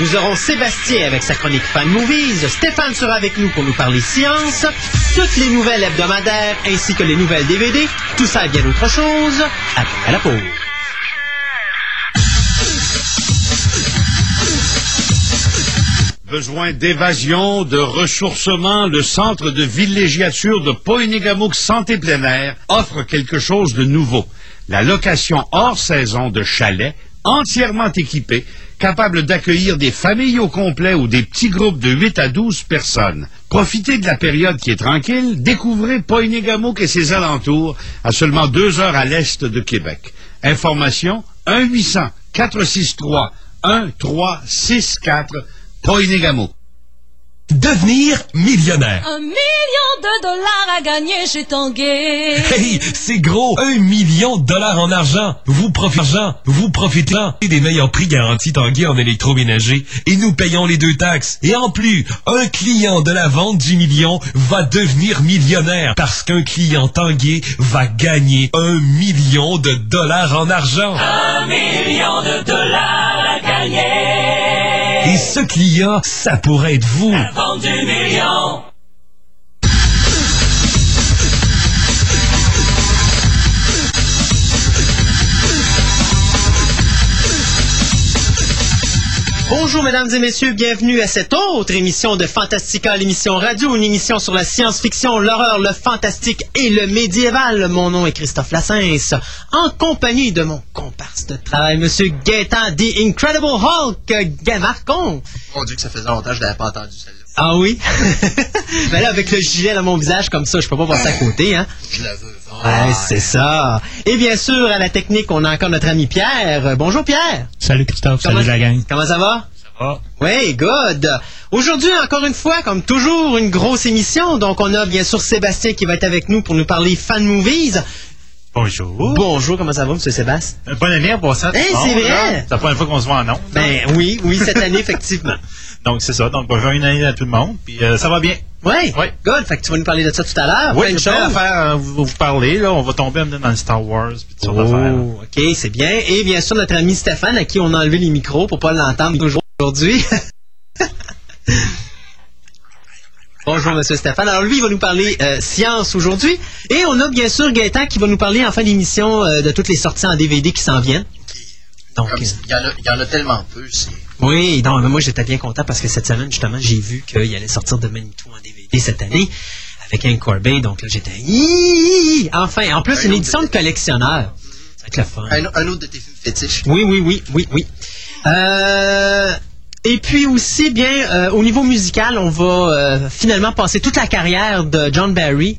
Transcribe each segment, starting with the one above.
Nous aurons Sébastien avec sa chronique Fan Movies. Stéphane sera avec nous pour nous parler science. Toutes les nouvelles hebdomadaires ainsi que les nouvelles DVD. Tout ça et bien autre chose après la pause. Besoin d'évasion, de ressourcement, le centre de villégiature de Poinigamouk Santé plein offre quelque chose de nouveau. La location hors saison de chalets entièrement équipés, capables d'accueillir des familles au complet ou des petits groupes de 8 à 12 personnes. Profitez de la période qui est tranquille, découvrez Poinigamouk et ses alentours à seulement deux heures à l'est de Québec. Information 1-800-463-1364 Poinégamo. Devenir millionnaire. Un million de dollars à gagner chez Tanguay. Hey, c'est gros! Un million de dollars en argent. Vous profitez, vous profitez des meilleurs prix garantis Tanguay en électroménager et nous payons les deux taxes. Et en plus, un client de la vente du million va devenir millionnaire parce qu'un client Tanguay va gagner un million de dollars en argent. Un million de dollars à gagner. Et ce client, ça pourrait être vous. Bonjour mesdames et messieurs, bienvenue à cette autre émission de Fantastica, l'émission radio, une émission sur la science-fiction, l'horreur, le fantastique et le médiéval. Mon nom est Christophe Lassens, en compagnie de mon comparse de travail, Monsieur Gaétan, The Incredible Hulk, Gamarcon. Mon Dieu que ça faisait longtemps que je pas entendu celle-là. Ah oui? ben là, avec le gilet dans mon visage comme ça, je peux pas passer à côté, hein? Veux. Ouais, c'est ça. Et bien sûr, à la technique, on a encore notre ami Pierre. Bonjour Pierre. Salut Christophe, Comment- salut la gang. Comment ça va? Ça va? Oui, good. Aujourd'hui, encore une fois, comme toujours, une grosse émission. Donc, on a bien sûr Sébastien qui va être avec nous pour nous parler fan movies. Bonjour. Bonjour, comment ça va, monsieur Sébastien? Euh, Bonne année à ça. Hey, c'est vrai. C'est la première fois qu'on se voit en ondes. Ben oui, oui, cette année, effectivement. Donc c'est ça. Donc bonjour une année à tout le monde. Puis euh, ça va bien. Oui, Oui. good. Fait que tu vas nous parler de ça tout à l'heure. Oui, plein de à vous, vous parler. Là. On va tomber un peu dans le Star Wars. Puis d'affaires. Oh, ok, c'est bien. Et bien sûr, notre ami Stéphane, à qui on a enlevé les micros pour pas l'entendre aujourd'hui. Bonjour, Monsieur Stéphane. Alors, lui, il va nous parler euh, science aujourd'hui. Et on a bien sûr Gaëtan qui va nous parler en fin d'émission euh, de toutes les sorties en DVD qui s'en viennent. Donc, Il y, en a, il y en a tellement peu. c'est- oui, non, mais moi, j'étais bien content parce que cette semaine, justement, j'ai vu qu'il allait sortir de Manitou en DVD cette année avec un Corbet. Donc là, j'étais... Enfin, en plus, Un une édition de collectionneur. Ça va être le fun. Un, un autre de tes films fétiches. Oui, oui, oui, oui, oui. Euh, et puis aussi, bien, euh, au niveau musical, on va euh, finalement passer toute la carrière de John Barry.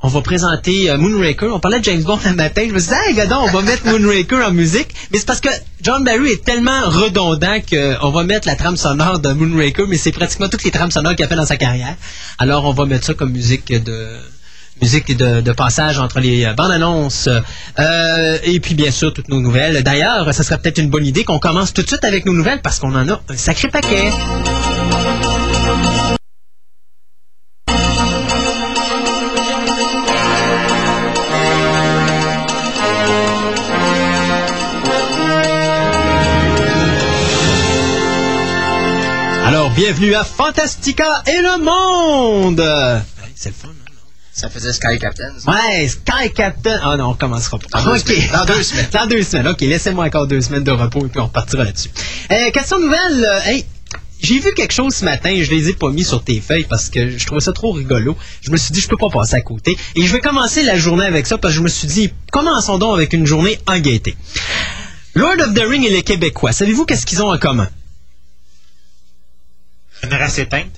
On va présenter euh, Moonraker. On parlait de James Bond un matin. Je me suis dit, hey, gadon, on va mettre Moonraker en musique. Mais c'est parce que John Barry est tellement redondant qu'on va mettre la trame sonore de Moonraker, mais c'est pratiquement toutes les trames sonores qu'il a fait dans sa carrière. Alors, on va mettre ça comme musique de musique de, passage entre les euh, bandes annonces euh, et puis bien sûr toutes nos nouvelles. D'ailleurs, ça serait peut-être une bonne idée qu'on commence tout de suite avec nos nouvelles parce qu'on en a un sacré paquet. Bienvenue à Fantastica et le monde! C'est le fun, hein? Ça faisait Sky Captain. ça. Ouais, Sky Captain. Ah non, on commencera pas. Dans deux Ok. semaines. Dans deux semaines. Dans deux semaines. Ok, laissez-moi encore deux semaines de repos et puis on repartira là-dessus. Euh, question nouvelle. euh, hey, j'ai vu quelque chose ce matin, je les ai pas mis sur tes feuilles parce que je trouvais ça trop rigolo. Je me suis dit, je peux pas passer à côté. Et je vais commencer la journée avec ça parce que je me suis dit, commençons donc avec une journée en gaieté. Lord of the Ring et les Québécois, savez-vous qu'est-ce qu'ils ont en commun? Une race éteinte?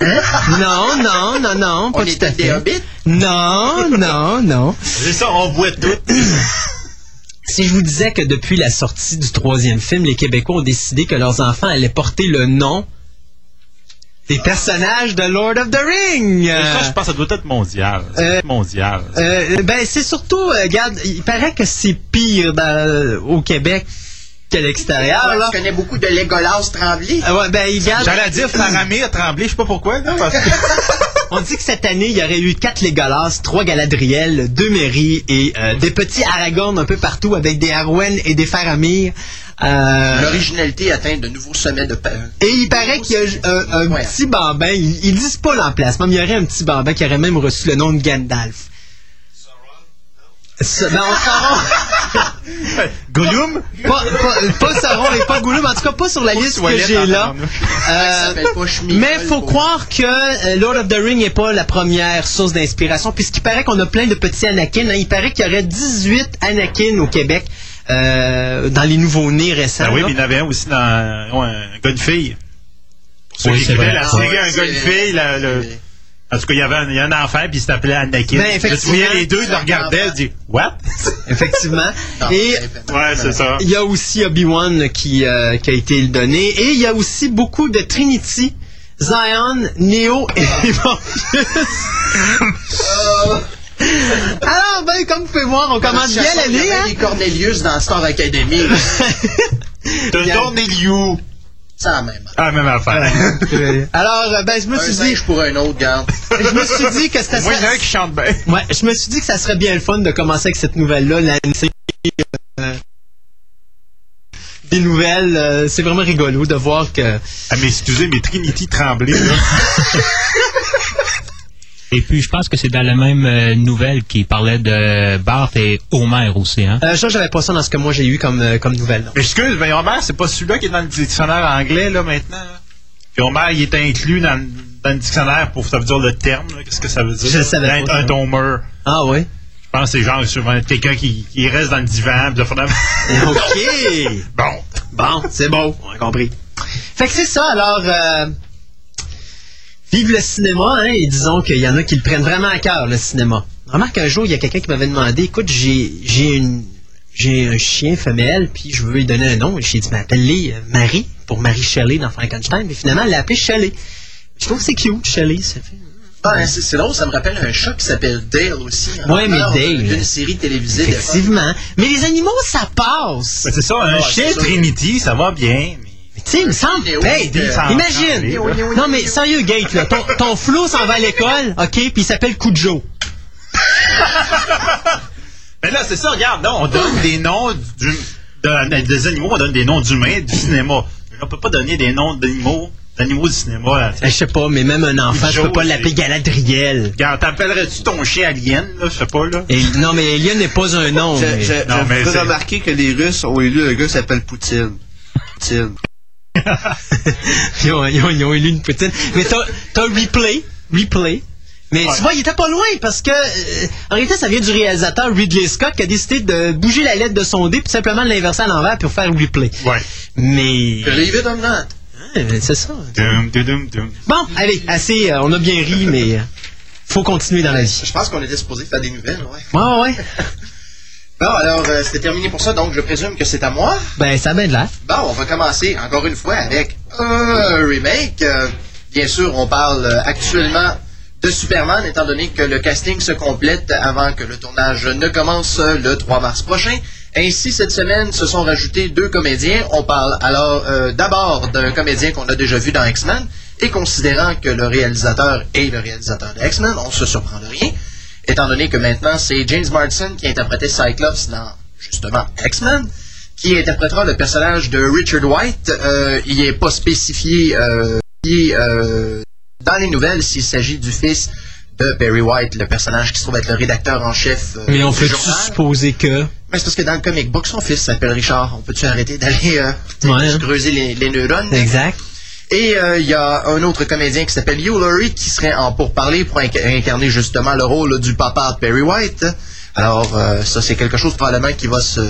Non, non, non, non, pas On tout à fait. hobbits? Non, non, non. C'est ça, on boit tout. Si je vous disais que depuis la sortie du troisième film, les Québécois ont décidé que leurs enfants allaient porter le nom des personnages de Lord of the Ring. Ça, je pense que ça doit être mondial. Euh, mondial. Euh, ben, c'est surtout, euh, regarde, il paraît que c'est pire dans- au Québec qu'à l'extérieur. Ouais, là. je connais beaucoup de Legolas Tremblay. Ah ouais, ben, il garde. J'allais dire Faramir Tremblay, je sais pas pourquoi. là, parce que- on dit que cette année, il y aurait eu quatre Legolas, trois Galadriel, deux Merry et euh, des petits Aragorn un peu partout avec des Arwen et des Faramir. Euh, L'originalité atteint de nouveaux sommets de et il paraît qu'il y a un, un Ouais. petit bambin, ils, ils disent pas l'emplacement, mais il y aurait un petit bambin qui aurait même reçu le nom de Gandalf. Ça- Ben, on Sauron. Gollum? pas, pas, pas Sauron et pas Gollum, en tout cas pas sur la liste que j'ai là. Euh, mais faut croire que euh, Lord of the Ring n'est pas la première source d'inspiration, puisqu'il paraît qu'on a plein de petits Anakin. hein. Il paraît qu'il y aurait 18 Anakin au Québec euh, dans les nouveaux-nés récents. Ah oui, là. mais il y en avait un aussi dans ouais, un gars de fille. Pour ceux Oui, qui c'est écrivaient vrai. la série Un gars de c'est- fille, la- le- en tout cas, il y avait un, il y a un enfant, puis il s'appelait Anakin. Ben, je me effectivement. souviens, les deux, ils le regardaient, ils disaient « What? Effectivement. Non, Et Ouais, c'est ça. il y a aussi Obi-Wan qui, euh, qui a été donné. Et il y a aussi beaucoup de Trinity. Zion, Neo et Morpheus. Alors, ben, comme vous pouvez voir, on commence bien Il y l'année, avait hein? des Cornelius dans Star Academy. T'as Il C'est la même. Ah, même affaire. Alors, euh, ben, je me suis dit, pour un autre, garde. je me suis dit que c'était Moi, il y en a un qui chante bien. Ouais, je me suis dit que ça serait bien le fun de commencer avec cette nouvelle-là, l'année. euh, des nouvelles, euh, c'est vraiment rigolo de voir que. Ah, mais excusez, mais Trinity Tremblay, là. Et puis, je pense que c'est dans la même euh, nouvelle qui parlait de Bart et Homer aussi, hein? Euh, ça, j'avais pas ça dans ce que moi j'ai eu comme, euh, comme nouvelle. non. Mais excuse, mais Homer, c'est pas celui-là qui est dans le dictionnaire anglais, là, maintenant. là. Puis Homer, il est inclus dans, dans le dictionnaire pour, ça veut dire le terme, là. Qu'est-ce que ça veut dire? Je le savais pas, un Homer. Ah oui? Je pense que c'est genre souvent quelqu'un qui, qui reste dans le divan, puis là, OK! Bon. Bon, c'est beau, on a compris. Fait que c'est ça, alors. Euh, vive le cinéma, hein, et disons qu'il y en a qui le prennent vraiment à cœur, le cinéma. Remarque qu'un jour, il y a quelqu'un qui m'avait demandé écoute, j'ai j'ai une. J'ai un chien femelle, puis je veux lui donner un nom. J'ai dit, mais appelle-les euh, Marie, pour Marie Shelley dans Frankenstein. Mais finalement, elle l'a appelée Shelley. Je trouve que c'est cute, Shelley. Ça fait... Ah, c'est c'est drôle, ça me rappelle un chat qui s'appelle Dale aussi. en Ouais, mais Dale. D'une série télévisée. Effectivement. Mais les animaux, ça passe. Ben, c'est ça, un Ouais, chien c'est ça. Trinity, ça va bien, mais... Tu sais, il me semble. Hey, euh, imagine. changer, là. Non, mais sérieux, Gate, là. Ton, ton flou s'en va à l'école, OK, puis il s'appelle Cujo. Mais là, c'est ça, regarde, là, on donne des noms du- de- des animaux, on donne des noms d'humains du cinéma. Mais on peut pas donner des noms d'animaux, d'animaux du cinéma. là. Eh, Je sais pas, mais même un enfant, je peux pas l'appeler Galadriel. Regarde, t'appellerais-tu ton chien Alien, là, je sais pas, là? Et, non, mais Alien n'est pas un nom. Je, mais- je, Non, je mais voudrais c'est- remarquer que les Russes ont élu un gars qui s'appelle Poutine. Poutine. ils, ont, ils ont- ils ont élu une poutine. Mais t'as t'as Replay. Replay. Mais Ouais. tu vois, il était pas loin parce que, euh, en réalité, ça vient du réalisateur Ridley Scott qui a décidé de bouger la lettre de son dé puis simplement de l'inverser à l'envers pour faire Replay. Ouais. Mais. Leave it or not. C'est ça. Dum, dum, dum, dum. Bon, allez, assez, euh, on a bien ri, mais euh, faut continuer dans la vie. Je pense qu'on était supposé faire des nouvelles, ouais. Ouais, ouais. Bon, alors, euh, c'était terminé pour ça, donc je présume que c'est à moi? Ben, ça a bien de l'air. Bon, on va commencer encore une fois avec un remake. Euh, bien sûr, on parle euh, actuellement de Superman, étant donné que le casting se complète avant que le tournage ne commence euh, le 3 mars prochain. Ainsi, cette semaine, se sont rajoutés deux comédiens. On parle alors euh, d'abord d'un comédien qu'on a déjà vu dans X-Men, et considérant que le réalisateur est le réalisateur de X-Men, on se surprend de rien, étant donné que maintenant, c'est James Marsden qui interprétait Cyclops dans, justement, X-Men qui interprétera le personnage de Richard White. Euh, il n'est pas spécifié euh, euh, dans les nouvelles s'il s'agit du fils de Barry White, le personnage qui se trouve être le rédacteur en chef. euh, Mais on journal. supposer que? Mais c'est parce que dans le comic book, son fils s'appelle Richard. On peut-tu arrêter d'aller euh, Ouais. creuser les, les neurones? Exact. Et euh, il y a un autre comédien qui s'appelle Hugh Laurie qui serait en pourparler pour inc- incarner justement le rôle du papa de Barry White. Alors, euh, ça, c'est quelque chose probablement qui va se...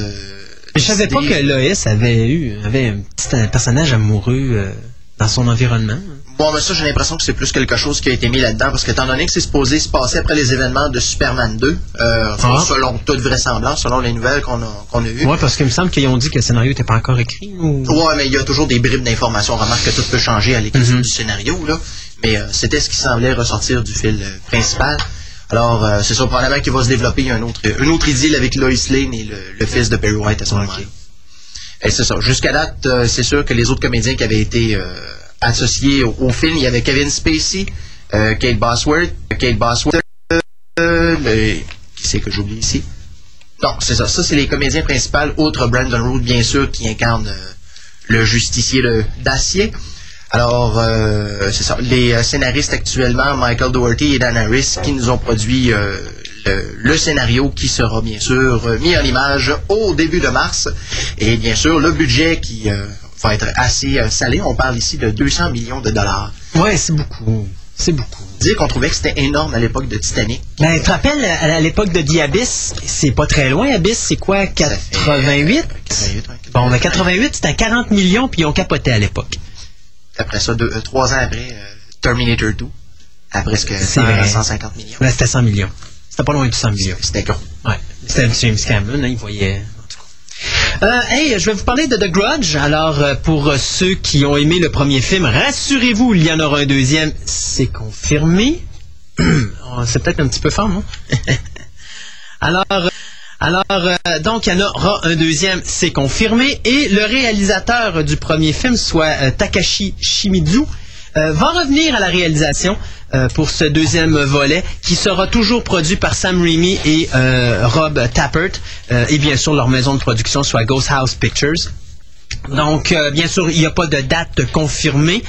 Je savais pas que Loïs avait eu avait un petit un personnage amoureux euh, dans son environnement. Bon, mais ça, j'ai l'impression que c'est plus quelque chose qui a été mis là-dedans, parce qu'étant donné que c'est supposé se passer après les événements de Superman 2, euh, Ah. selon toute vraisemblance, selon les nouvelles qu'on a, qu'on a eues. Ouais, parce qu'il me semble qu'ils ont dit que le scénario n'était pas encore écrit. Ou... Ouais, mais il y a toujours des bribes d'informations. On remarque que tout peut changer à l'écriture Mhm. du scénario, là. Mais euh, c'était ce qui semblait ressortir du fil euh, principal. Alors, euh, c'est ça, probablement qu'il va se développer un autre, une autre idylle avec Lois Lane et le, le fils de Perry White à ce moment-là. Et c'est ça. Jusqu'à date, euh, c'est sûr que les autres comédiens qui avaient été associés au, film, il y avait Kevin Spacey, euh, Kate Bosworth, Kate Bosworth, qui c'est que j'oublie ici? Non, c'est ça. Ça, c'est les comédiens principaux, outre Brandon Root, bien sûr, qui incarne euh, le justicier d'acier. Alors, euh, c'est ça. Les scénaristes actuellement, Michael Doherty et Dan Harris, qui nous ont produit le, scénario qui sera bien sûr mis en image au début de mars. Et bien sûr, le budget qui va être assez euh, salé. On parle ici de 200 millions de dollars. Ouais, c'est beaucoup. C'est beaucoup. Dire qu'on trouvait que c'était énorme à l'époque de Titanic. Ben, tu te rappelles, à, l'époque de The Abyss, c'est pas très loin, Abyss, c'est quoi, 88? 88, ouais. Bon, ben, 88, c'était à 40 millions, puis ils ont capoté à l'époque. Après ça, deux, euh, trois ans après, euh, Terminator 2, à presque C'est 100, vrai. 150 millions. Ouais, c'était 100 millions. C'était pas loin de 100 millions. C'était gros. Ouais. C'était James Cameron, hein, il voyait. Euh, hey, je vais vous parler de The Grudge. Alors, euh, pour euh, ceux qui ont aimé le premier film, rassurez-vous, il y en aura un deuxième. C'est confirmé. Oh, C'est peut-être un petit peu fort, non? alors, euh, alors euh, donc, il y en aura un deuxième, c'est confirmé. Et le réalisateur du premier film, soit euh, Takashi Shimizu, euh, va revenir à la réalisation euh, pour ce deuxième volet qui sera toujours produit par Sam Raimi et euh, Rob Tappert et bien sûr leur maison de production soit Ghost House Pictures. Donc, bien sûr, il n'y a pas de date confirmée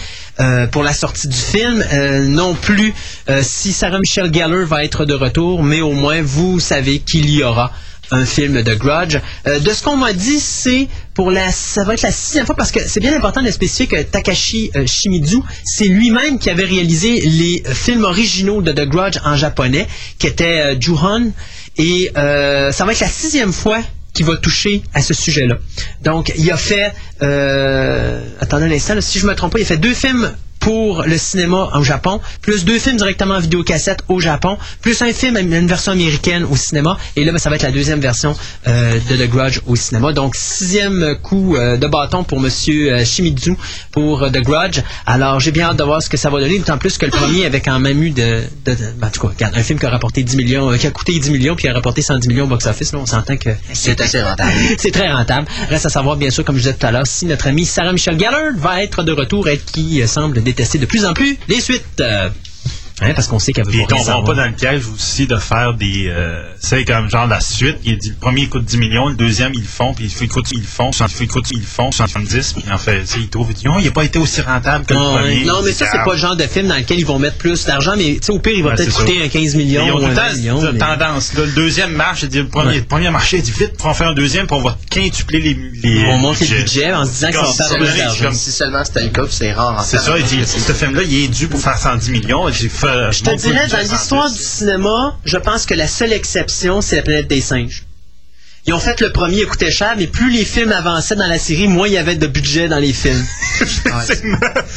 pour la sortie du film. Non plus si Sarah Michelle Gellar va être de retour, mais au moins, vous savez qu'il y aura un film de Grudge. Euh, de ce qu'on m'a dit, c'est pour la, ça va être la sixième fois parce que c'est bien important de spécifier que Takashi euh, Shimizu, c'est lui-même qui avait réalisé les films originaux de The Grudge en japonais, qui était euh, et euh, ça va être la sixième fois qui va toucher à ce sujet-là. Donc, il a fait, euh, attendez un instant, si je me trompe pas, il a fait deux films pour le cinéma au Japon, plus deux films directement en vidéocassette au Japon, plus un film, une version américaine au cinéma, et là, ben, ça va être la deuxième version euh, de The Grudge au cinéma. Donc, sixième coup euh, de bâton pour Monsieur euh, Shimizu pour The Grudge. Alors, j'ai bien hâte de voir ce que ça va donner, d'autant plus que le premier avait quand même eu de... de- de- ben, en tout cas, regarde, un film qui a rapporté 10 millions, qui a coûté 10 millions, puis qui a rapporté 110 millions au box-office, là, on s'entend que... C'est assez rentable. C'est très rentable. Reste à savoir, bien sûr, comme je disais tout à l'heure, si notre amie Sarah Michelle Gellar va être de retour, elle qui semble détester de plus en plus les suites. Hein, parce qu'on sait qu'elle veut Puis ils pas rien tomberont pas dans le piège aussi de faire des. euh, c'est comme genre la suite. Il dit le premier coûte 10 millions, le deuxième ils le font, puis il coûte ils le font, il fait coûte ils le font 70, puis en fait, tu sais, ils trouvent, ils oh, il n'a pas été aussi rentable que le Ah, premier. Non, mais ça, c'est pas le genre de film dans lequel ils vont mettre plus d'argent, mais tu sais, au pire, il va Ouais, peut-être coûter ça. un 15 millions Ils ont ou tout un le 20 temps mais- tendance. Là, le deuxième marche, j'ai dit, le premier, Ouais. le premier marché, dit vite, pour en faire un deuxième, puis on va quintupler les, les On monte les budgets. en se disant que ça va Comme faire si plus seulement- d'argent. Si seulement c'était le cas, c'est rare en C'est ça, il dit, ce film-là, il est dû pour faire 110 millions. Je te dirais, dans l'histoire du cinéma, je pense que la seule exception, c'est la planète des singes. Ils ont fait le premier, il coûtait cher, mais plus les films avançaient dans la série, moins il y avait de budget dans les films.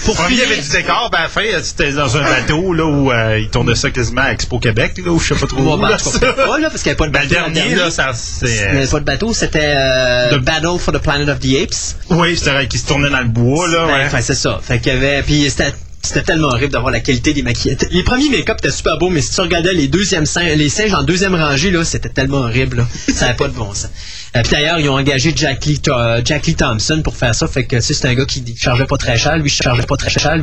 Pour il y avait du décor, ben, à la fin, c'était dans un bateau, là, où euh, ils tournaient ça quasiment à Expo Québec, là, où je sais pas trop Bon, où, ben, là, ça. pas, là, parce qu'il n'y avait pas de Ben, bateau. le dernier, là, ça, c'est... Il n'y avait pas de bateau, c'était euh, De- Battle for the Planet of the Apes. Oui, c'était vrai, qui se tournait dans le bois, là, Ben, ouais. enfin, c'est ça. Fait qu'il y avait, puis c'était c'était tellement horrible d'avoir la qualité des maquillages. Les premiers make-up étaient super beaux, mais si tu regardais les deuxièmes singes, les singes en deuxième rangée, là, c'était tellement horrible, là. Ça n'avait pas de bon sens. Euh, puis d'ailleurs, ils ont engagé Jack Lee, euh, Jack Lee Thompson pour faire ça. Fait que, c'est un gars qui chargeait pas très cher. Lui, je chargeais pas très cher. Lui,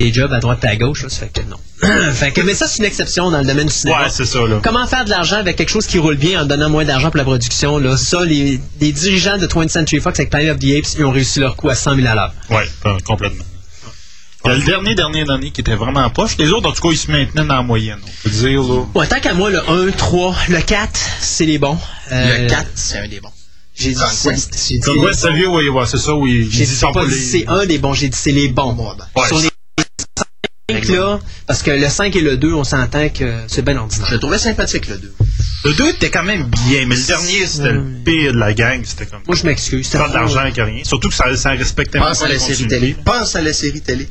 des jobs à droite et à gauche, là. Ça fait que non. fait que, mais ça, c'est une exception dans le domaine du cinéma. Ouais, c'est ça, là. Comment faire de l'argent avec quelque chose qui roule bien en donnant moins d'argent pour la production, là? Ça, les, les dirigeants de 20th Century Fox avec Planet of the Apes, ils ont réussi leur coup à 100 000 à l'heure. Ouais, euh, complètement. Il y a le dernier, dernier, dernier qui était vraiment poche. Les autres, en tout cas, ils se maintenaient dans la moyenne, on peut dire, là. Ouais, tant qu'à moi, le 1, 3, le 4, c'est les bons. Euh, Le 4, c'est un des bons. J'ai dit, c'est- c'est ça, oui. j'ai Ils dit, pas dit les- c'est un des bons, j'ai dit c'est les bons. Bon, Ouais, Sur les 5 là, parce que le 5 et le 2, on s'entend que c'est bien Je ordinaire. le trouvais sympathique, le 2. Le 2 était quand même bien, mais le dernier, c'était le pire de la gang. C'était comme. Moi, je m'excuse. c'était Pas l'argent avec rien. Surtout que ça, ça respectait Pense à la série télé. Pense à la série télé.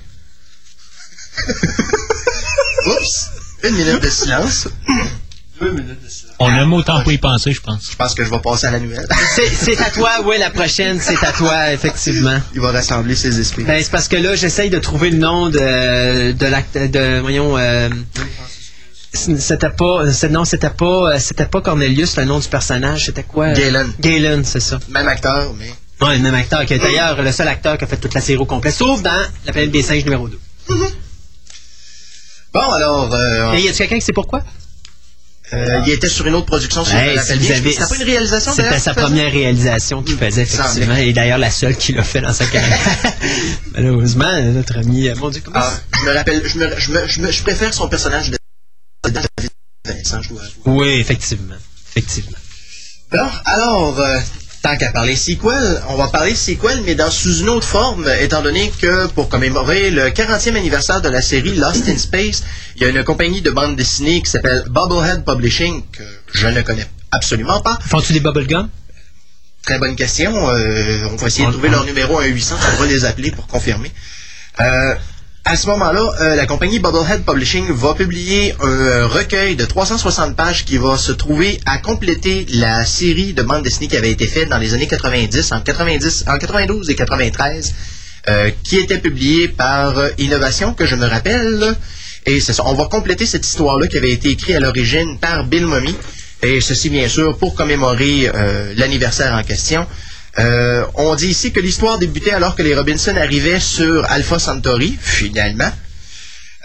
Oups! Une minute de silence. Deux minutes de silence. On a un mot autant pour y penser, je pense. Je pense que je vais passer à la nouvelle. C'est à toi, ouais, la prochaine, c'est à toi, effectivement. Il va rassembler ses esprits. Ben, c'est parce que là, j'essaye de trouver le nom de, de l'acte, de, voyons, euh, c'était pas, non, c'était pas, euh, c'était pas Cornelius, le nom du personnage, c'était quoi? Galen. Galen, c'est ça. Même acteur, mais. Ouais, le même acteur qui est d'ailleurs le seul acteur qui a fait toute la série au complet, sauf dans La planète des singes numéro 2. Bon, alors, euh, Et y a-tu quelqu'un qui sait pourquoi? euh, il était sur une autre production, si avez- C'était pas une réalisation, C'était sa première réalisation qu'il faisait, effectivement. Et d'ailleurs, la seule qu'il a fait dans sa carrière. Malheureusement, notre ami, euh, mon Dieu, comment Ah, je me rappelle, je, me, je, me, je, me- je préfère son personnage de David Vincent, je avouer. Oui, effectivement. Effectivement. Bon, alors, euh, tant qu'à parler sequel, on va parler sequel, mais dans sous une autre forme, étant donné que pour commémorer le 40e anniversaire de la série Lost in Space, il y a une compagnie de bande dessinée qui s'appelle Bubblehead Publishing, que je ne connais absolument pas. Font-tu des bubblegum? Très bonne question. Euh, on va essayer de trouver leur numéro 1-800. On va les appeler pour confirmer. Euh, à ce moment-là, euh, la compagnie Bubblehead Publishing va publier un euh, recueil de 360 pages qui va se trouver à compléter la série de bandes dessinées qui avait été faite dans les années 90, en, 90, en 92 et 93, euh, qui était publiée par Innovation, que je me rappelle. Et c'est ça, on va compléter cette histoire-là qui avait été écrite à l'origine par Bill Mummy. Et ceci, bien sûr, pour commémorer l'anniversaire en question. Euh, on dit ici que l'histoire débutait alors que les Robinson arrivaient sur Alpha Centauri, finalement.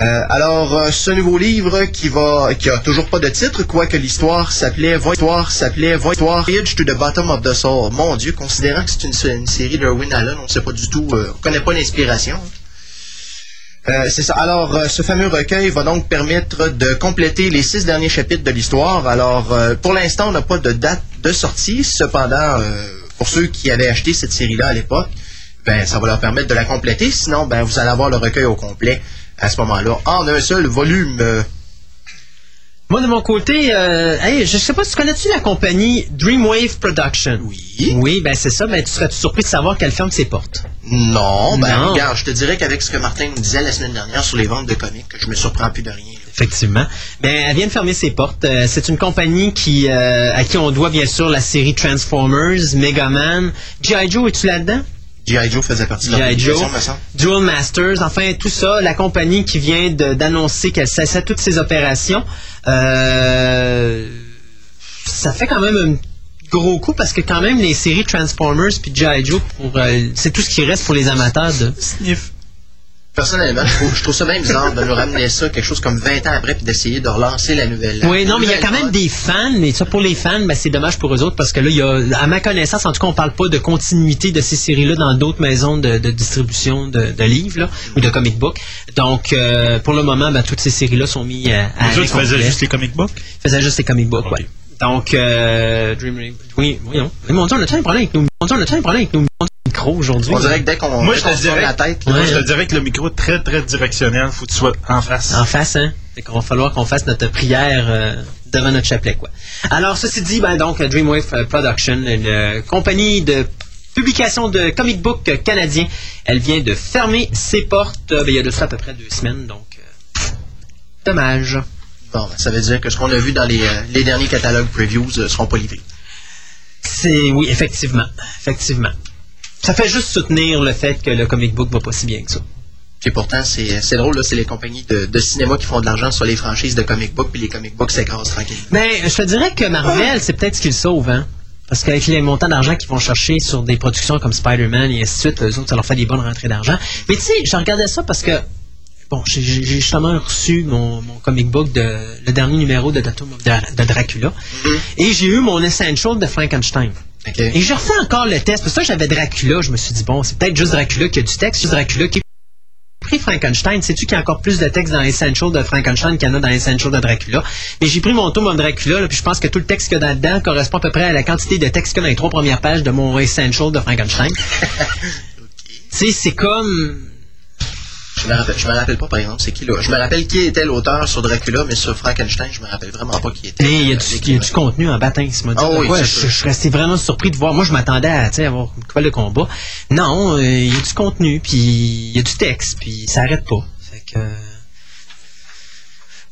Euh, alors, euh, ce nouveau livre qui va, qui a toujours pas de titre, quoique l'histoire s'appelait, Voyage s'appelait Voyage to the Bottom of the Soul. Mon Dieu, considérant que c'est une, série d'Erwin Allen, on ne sait pas du tout, euh, on connaît pas l'inspiration. C'est ça. Alors, ce fameux recueil va donc permettre de compléter les six derniers chapitres de l'histoire. Alors, pour l'instant, on n'a pas de date de sortie. Cependant, pour ceux qui avaient acheté cette série-là à l'époque, ben, ça va leur permettre de la compléter. Sinon, ben, vous allez avoir le recueil au complet à ce moment-là, en un seul volume. Moi, de mon côté, euh, hey, je sais pas si tu connais-tu la compagnie Dreamwave Production? Oui. Oui, ben c'est ça. Ben, tu serais surpris de savoir qu'elle ferme ses portes. Non, ben, Non. regarde, je te dirais qu'avec ce que Martin nous disait la semaine dernière sur les ventes de comics, que je me surprends plus de rien. Effectivement. Ben, elle vient de fermer ses portes. Euh, c'est une compagnie qui, euh, à qui on doit bien sûr la série Transformers, Megaman. G.I. Joe, es-tu là-dedans? G.I. Joe faisait partie de G.I. Joe. Dual Masters, enfin tout ça, la compagnie qui vient d'annoncer qu'elle cessait toutes ses opérations. Euh, ça fait quand même un gros coup parce que quand même les séries Transformers puis G.I. Joe, pour, euh, c'est tout ce qui reste pour les amateurs de sniff. Personnellement, je trouve, je trouve ça même bizarre de nous ramener ça quelque chose comme 20 ans après puis d'essayer de relancer la nouvelle. Oui, non, mais il y a nouvelle quand même des fans, mais ça pour les fans, ben, c'est dommage pour eux autres parce que là, il y a, à ma connaissance, en tout cas, on parle pas de continuité de ces séries-là dans d'autres maisons de, de distribution de, de livres là, ou de comic book. Donc, euh, pour le moment, ben, toutes ces séries-là sont mises à, à Les autres faisaient juste les comic books? faisaient juste les comic books, ouais. Donc, euh, Dream oui, voyons. Mais mon Dieu, on a-tu un problème avec nos, mon Dieu, on a-tu un problème avec nos aujourd'hui? On dirait que dès qu'on Moi, je te dirais- la tête, Moi, je te dirais que le micro est très, très directionnel. Faut que tu sois en face. En face, hein? Fait qu'on va falloir qu'on fasse notre prière euh, devant notre chapelet, quoi. Alors, ceci dit, ben donc, Dreamwave euh, Production, une euh, compagnie de publication de comic book canadien, elle vient de fermer ses portes euh, ben, il y a de ça à peu près deux semaines, donc euh, dommage. Bon, ben, ça veut dire que ce qu'on a vu dans les, euh, les derniers catalogues previews ne seront pas livrés. C'est oui, effectivement, effectivement. Ça fait juste soutenir le fait que le comic book va pas si bien que ça. Puis pourtant, c'est c'est drôle, c'est les compagnies de, de cinéma qui font de l'argent sur les franchises de comic book, puis les comic books s'écrasent tranquillement. Mais je te dirais que Marvel, c'est peut-être ce qu'ils sauvent, hein? Parce qu'avec les montants d'argent qu'ils vont chercher sur des productions comme Spider-Man et ainsi de suite, eux autres, ça leur fait des bonnes rentrées d'argent. Mais tu sais, je regardais ça parce que, bon, j'ai justement reçu mon, mon comic book de le dernier numéro de, de Dracula. Et j'ai eu mon Essential de Frankenstein. Et j'ai refait encore le test. Parce que ça, j'avais Dracula. Je me suis dit, bon, c'est peut-être juste Dracula qui a du texte. Juste Dracula qui pris Frankenstein. Sais-tu qu'il y a encore plus de texte dans Essential de Frankenstein qu'il y en a dans Essential de Dracula? Mais j'ai pris mon tome of Dracula, là, puis je pense que tout le texte qu'il y a dedans correspond à peu près à la quantité de texte qu'il y a dans les trois premières pages de mon Essential de Frankenstein. tu sais, c'est comme... Je me rappelle, je me rappelle pas, par exemple, c'est qui là. Je me rappelle qui était l'auteur sur Dracula, mais sur Frankenstein, je me rappelle vraiment pas qui était. Mais il y a euh, du, il y a l'écrivain. du contenu en baptême, ce Ah oui, Ouais, je, suis resté vraiment surpris de voir. Moi, je m'attendais à tu avoir quoi le combat. Non, euh, il y a du contenu, puis il y a du texte, puis ça arrête pas. Fait que... euh,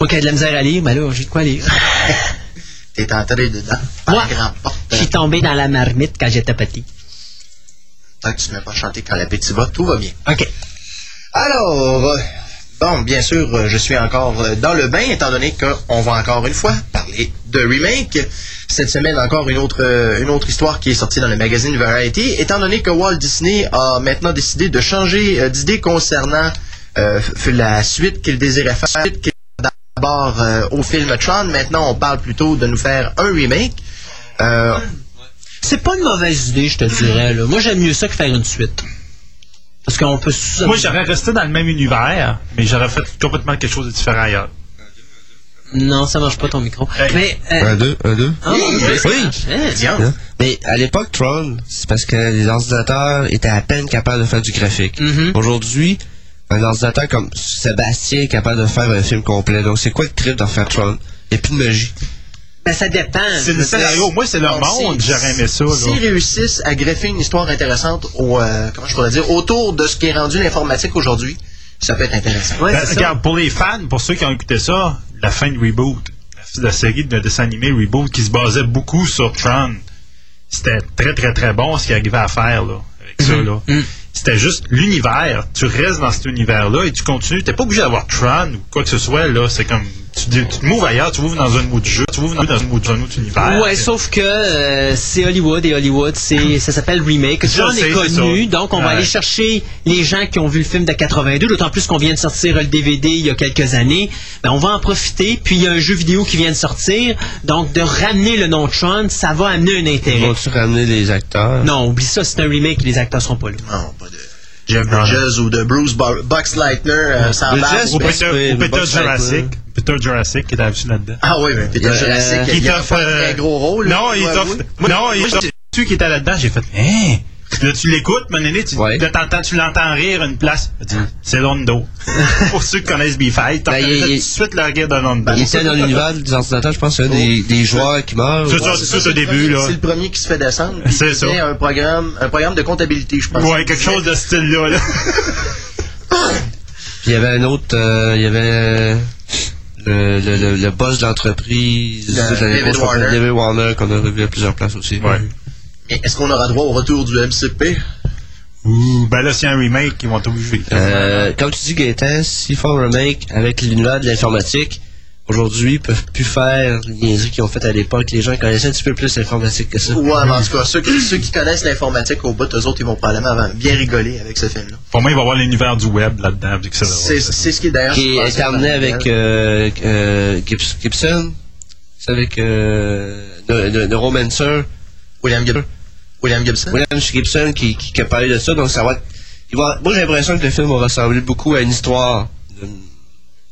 Moi qui ai de la misère à lire, ben là, j'ai de quoi lire. T'es entré dedans, par Moi, la porte. Je suis tombé dans la marmite quand j'étais petit. Tant que tu ne m'as pas chanté quand l'appétit va, tout va bien. OK. Alors, euh, bon, bien sûr, euh, je suis encore euh, dans le bain, étant donné qu'on va encore une fois parler de remake. Cette semaine, encore une autre, une autre histoire qui est sortie dans le magazine Variety, étant donné que Walt Disney a maintenant décidé de changer d'idée concernant la suite qu'il désirait faire. suite qu'il d'abord euh, au film Tron. Maintenant, on parle plutôt de nous faire un remake. C'est pas une mauvaise idée, je te dirais. Moi, j'aime mieux ça que faire une suite. Parce qu'on peut... Moi, j'aurais resté dans le même univers, mais j'aurais fait complètement quelque chose de différent ailleurs. Non, ça marche pas ton micro. Hey. Mais... euh, Un, deux, un, deux. mais ça Oui. hein. Hein? Mais à l'époque, Tron, c'est parce que les ordinateurs étaient à peine capables de faire du graphique. Mhm. Aujourd'hui, un ordinateur comme Sébastien est capable de faire un film complet. Donc, c'est quoi le trip d'en faire Tron? Il n'y a plus de magie. Ben, ça dépend. C'est le scénario. Moi, c'est le bon, monde. J'aurais aimé ça. S'ils réussissent à greffer une histoire intéressante au, euh, comment je pourrais dire, autour de ce qui est rendu l'informatique aujourd'hui, ça peut être intéressant. Ouais, Ben, ça. regarde, pour les fans, pour ceux qui ont écouté ça, la fin de Reboot, la, série de dessin animé Reboot qui se basait beaucoup sur Tron, c'était très très très bon ce qu'il arrivait à faire là, avec ça là. Mhm. C'était juste l'univers. Tu restes dans cet univers-là et tu continues. T'es pas obligé d'avoir Tron ou quoi que ce soit là. C'est comme tu, tu te mouves ailleurs, tu mouves dans un autre jeu, tu mouves dans, dans un autre un autre univers. Ouais, sauf que euh, c'est Hollywood et Hollywood, c'est ça s'appelle remake. Je John sais, est connu, ça. donc on va Ouais. aller chercher les gens qui ont vu le film de 82, d'autant plus qu'on vient de sortir le DVD il y a quelques années. Ben, on va en profiter, puis il y a un jeu vidéo qui vient de sortir, donc de ramener le nom Tron, ça va amener un intérêt. Vont-tu ramener les acteurs? Non, oublie ça, c'est un remake, les acteurs seront pas là. Non, pas de Jeff Bridges ou de Bruce Bo- Box Lightner euh, sans Bridges, barbe. Ou Peter, Jurassic. Peter Jurassic qui était là-dedans. Ah oui, mais Peter Euh, Jurassic, Qui il a t'offre, pas un euh, très gros rôle. Non, là, il t'offre. Non, il t'offre. Celui qui était là-dedans, j'ai fait. Hein? Là, tu l'écoutes, mon aîné, tu Ouais. tu l'entends rire une place. Dit, C'est Londo. Pour ceux qui connaissent B-Fight, t'entends Ben, tout de suite le rire de Londo. Il était dans l'univers des ordinateurs, je pense, c'est un des, des joueurs qui meurent. C'est ça, Ouais, c'est ça, ça au le début. C'est le premier qui se fait descendre. C'est ça. un programme, un programme de comptabilité, je pense. Ouais, quelque chose de ce style-là. Là. Puis il y avait un autre, euh, il y avait le, le, boss d'entreprise, Le- toute la David. David Warner, qu'on a revu à plusieurs places aussi. Ouais. Est-ce qu'on aura droit au retour du MCP? Ouh, ben là, a un remake, ils vont t'obliger. Euh, comme tu dis, Gaëtan, s'ils font un remake avec l'univers de l'informatique, aujourd'hui, ils peuvent plus faire les qu'ils ont fait à l'époque. Les gens connaissaient un petit peu plus l'informatique que ça. Ouais, mais en tout cas, ceux qui, ceux qui connaissent l'informatique au bout, eux autres, ils vont probablement bien rigoler avec ce film-là. Pour moi, il va y avoir l'univers du web là-dedans. vu que c'est ce qui est d'ailleurs. Qui est Marvel. avec euh, euh, Gibson. C'est avec euh, Ne- Neuromancer. William Gibson. William Gibson? William Gibson qui, qui, qui a parlé de ça. Donc ça va être- il va- moi j'ai l'impression que le film va ressembler beaucoup à une histoire. de-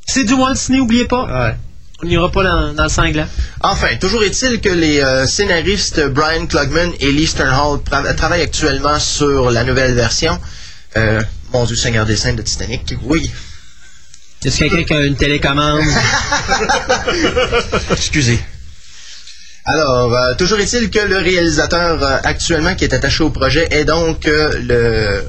C'est du Walt Disney, oubliez pas. Ouais. On n'ira pas dans, dans le sanglant. Enfin, toujours est-il que les euh, scénaristes Brian Klugman et Lee Sternhall tra- travaillent actuellement sur la nouvelle version. Euh, mon Dieu, Seigneur des Scènes de Titanic. Oui. Est-ce que quelqu'un qui a une télécommande? Excusez. Alors, euh, toujours est-il que le réalisateur euh, actuellement qui est attaché au projet est donc euh, le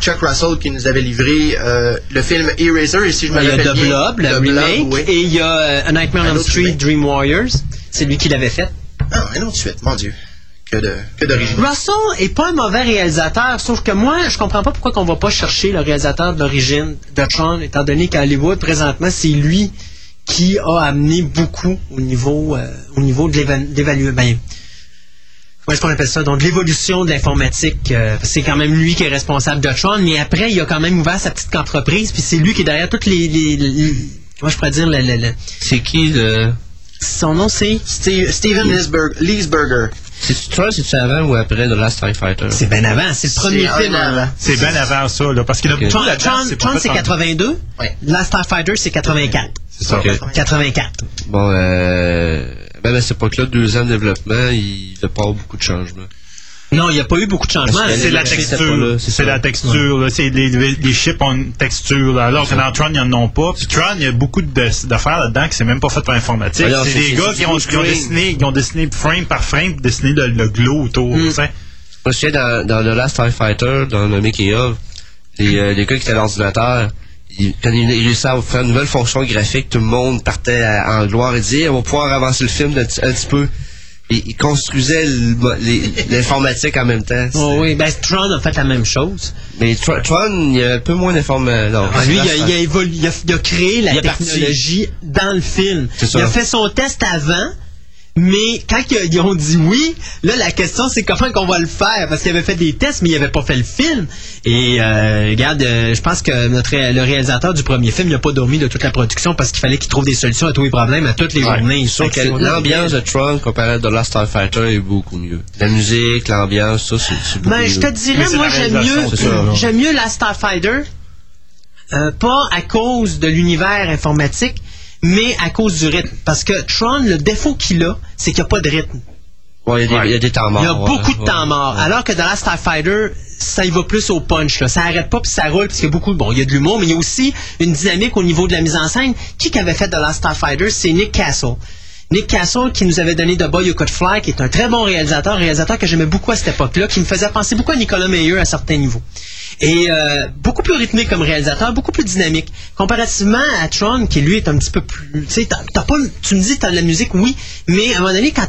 Chuck Russell qui nous avait livré euh, le film Eraser. Et si je me Il y a rappelle The bien, Blob, le remake, oui. et il y a euh, A Nightmare Un on autre Street remake. Dream Warriors. C'est lui qui l'avait fait. Ah, un autre suite, mon Dieu. Que de que d'origine. Russell est pas un mauvais réalisateur, sauf que moi, je comprends pas pourquoi qu'on va pas chercher le réalisateur d'origine de Tron, étant donné qu'à Hollywood, présentement, c'est lui qui a amené beaucoup au niveau, euh, au niveau de l'évaluation. Ben, comment est-ce qu'on appelle ça? Donc, l'évolution de l'informatique. euh, c'est quand même lui qui est responsable de Tron, mais après, il a quand même ouvert sa petite entreprise, puis c'est lui qui est derrière toutes les. les- les- comment je pourrais dire? le- le- le- C'est qui le. son nom, c'est. Steve- Steven Lisberg- Leesberger. C'est Tron, c'est-tu avant ou après The Last Tie Fighter? C'est bien avant, c'est le premier C'est film. avant. C'est bien avant ça, là, parce qu'il y en a Ok. beaucoup Tron. Tron- c'est pas Tron, fait c'est en- 82. Ouais. Last Starfighter, c'est 84. C'est ça. Ok. 84. Bon, euh. Ben, à cette époque-là, deux ans de développement, il n'y a pas beaucoup de changements. Non, il n'y a pas eu beaucoup de changements. Que C'est la texture. c'est la texture. là. C'est les, chips ont une texture. là. Alors que dans Tron, ils n'en ont pas. Puis Tron, il y a beaucoup de- d'affaires là-dedans qui c'est même pas fait par informatique. Alors, C'est des gars qui ont, qui ont dessiné, qui ont dessiné frame par frame, dessiné le, le glow autour. Mm. Je me souviens dans, dans The Last Tie Fighter, dans le making-of, les, euh, les gars qui étaient à l'ordinateur, quand ils, ils réussissaient à faire une nouvelle fonction graphique, tout le monde partait à- en gloire et disait on va pouvoir avancer le film un petit peu. Et mo- les- l'informatique en même temps. Oh oui, ben Tron a fait la même chose. Mais Tr- Tron, il y a un peu moins Ah, lui, il a, il a évolu- il a- il a créé la Il parti. technologie dans le film. Il a fait son test avant, Mais quand ils ils ont dit oui, là, la question, c'est comment qu'on va le faire? Parce qu'il avait fait des tests, mais il avait pas fait le film. Et, euh, regarde, euh, je pense que notre, le réalisateur du premier film n'a pas dormi de toute la production parce qu'il fallait qu'il trouve des solutions à tous les problèmes à toutes les journées. Sauf que Fait que l'ambiance de Tron comparé à The Last Starfighter est beaucoup mieux. La musique, l'ambiance, ça, c'est beaucoup Ben, mieux. je te dirais, Mais moi, j'aime mieux, j'aime mieux la Starfighter, euh, pas à cause de l'univers informatique, mais à cause du rythme. Parce que Tron, le défaut qu'il a, c'est qu'il n'y a pas de rythme. Ouais, il y, a des- il y a des temps morts. Il y a ouais, beaucoup de ouais, temps mort. ouais. Alors que dans la Starfighter, ça y va plus au punch. Là. Ça arrête pas puis ça roule parce qu'il y a beaucoup. Bon, il y a de l'humour, mais il y a aussi une dynamique au niveau de la mise en scène. Qui qui avait fait de la Starfighter C'est Nick Castle. Nick Castle qui nous avait donné The Boy Who Could Fly, qui est un très bon réalisateur, réalisateur que j'aimais beaucoup à cette époque-là, qui me faisait penser beaucoup à Nicolas Meyer à certains niveaux. Et euh, beaucoup plus rythmé comme réalisateur, beaucoup plus dynamique. Comparativement à Tron, qui lui est un petit peu plus... Sais, t'as- t'as pas... Tu me dis t'as de la musique, oui, mais à un moment donné, quand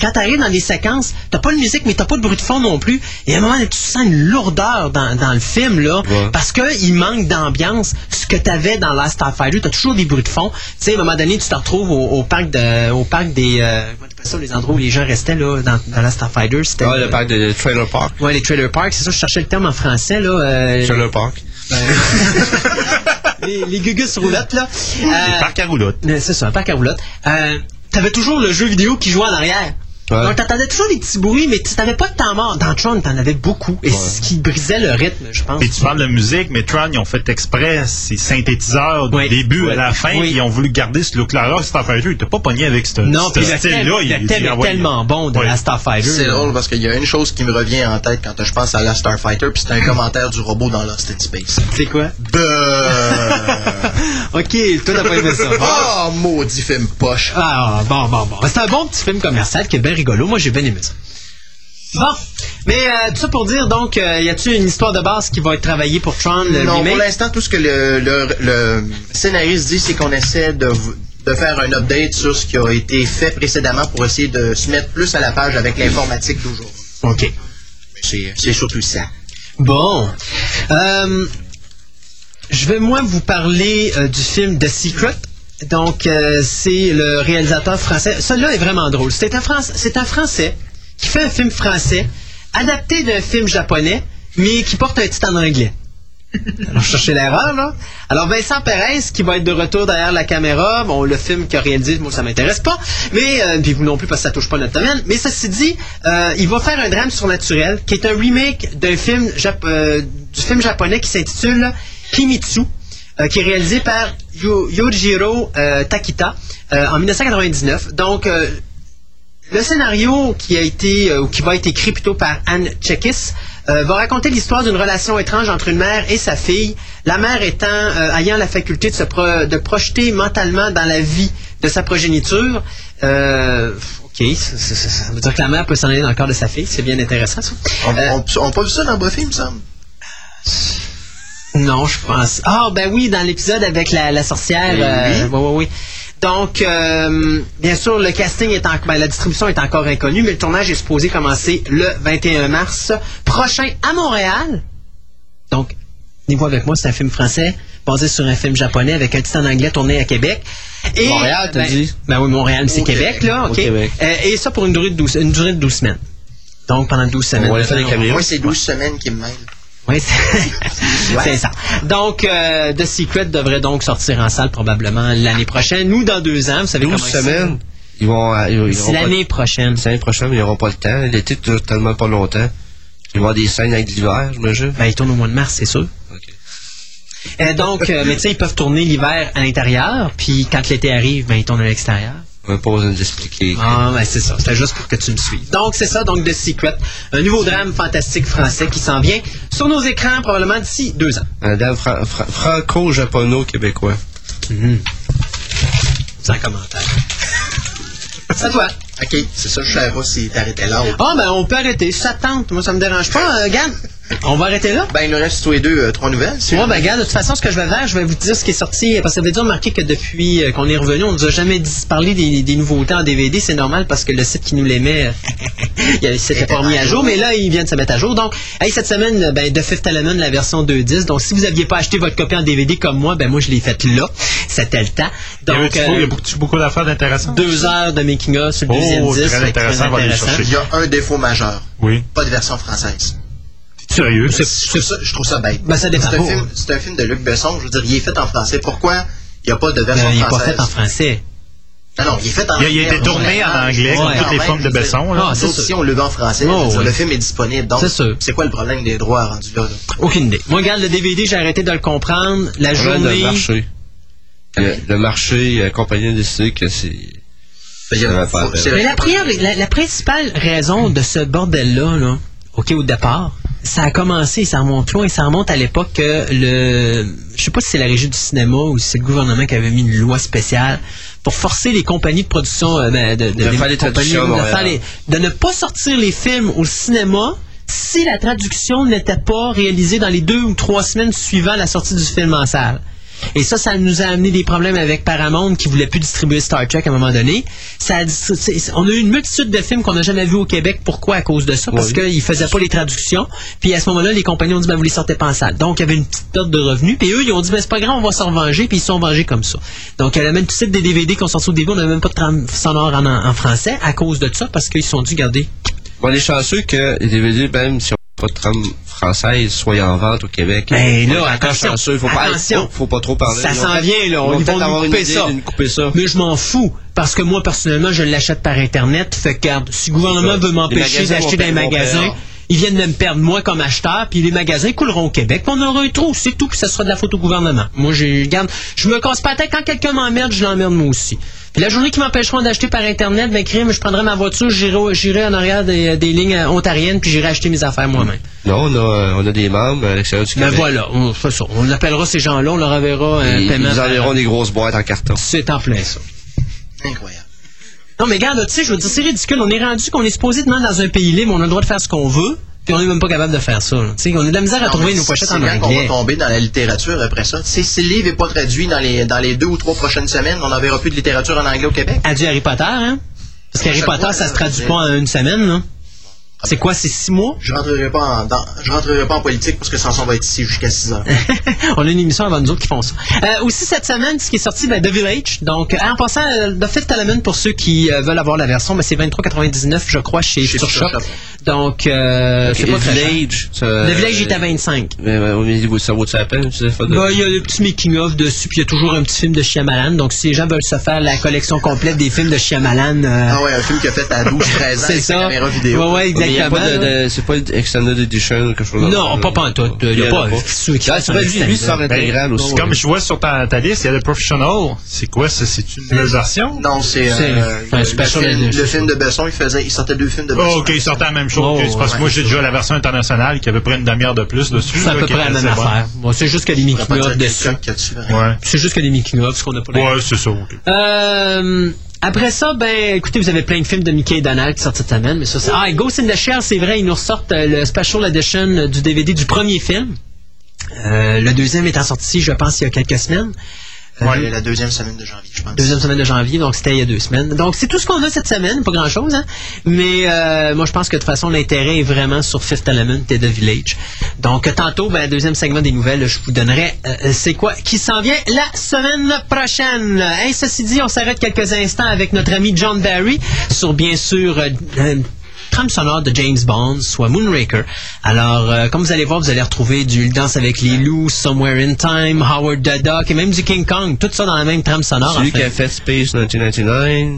quand t'arrives dans des séquences, t'as pas de musique, mais t'as pas de bruit de fond non plus. Et à un moment donné, tu sens une lourdeur dans, dans le film, là, Ouais. parce qu'il manque d'ambiance. Ce que t'avais dans Last Starfighter, t'as toujours des bruits de fond. Tu sais, à un moment donné, tu te retrouves au, au parc de, au parc des, euh, ça, les endroits où les gens restaient, là, dans, dans Last Starfighter. C'était, Ouais, le parc de Trailer Park. Ouais, les trailer parks, c'est ça, je cherchais le terme en français, là. euh, Trailer Park. les, les gugus roulottes, là. Les Euh, parcs à roulotte. euh, C'est ça, un parc à roulotte. Euh, T'avais toujours le jeu vidéo qui jouait en arrière. Ouais. Donc, t'entendais toujours des petits bruits, mais tu t'avais pas de temps mort. Dans Tron, t'en avais beaucoup. Et c'est ce qui brisait le rythme, je pense. Et tu parles de musique, mais Tron, ils ont fait exprès ces synthétiseurs du début à la fin. Oui. Ils ont voulu garder ce look-là. Alors, Starfighter, il était pas pogné avec ce, Non, ce style-là. le Il- thème est envoyait- tellement bon de la Starfighter. C'est drôle parce qu'il y a une chose qui me revient en tête quand je pense à la Starfighter, puis c'est un commentaire du robot dans Lost in Space. C'est quoi? ok, toi t'as pas aimé ça. Oh, maudit film poche. Ah, bon, bon, bon. C'est un bon petit film commercial qui est bien rigolo. Moi, j'ai bien aimé ça. Bon, mais euh, tout ça pour dire, donc, euh, y a-t-il une histoire de base qui va être travaillée pour Tron, le non, remake? pour l'instant, tout ce que le, le- le scénariste dit, c'est qu'on essaie de, faire un update sur ce qui a été fait précédemment pour essayer de se mettre plus à la page avec l'informatique d'aujourd'hui. OK. C'est c'est surtout ça. Bon. Euh, je vais, moi, vous parler euh, du film The Secret. Donc, euh, c'est le réalisateur français. Celui-là est vraiment drôle. C'est un, un Français qui fait un film français adapté d'un film japonais, mais qui porte un titre en anglais. Alors, je cherchais l'erreur, là. Alors, Vincent Perez, qui va être de retour derrière la caméra. Bon, le film qu'il a réalisé, moi, ça m'intéresse pas. Mais, euh, puis vous non plus, parce que ça touche pas notre domaine. Mais ceci dit, euh, il va faire un drame surnaturel, qui est un remake d'un film, jap- du film japonais qui s'intitule Kimitsu, qui est réalisé par Yojiro euh, Takita euh, en 1999. Donc, euh, le scénario qui a été euh, ou qui va être écrit plutôt par Anne Chekis va raconter l'histoire d'une relation étrange entre une mère et sa fille. La mère étant ayant la faculté de se pro- de projeter mentalement dans la vie de sa progéniture. Ok, ça, ça- ça- ça veut dire que la mère peut s'en aller dans le corps de sa fille. C'est bien intéressant ça. On Euh, on- pas vu ça dans il me semble. Non, je pense. Ah, ben oui, dans l'épisode avec la, la sorcière. Eh euh, oui. oui, oui, oui. Donc, euh, bien sûr, le casting est en, ben, la distribution est encore inconnue, mais le tournage est supposé commencer le 21 mars prochain à Montréal. Donc, venez voir avec moi, c'est un film français basé sur un film japonais avec un titre en anglais tourné à Québec. Et, Montréal, t'as ben, dit? Ben oui, Montréal, mais c'est Québec, Québec. là, ok. Québec. Euh, et ça pour une durée de 12, une durée de 12 semaines. Donc, pendant 12 semaines. On aller faire des caméos. Moi, c'est 12 semaines qui me mêlent. Oui, c'est ça. Donc, euh, The Secret devrait donc sortir en salle probablement l'année prochaine ou dans deux ans. Vous savez 12 comment semaines. Ils vont. euh, Ils, ils C'est l'année prochaine. C'est l'année prochaine, mais ils n'auront pas le temps. L'été dure tellement pas longtemps. Il va y avoir des scènes avec l'hiver, j'imagine. Ben, ils tournent au mois de mars, c'est sûr. Euh, donc, euh, mais tu sais, ils peuvent tourner l'hiver à l'intérieur, puis quand l'été arrive, ben, ils tournent à l'extérieur. On va pas besoin d'expliquer. Ah, ben, c'est ça. C'était juste pour que tu me suives. Donc, c'est ça, donc The Secret. Un nouveau drame fantastique français qui s'en vient sur nos écrans probablement d'ici deux ans. Un fra- fra- franco-japono-québécois. Sans commentaire. C'est à toi. OK, c'est ça, je savais pas si t'arrêtais là. ou- Ah, ben, on peut arrêter. Ça te tente, moi, ça me dérange pas. Euh, on va arrêter là? Ben, il nous reste tous les deux euh, trois nouvelles. si Ouais, ben, regarde, de toute façon, ce que je vais faire, je vais vous dire ce qui est sorti, parce que vous avez dû remarquer que depuis euh, qu'on est revenu, on nous a jamais dit, parlé des, des nouveautés en DVD. C'est normal parce que le site qui nous les met, euh, il s'était pas remis à jour, mais là, il vient de se mettre à jour. Donc, hey, cette semaine, ben, The Fifth Element, la version 2.10. Donc, si vous aviez pas acheté votre copie en DVD comme moi, ben, moi, je l'ai faite là. C'était le temps. Il y avait Donc, il y a euh, beaucoup, beaucoup d'affaires intéressantes. deux heures de making of sur le Oh, deuxième Oh, disque. très c'est intéressant. Il y a un défaut majeur. Oui. Pas de version française. Sérieux? C'est- Je trouve ça, je trouve ça bête. Ben, ça dépend C'est un, film, c'est un film de Luc Besson. Je veux dire, il est fait en français. Pourquoi il n'y a pas de version Euh, il n'est pas française? fait en français. Non, non, il est fait en Il a- il a été anglais. tourné en anglais, comme toutes les formes de Besson, là. Ah, c'est si on le veut en français, Oh, le film est disponible. Donc, C'est sûr. c'est quoi le problème des droits rendus là? Aucune idée. Moi, regarde, le DVD, j'ai arrêté de le comprendre. La journée... marché. Le, le marché, la compagnie a décidé que c'est. C'est- Mais la, première- la, la principale raison de ce bordel-là, là, OK, au départ, ça a commencé, ça remonte loin, ça remonte à l'époque que le... Je sais pas si c'est la régie du cinéma ou si c'est le gouvernement qui avait mis une loi spéciale pour forcer les compagnies de production... euh, ben, de, De faire les traductions de, faire les- de ne pas sortir les films au cinéma si la traduction n'était pas réalisée dans les deux ou trois semaines suivant la sortie du film en salle. Et ça, ça nous a amené des problèmes avec Paramount qui voulait plus distribuer Star Trek à un moment donné. Ça a, on a eu une multitude de films qu'on n'a jamais vus au Québec. Pourquoi? À cause de ça. Parce Oui. qu'ils ne faisaient pas les traductions. Puis à ce moment-là, les compagnies ont dit, ben, vous les sortez pas en salle. Donc, il y avait une petite perte de revenus. Puis eux, ils ont dit, ben, c'est pas grave, on va s'en venger. Puis ils se sont vengés comme ça. Donc, y a même tout de suite des DVD qu'on sortit au début. On n'avait même pas de trame sonore en, en français à cause de ça. Parce qu'ils se sont regardez, Bon, on est chanceux que les DVD, même si pas de trame française, en vente au Québec. Ben, On là, attention, chanceux. Faut pas, attention. faut, faut pas trop parler. Ça s'en vient, là. On- ils vont nous couper ça. de nous couper ça. Mais je m'en fous. Parce que moi, personnellement, je l'achète par Internet. Fait que, regarde, si le gouvernement veut m'empêcher d'acheter dans les magasins, ils viennent de me perdre, moi, comme acheteur, puis les magasins couleront au Québec, puis on aura un trou, c'est tout, puis ça sera de la faute au gouvernement. Moi, je regarde, je me casse pas la tête. Quand quelqu'un m'emmerde, je l'emmerde moi aussi. Puis la journée qui m'empêcheront d'acheter par Internet, ben, crime, je prendrai ma voiture, j'irai, en arrière des, des lignes euh, ontariennes, puis j'irai acheter mes affaires moi-même. Non, on a, euh, on a des membres à l'extérieur du Ben Québec. voilà, on, fait ça. on appellera ces gens-là, on leur enverra un Ils paiement. nous par- enverront des grosses boîtes en carton. C'est en plein ça. Incroyable. Non, mais regarde, tu sais, je veux dire, c'est ridicule. On est rendu qu'on est supposé demander dans un pays libre, on a le droit de faire ce qu'on veut, puis on n'est même pas capable de faire ça. là. On a de la misère à Non, trouver nos pochettes en quand qu'on va anglais. tomber dans la littérature après ça. Si le livre n'est pas traduit dans les, dans les deux ou trois prochaines semaines, on n'en verra plus de littérature en anglais au Québec. Adieu Harry Potter, hein? Parce qu'Harry Potter, ça se là, traduit pas en une semaine, là. C'est quoi, c'est six mois? Je rentrerai pas en, dans- je rentrerai pas en politique parce que Samson va être ici jusqu'à 6 heures. on a une émission avant nous autres qui font ça. Euh, aussi cette semaine, ce qui est sorti, ben, The Village. Donc, en passant, euh, The Fifth Element, pour ceux qui euh, veulent avoir la version, ben, c'est 23,99, je crois, chez, Chez Shop. Shop. Donc, euh, c'est pas. Village. ça- The Village est à 25. Mais, mais, mais ça la peine? Ben, il y a le petit making-of dessus, puis il y a toujours un petit film de Shyamalan. Donc, si les gens veulent se faire la collection complète des films de Shyamalan, euh, Ah ouais, un film qui a fait à 12-13 ans c'est ça. caméra vidéo. Ouais, ouais, Mais il y a pas de, de- c'est pas extended edition ou quelque chose comme Non, pas pantoute. Il y a pas- ceux qui font c'est pas lui, sort intégral aussi. Comme je vois sur ta, ta liste, il y a le Professional. C'est quoi ça? C'est une nouvelle version? Non, c'est C'est euh, le, film, de Besson, il faisait, il sortait deux films de Besson. Oh, ok, ils sortaient la même chose. Parce que moi, j'ai déjà la version internationale qui avait pris une demi-heure de plus dessus. C'est à peu près la même affaire. Bon, c'est juste que les making-of dessus. C'est juste que les making-of, ce qu'on n'a pas les- Ouais, c'est ça. Après ça, ben, écoutez, vous avez plein de films de Mickey et Donald qui sortent cette semaine, mais ça, c'est... Ah, et Ghost in the Shell, c'est vrai, ils nous ressortent euh, le special edition du DVD du premier film. Euh, le deuxième étant sorti, je pense, il y a quelques semaines. Euh, Ouais, la deuxième semaine de janvier, je pense. Deuxième semaine de janvier, donc c'était il y a deux semaines. Donc c'est tout ce qu'on a cette semaine, pas grand chose, hein. Mais euh, moi je pense que de toute façon l'intérêt est vraiment sur Fifth Element et The Village. Donc tantôt, ben, deuxième segment des nouvelles, je vous donnerai euh, c'est quoi qui s'en vient la semaine prochaine. Hein, ceci dit, on s'arrête quelques instants avec notre ami John Barry sur bien sûr euh, euh, trame sonore de James Bond, soit Moonraker. Alors, euh, comme vous allez voir, vous allez retrouver du Danse avec les loups, Somewhere in Time, Howard the Duck et même du King Kong. Tout ça dans la même trame sonore. Celui en fait. qui a fait Space 1999.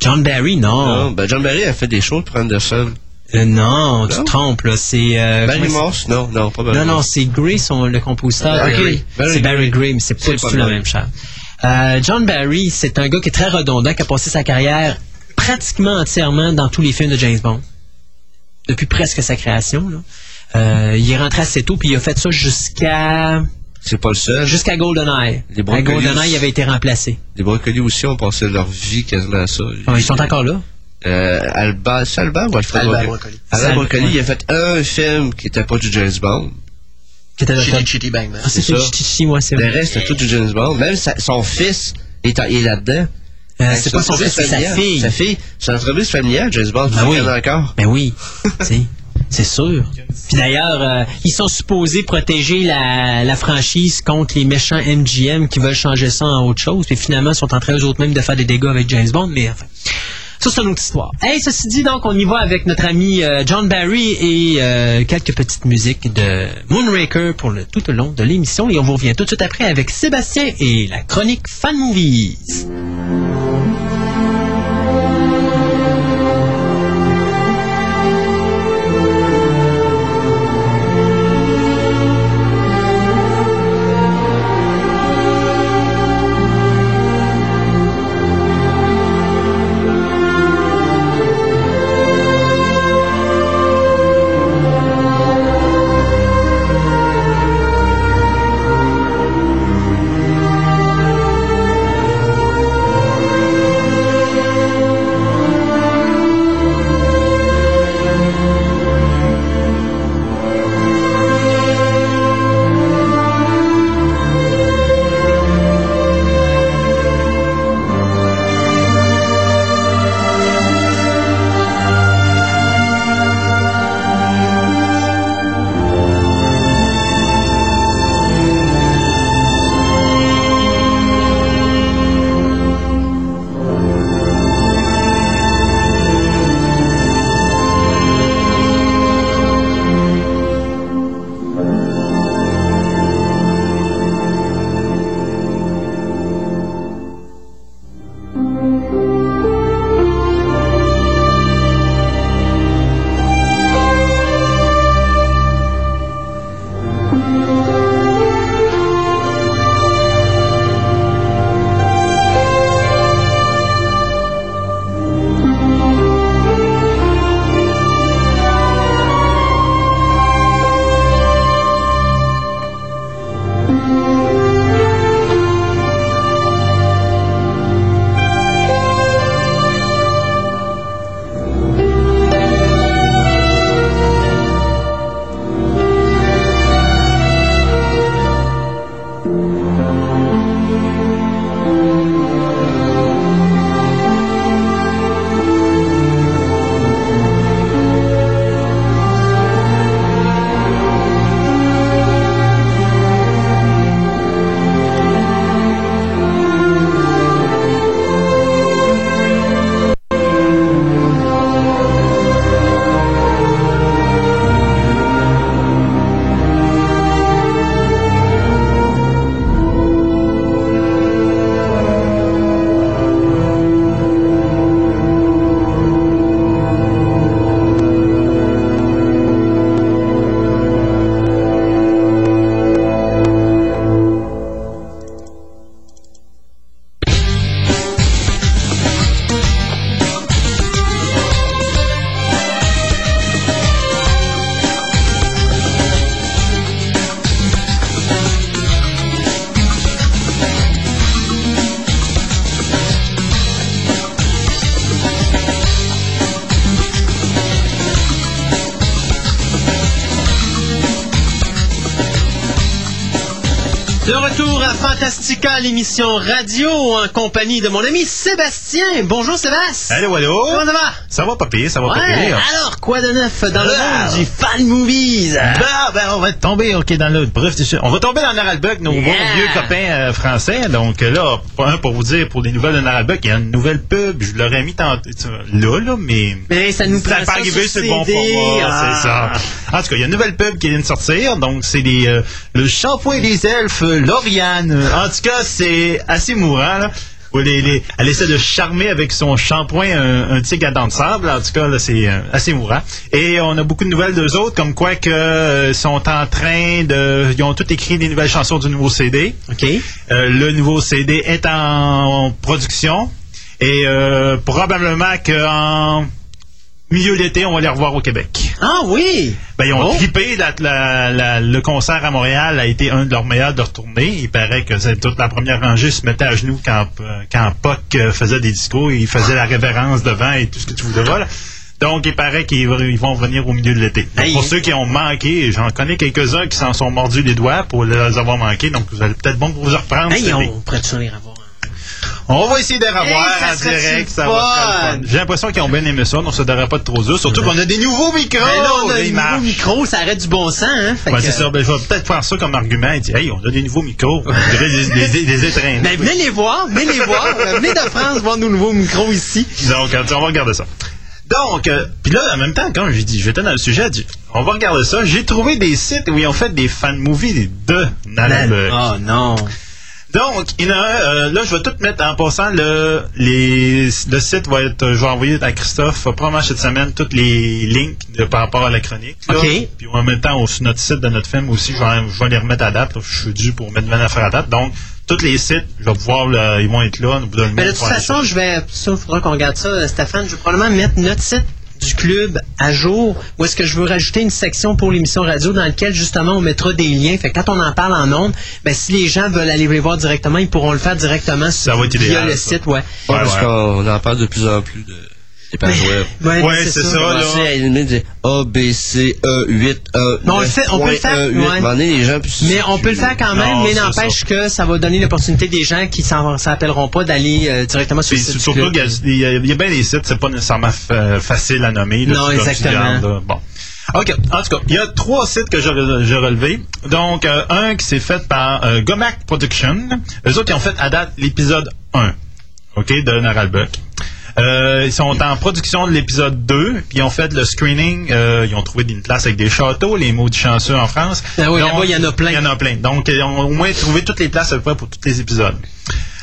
John Barry, non. Non, ben John Barry a fait des choses pour Anderson. Euh, non, tu te trompes, là. C'est. euh, Barry Morse? Non, non, pas Barry Non, non, c'est Gray, son, le compositeur. Barry C'est Barry Gray. Mais c'est pas du tout la même chose. Euh, John Barry, c'est un gars qui est très redondant, qui a passé sa carrière pratiquement entièrement dans tous les films de James Bond. Depuis presque sa création, là. Euh, il est rentré assez tôt, puis il a fait ça jusqu'à C'est pas le seul. jusqu'à GoldenEye. Les À. GoldenEye, il avait été remplacé. Les brocolis aussi ont passé leur vie quasiment à ça. Ah, ils sont encore là? Euh, Alba, c'est Alba ou Alfred Albert Brocoli? C'est Brocoli, Alba. il a fait un film qui était pas du James Bond. Qui était Chitty Chitty Bang Bang. Ah, c'était ça. Chichi, ouais, c'est Le vrai. reste, c'était tout du James Bond. Même sa- son fils est, est là-dedans. Euh, c'est pas son fils, c'est sa fille. Sa fille. C'est une entreprise familiale, James Bond. Ah oui. encore? Ben oui, c'est sûr. Puis d'ailleurs, euh, ils sont supposés protéger la, la franchise contre les méchants MGM qui veulent changer ça en autre chose. Puis finalement, ils sont en train eux autres même de faire des dégâts avec James Bond. Mais enfin, Ça, c'est une autre histoire. Hey, ceci dit, donc, on y va avec notre ami euh, John Barry et euh, quelques petites musiques de Moonraker pour le, tout au long de l'émission. Et on vous revient tout de suite après avec Sébastien et la chronique Fan Movies. Fantastica, l'émission radio en compagnie de mon ami Sébastien. Bonjour Sébastien. Allô, allô. Comment ça va? Ça va pas pire, ça va pas pire. alors, quoi de neuf dans le monde du fan movies? Ben, ben, on va tomber, ok, dans le, bref, c'est on va tomber dans Naralbuck, nos Yeah. bons vieux copains euh, français. Donc là, pour, un, pour vous dire, pour les nouvelles de Naralbuck, il y a une nouvelle pub, je l'aurais mis tant- là, là, mais... Mais ça nous prend ça arrivé le bon format, ah. c'est ça. En tout cas, il y a une nouvelle pub qui vient de sortir, donc c'est les, euh, le shampoing des elfes Lauriane. En tout cas, c'est assez mourant, là. Où les- les- elle essaie de charmer avec son shampoing un, un tigre à dents de sable. En tout cas, là, c'est euh, assez mourant. Et on a beaucoup de nouvelles d'eux autres, comme quoi que euh, sont en train de... Ils ont tous écrit des nouvelles chansons du nouveau CD. OK. Euh, le nouveau CD est en production. Et euh, probablement qu'en milieu d'été, on va les revoir au Québec. Ah oui! Ben, ils ont Oh. trippé. La- la- la- le concert à Montréal a été un de leurs meilleurs de retourner. Il paraît que c'est toute la première rangée se mettait à genoux quand, euh, quand Puck euh, faisait des discours. Il faisait la révérence devant et tout ce que tu voudras. là. Donc, il paraît qu'ils vont- venir au milieu de l'été. Hey. Pour ceux qui ont manqué, j'en connais quelques-uns qui s'en sont mordus les doigts pour les avoir manqués. Donc, vous allez peut-être bon pour vous en reprendre. Hey, cet été. on pourrait toujours les revoir. On va essayer de revoir Hey, en direct. Ça va. J'ai l'impression qu'ils ont bien aimé ça, donc ça devrait pas être trop dur. Surtout qu'on a des nouveaux micros! Ben là, on a Ils un nouveau marchent. micro, ça arrête du bon sens, hein? Que- c'est ça. Ben, je vais peut-être faire ça comme argument et dire, hey, on a des nouveaux micros. On les, les étreindre. Ben, venez les voir, venez les voir. Euh, venez de France voir nos nouveaux micros ici. Donc, on va regarder ça. Donc, euh, puis là, en même temps, quand j'ai dit, j'étais dans le sujet, dit, on va regarder ça. J'ai trouvé des sites où ils ont fait des fan movies de Nalbuck. Oh non. Donc, il y en a un, euh, là, je vais tout mettre en passant. Le, les, le site va être, je vais envoyer à Christophe, euh, probablement cette semaine, tous les links de, par rapport à la chronique. là. OK. Puis en même temps, sur notre site de notre film aussi, je vais, je vais les remettre à date. là. je suis dû pour mettre une affaire à date. Donc, tous les sites, je vais pouvoir, là, ils vont être là. au bout d'un Mais de toute façon, je vais, ça, il faudra qu'on regarde ça, euh, Stéphane. Je vais probablement mettre notre site du club à jour où est-ce que je veux rajouter une section pour l'émission radio dans laquelle justement on mettra des liens? Fait que quand on en parle en ondes, ben si les gens veulent aller les voir directement, ils pourront le faire directement Ça va être via idéal, le ça. site, ouais. Ouais, parce ouais. qu'on en parle de plus en plus de, des pages web. Ouais, Ouais, c'est ça, là. Commencer à éliminer des A, B, C, E, 8, E, Mais on le fait- on peut le faire, 8. ouais. À un moment donné, les gens, puis- Mais on peut le faire quand même, Non, mais n'empêche que ça va donner l'opportunité des gens qui s'en s'appelleront pas d'aller euh, directement sur le site du surtout club. qu'il y, a- il y a bien des sites, c'est pas nécessairement fa- facile à nommer. là, Non, exactement. regardes. Bon. OK. En tout cas, il y a trois sites que j'ai relevés. Donc, euh, un qui s'est fait par euh, Gomac Production. Eux autres, ils ont fait à date l'épisode 1 OK, de Naralbuck. Euh, ils sont en production de l'épisode 2, puis ils ont fait le screening. euh, ils ont trouvé une place avec des châteaux, les mots du chanceux en France. Ah oui, là-bas, il y en a plein. Il y en a plein. Donc, ils ont au moins trouvé toutes les places à peu près pour tous les épisodes.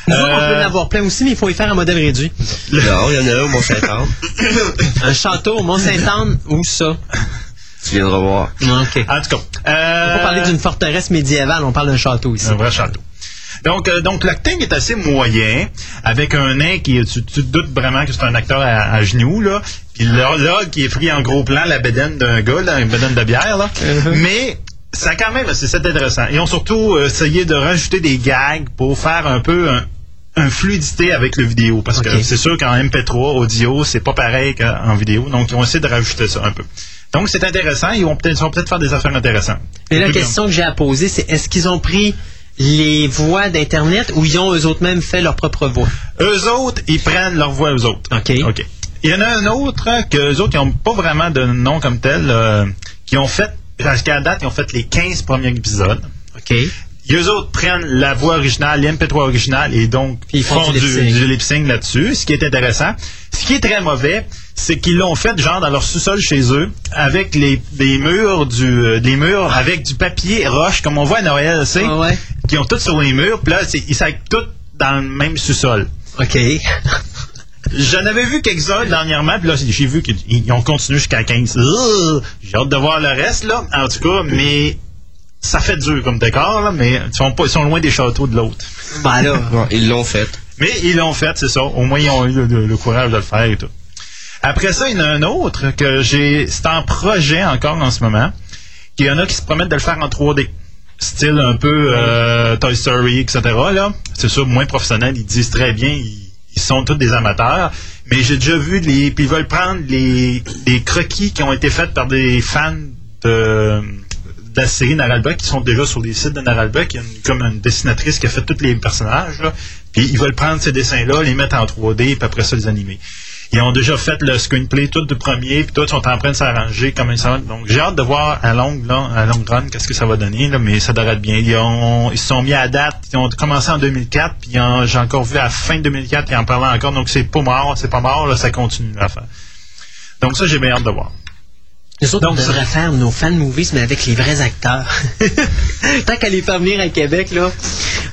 Nous on Euh, peut en avoir plein aussi, mais il faut y faire un modèle réduit. Non, il y en a un au Mont-Saint-Anne. Un château au Mont-Saint-Anne, où ça? tu viendras voir. OK. En tout cas, On euh, va parler d'une forteresse médiévale, on parle d'un château ici. un vrai château. Donc, euh, donc l'acting est assez moyen, avec un nain qui, tu, tu te doutes vraiment que c'est un acteur à, à genoux, là. Puis là, qui est pris en gros plan, la bédaine d'un gars, là, une bédaine de bière, là. Mais, ça quand même, c'est intéressant. Ils ont surtout euh, essayé de rajouter des gags pour faire un peu un, un fluidité avec le vidéo. Parce que c'est sûr qu'en MP3, audio, c'est pas pareil qu'en vidéo. Donc, ils ont essayé de rajouter ça un peu. Donc, c'est intéressant. Ils vont peut-être faire des affaires intéressantes. Mais la question que j'ai à poser, c'est est-ce qu'ils ont pris les voix d'Internet ou ils ont eux autres même fait leur propre voix? Eux autres, ils prennent leur voix eux autres. OK. OK. Il y en a un autre hein, que eux autres, ils n'ont pas vraiment de nom comme tel, euh, qui ont fait, jusqu'à date, ils ont fait les 15 premiers épisodes. OK. Et eux autres prennent la voix originale, l'MP3 originale, et donc Puis ils font du du, lip-sync. du lip-sync là-dessus, ce qui est intéressant. Ce qui est très mauvais, c'est qu'ils l'ont fait genre dans leur sous-sol chez eux, avec les, les murs du, euh, des murs avec du papier roche, comme on voit à Noël, tu sais, Ah ouais. qui ont tout sur les murs, puis là, c'est- ils savent tout dans le même sous-sol. OK. J'en avais vu quelques-uns dernièrement, puis là, j'ai vu qu'ils ils ont continué jusqu'à 15. Ugh! J'ai hâte de voir le reste, là, en tout cas, mais ça fait dur comme décor, là, mais ils sont, pas, ils sont loin des châteaux de l'autre. Ben là. Ils l'ont fait. Mais ils l'ont fait, c'est ça. Au moins, ils ont eu le, le- le courage de le faire et tout. Après ça, il y en a un autre que j'ai. C'est en projet encore en ce moment. Il y en a qui se promettent de le faire en 3D. Style un peu euh, Toy Story, etc. Là. C'est sûr, moins professionnel. Ils disent très bien, ils, ils sont tous des amateurs. Mais j'ai déjà vu les. Puis ils veulent prendre les, les croquis qui ont été faits par des fans de, de la série Naralbuck qui sont déjà sur les sites de Naralbuck. Il y a une- comme une dessinatrice qui a fait tous les personnages. Puis ils veulent prendre ces dessins-là, les mettre en 3D, puis après ça, les animer. Ils ont déjà fait le screenplay tout du premier, puis tout sont en train de s'arranger comme ils sont. Donc j'ai hâte de voir à longue, run qu'est-ce que ça va donner, mais ça devrait être bien. Ils, ont, ils se sont mis à date, ils ont commencé en 2004, puis j'ai encore vu à la fin 2004, ils en parlaient encore, donc c'est pas mort, c'est pas mort, là, ça continue à faire. Donc ça, j'ai bien hâte de voir. Nous autres, Donc, on devrait faire nos fan movies, mais avec les vrais acteurs. Tant qu'à les faire venir à Québec, là,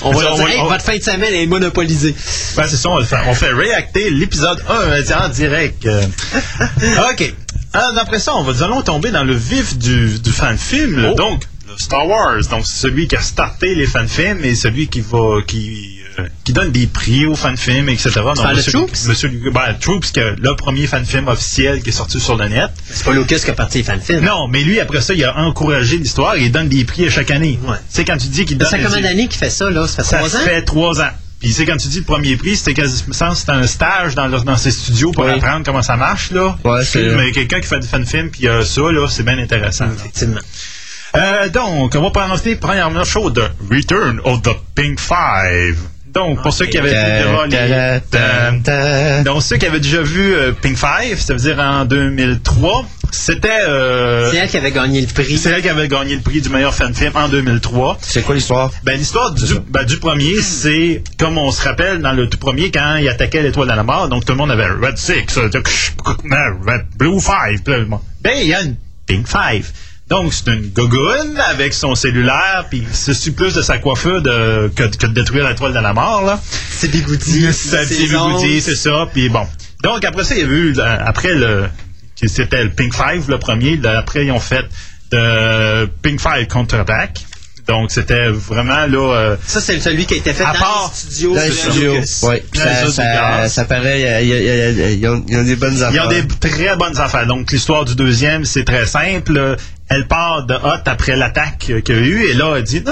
on va leur dire, hey, on- votre fin de semaine est monopolisée. Ben, c'est ça, on, le fait. on fait réacter l'épisode 1 euh, en direct. Euh, OK. Ah, D'après ça, on va nous allons tomber dans le vif du, du fan-film. là. Oh. Donc, le Star Wars. Donc, c'est celui qui a starté les fan-films et celui qui va qui, euh, qui donne des prix aux fan-films, etc. Donc, de Monsieur- Troops? Monsieur, ben, Troops, qui est le premier fan-film officiel qui est sorti sur le net. C'est pas Lucas qui a parti les fan films. Non, mais lui, après ça, il a encoragé l'histoire et il donne des prix à chaque année. Ouais. Tu sais, quand tu dis qu'il donne... Ça fait combien d'années qu'il fait ça, là? Ça fait Ça trois ans? fait trois ans. Puis c'est quand tu dis le premier prix, c'était quasiment c'était un stage dans, leur- dans ses studios pour Oui. apprendre comment ça marche là. Ouais, c'est- Mais quelqu'un qui fait du fan film puis euh, ça là, c'est bien intéressant. Effectivement. Euh, donc, on va présenter premièrement chose de Return of the Pink Five. Donc, pour ceux qui avaient vu déjà les- Donc, ceux qui avaient déjà vu euh, Pink Five, ça veut dire en 2003, c'était... euh, C'est elle qui avait gagné le prix. c'est elle qui avait gagné le prix du meilleur fan film en 2003. C'est quoi l'histoire? Ben, l'histoire du, ben, du premier, c'est comme on se rappelle dans le tout premier quand il attaquait l'étoile de la mort. Donc tout le monde avait Red Six, euh, Red Blue Five. Ben, il y a une Pink Five. Donc c'est une gogoune avec son cellulaire, puis c'est su plus de sa coiffure de, que, que de détruire l'étoile de la mort. là. C'est bigoudi. C'est bigoudi, c'est ça. Puis bon. Donc après ça, il y a eu, euh, après le, c'était le Pink Five, le premier. Après, ils ont fait de Pink Five contre-attaque. Donc c'était vraiment là. euh, Ça, c'est celui qui a été fait À dans part- les studios. Dans le studio. Dans Ça, ça, ça, paraît, il y a- il y a- il y a- ils ont, ils ont des bonnes Ils affaires. ont des très bonnes affaires. Donc, l'histoire du deuxième, c'est très simple. Elle part de Hot après l'attaque qu'il y a eu et là, elle dit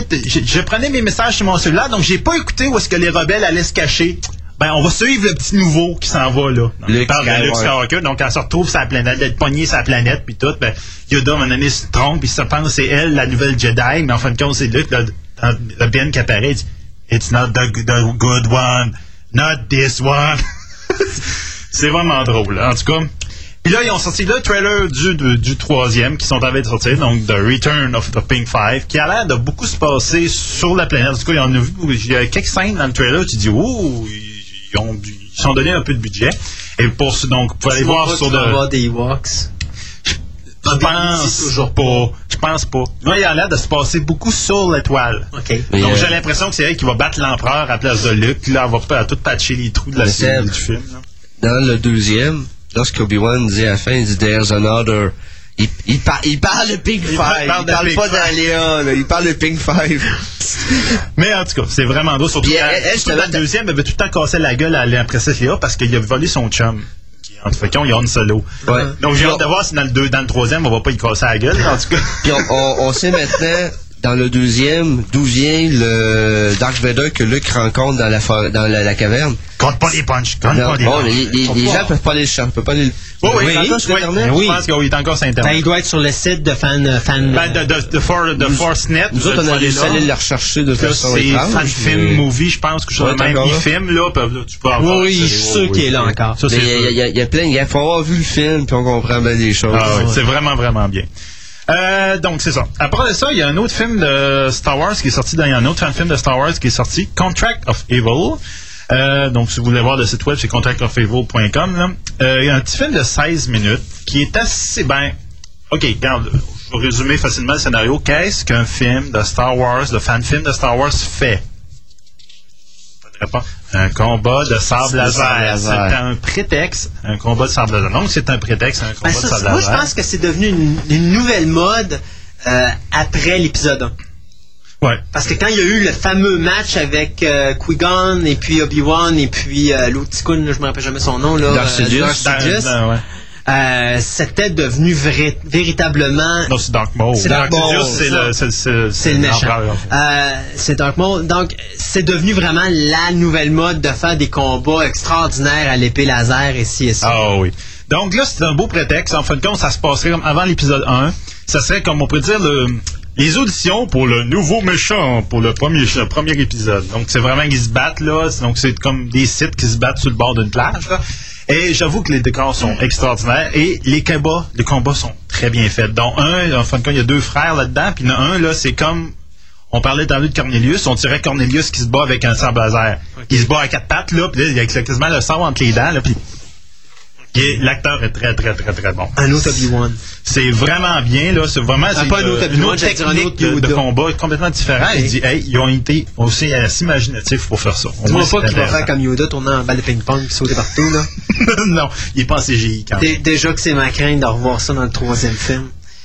été- j'ai- Je prenais mes messages sur mon cellulaire, donc j'ai pas écouté où est-ce que les rebelles allaient se cacher. Ben, on va suivre le petit nouveau qui s'en va, là. Donc, il parle de Luke Skywalker. Donc, elle se retrouve sur la planète, d'être pognée sur la planète, puis tout. Ben, Yoda, à un moment donné, se trompe, puis se pense que c'est elle, la nouvelle Jedi, mais en fin de compte, c'est Luke, là, dans le Ben qui apparaît, il dit It's not the, the good one, not this one. C'est vraiment drôle, en tout cas. Puis là, ils ont sorti le trailer du, du, du troisième qui sont en train de sortir, donc The Return of the Pink Five, qui a l'air de beaucoup se passer sur la planète. En tout cas, il y en a vu, il y a quelques scènes dans le trailer, tu dis, oh, ils ont, du- ils sont donné un peu de budget. Et pour ce, donc, vous pouvez aller voir sur le. des Ewoks. Je pense toujours pas. Je pense pas. Moi, il a l'air de se passer beaucoup sur l'étoile. Donc, euh, j'ai l'impression que c'est elle qui va battre l'empereur à la place de Luke. Là, elle va tout patcher les trous de la série du film. là. Dans le deuxième, lorsque Obi-Wan dit à la fin, il dit There's another. Il, il, par- il parle de Pink Five. parle Il parle Pink pas d'Aléa. Il parle de Pink Five. Mais en tout cas, c'est vraiment drôle. Surtout dans le deuxième, avait tout le temps cassé la gueule à la princesse Léa parce qu'il a volé son chum. En fait, qu'on y a une solo. Ouais. Donc, j'ai hâte de voir si dans le, deux, dans le troisième, on va pas y casser la gueule. En tout cas, Puis on, on, on sait maintenant, dans le deuxième, d'où vient le Dark Vader que Luke rencontre dans la, dans la, la caverne? compte pas les punchs. Compte Non, pas les bon, punchs. les, les- les gens peuvent pas aller le chercher, peuvent pas aller le... Oui, oui, Oui, il est encore sur oui, Internet. oui. Je pense qu'il est encore sur Ben, Internet. il doit être sur le site de fan. euh, fan Ben, de, de, de, For- de ForceNet. Nous autres, on a réussi à aller le rechercher de Là, façon c'est. Fan Film mais- Movie, je pense, que je Ouais, sais même. Il là. filme, là, tu peux avoir. Oui, oui, je c'est- suis sûr qu'il est là encore. Il y, a- il y plein, il faut avoir vu le film, puis on comprend bien des choses. Ah oui, c'est vraiment, vraiment bien. Euh, donc, c'est ça. Après ça, il y a un autre film de Star Wars qui est sorti. Il y a un autre film de Star Wars qui est sorti, Contract of Evil. Euh, donc, si vous voulez voir le site web, c'est contractofevil.com. Euh, Il y a un petit film de 16 minutes qui est assez ben. OK, regarde, je vais résumer facilement le scénario. Qu'est-ce qu'un film de Star Wars, de fan film de Star Wars fait? Un combat de sable De laser. C'est un prétexte, un combat de sable laser. Donc, c'est un prétexte, un combat Ben, de sable moi, je laser. pense que c'est devenu une, une nouvelle mode euh, après l'épisode 1. Ouais. Parce que quand il y a eu le fameux match avec euh, Qui-Gon et puis Obi-Wan et puis euh, l'autre je me rappelle jamais son nom, là, Darth euh, Sidious. Euh, c'était devenu vrai- véritablement Non, c'est Dark Maul. C'est Dark Maul, c'est le, méchant. Euh, c'est Dark Maul. Donc, c'est devenu vraiment la nouvelle mode de faire des combats extraordinaires à l'épée laser et ci et ça. Ah oui. Donc là, c'est un beau prétexte. En fin de compte, ça se passerait comme avant l'épisode 1. Ça serait comme on pourrait dire le, les auditions pour le nouveau méchant pour le premier, le premier épisode. Donc c'est vraiment qu'ils se battent là. Donc c'est comme des sites qui se battent sur le bord d'une plage. là. Et j'avoue que les décors sont extraordinaires et les combats, les combats sont très bien faits. Donc un, en fin de compte, il y a deux frères là-dedans. Puis il y en a un là, c'est comme on parlait dans de Cornelius, on dirait Cornelius qui se bat avec un sabre laser. Il se bat à quatre pattes, là, puis là, il y a quasiment le sang entre les dents, là, puis l'acteur est très, très, très, très bon. Un autre Obi-Wan. C'est vraiment bien, là. C'est vraiment Ah, c'est, pas un euh, une autre technique de, combat complètement différent. Ok. Il dit, hey, ils ont été aussi assez imaginatifs pour faire ça. Moins, vois pas qu'il va faire comme Yoda tourner en balle de ping-pong et sauter partout, là? non, il est pas en CGI quand même. Dé- Déjà que c'est ma crainte de revoir ça dans le troisième film.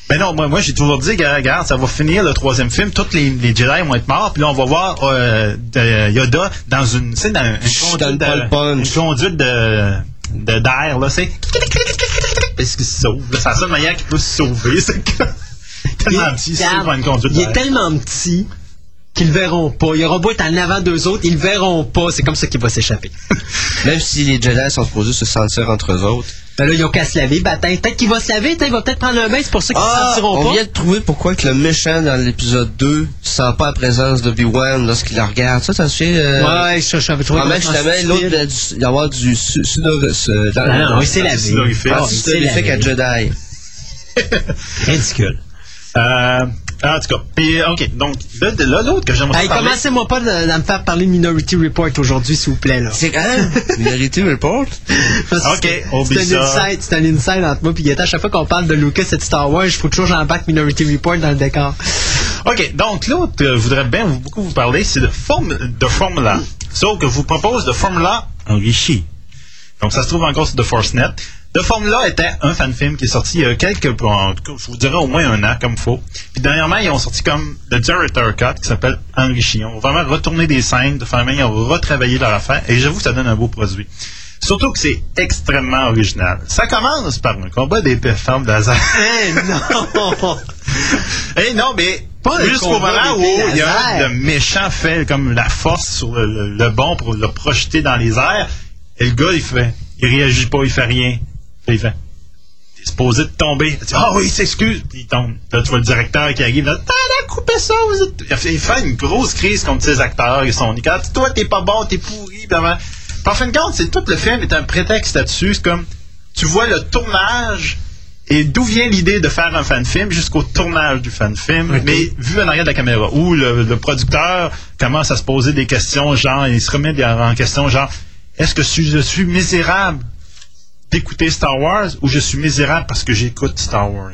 Ben non, moi, moi j'ai toujours dit, regarde, ça va finir le troisième film, tous les, les Jedi vont être morts, puis là on va voir euh, de- Yoda dans une, tu sais, dans une conduite, de, une conduite de de- d'air, là, c'est parce qu'il se sauve. C'est la seule manière qu'il peut se sauver, c'est que tellement petit, devant une conduite il est tellement petit qu'ils le verront pas. Il aura beau être en avant d'eux autres, ils le verront pas. C'est comme ça qu'il va s'échapper. Même si les Jedi sont supposés se sentir entre eux autres, Ben là, ils ont qu'à se laver. Ben, peut-être qu'il va se laver, il va peut-être prendre un bain, c'est pour ça qu'ils ne Ah, sentiront on pas. vient de trouver pourquoi que le méchant dans l'épisode 2 sent pas la présence de B1 lorsqu'il la regarde. Ça, ça se fait... Euh... Ouais, je, je, trouvais Probablement complètement justement, l'autre, il a dû y avoir du su- sudorus... euh, dans- Ah non, dans- il s'est lavé. Ah, Ah, il s'est sudorifique à lavé. Jedi. Ridicule. Euh, en tout cas, puis, OK, donc, là, l'autre que j'aimerais Hey, parler... commencez-moi pas de, de me faire parler Minority Report aujourd'hui, s'il vous plaît, là. C'est quand même Minority Report? Ok, c'est oublie c'est un inside, c'est un inside entre moi et Guetta. À chaque fois qu'on parle de Lucas et de Star Wars, il faut toujours j'embarque Minority Report dans le décor. OK, donc l'autre que je voudrais bien vous- beaucoup vous parler, c'est de, form de Formula. Sauf que je vous propose de Formula enrichi. Donc ça se trouve encore sur The Force.net. The Formula était un fan film qui est sorti il y a quelques, en tout cas, je vous dirais au moins un an, comme faut. Puis dernièrement, ils ont sorti comme le Director Cut qui s'appelle Enrichi. On va vraiment retourner des scènes, de famille, ils ont retravaillé leur affaire, et j'avoue que ça donne un beau produit. Surtout que c'est extrêmement original. Ça commence par un combat d'épée ferme de. Hey, non! Eh non, mais Pas jusqu'au moment où il y a le méchant fait comme la force sur le, le- le bon pour le projeter dans les airs, et le gars, il fait, il réagit pas, il fait rien. Il fait, est supposé de tomber. Il dit, ah oui, il s'excuse. Puis il tombe. Là, tu vois le directeur qui arrive, là, t'as coupé ça. vous êtes- Il fait- une grosse crise contre ses acteurs et son écart. Toi, t'es pas bon, t'es pourri. Puis en fin de compte, c'est tout le film est un prétexte là-dessus. C'est comme, tu vois le tournage et d'où vient l'idée de faire un fan film jusqu'au tournage du fan film, mais vu en arrière de la caméra, où le, le producteur commence à se poser des questions, genre, il se remet en question, genre, est-ce que je suis misérable? D'écouter Star Wars ou je suis misérable parce que j'écoute Star Wars?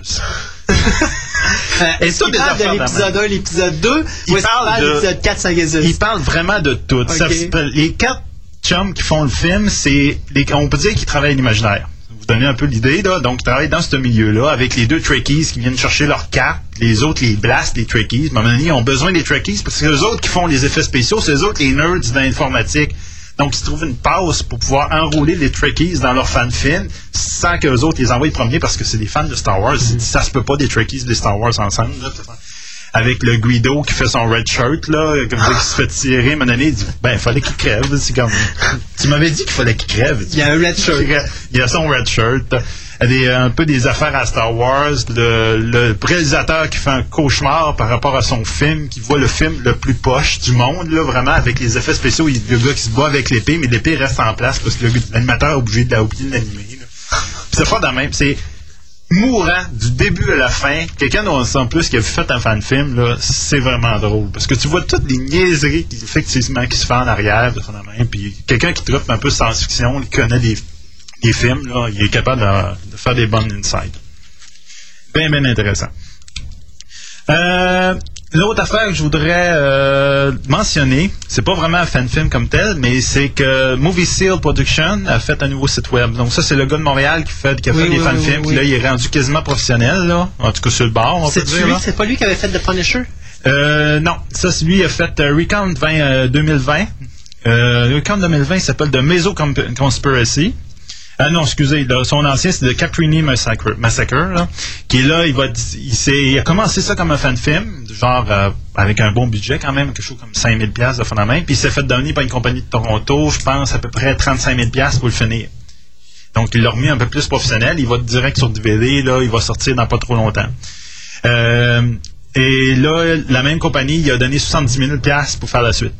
Est-ce qu'il parle de l'épisode 1, l'épisode 2, Il ou est-ce qu'il parle de de- l'épisode 4, 5 et 6? Il parle vraiment de tout. Ça les quatre chums qui font le film, c'est les- on peut dire qu'ils travaillent l'imaginaire. Vous donnez un peu l'idée, là. Donc, ils travaillent dans ce milieu-là avec les deux Trekkies qui viennent chercher leurs cartes. Les autres, les blast, les Trekkies. À un moment donné, ils ont besoin des Trekkies parce que c'est eux autres qui font les effets spéciaux. C'est eux autres, les nerds d'informatique. Donc, ils se trouvent une passe pour pouvoir enrouler les Trekkies dans leur fan film sans qu'eux autres les envoient promener parce que c'est des fans de Star Wars. Ça se peut pas des Trekkies et des Star Wars ensemble. là avec le Guido qui fait son red shirt, là, comme ça, qui se fait tirer, à un moment donné, il dit, ben, il fallait qu'il crève, c'est comme, tu m'avais dit qu'il fallait qu'il crève. Il y a un red shirt. Il y a son red shirt. Y a des- un peu des affaires à Star Wars. Le, réalisateur qui fait un cauchemar par rapport à son film, qui voit le film le plus poche du monde, là, vraiment, avec les effets spéciaux. Il, le gars qui se bat avec l'épée, mais l'épée reste en place parce que l'animateur est obligé de la oublier de l'animer. c'est pas dans même. C'est mourant du début à la fin. Quelqu'un en sent plus qui a fait un fan film, c'est vraiment drôle. Parce que tu vois toutes les niaiseries qui, effectivement, qui se font en arrière de main. Puis quelqu'un qui tripe un peu science-fiction, il connaît des, des films, là, il est capable de, de faire des bonnes insights. Bien, bien intéressant. Euh, L'autre affaire que je voudrais euh, mentionner, c'est pas vraiment un fan film comme tel, mais c'est que Movie Seal Production a fait un nouveau site web. Donc ça, c'est le gars de Montréal qui fait, qui a Oui, fait des fan films, oui, là, il est rendu quasiment professionnel, là. En tout cas, sur le bord, C'est pas lui qui avait fait The Punisher? Euh, non, ça, c'est lui, il a fait euh, Recount 20, euh, 2020. Euh, Recount 2020, il s'appelle The Meso Conspiracy. Ah non, excusez, son ancien, c'est The Caprini Massacre, qui est là, il, va, il, il a commencé ça comme un fan film, genre euh, avec un bon budget quand même, quelque chose comme 5000 pièces de fondament, puis il s'est fait donner par une compagnie de Toronto, je pense à peu près 35 000 pièces pour le finir. Donc il l'a remis un peu plus professionnel, il va direct sur DVD, là, il va sortir dans pas trop longtemps. Euh, et là, la même compagnie, il a donné 70 000 pièces pour faire la suite.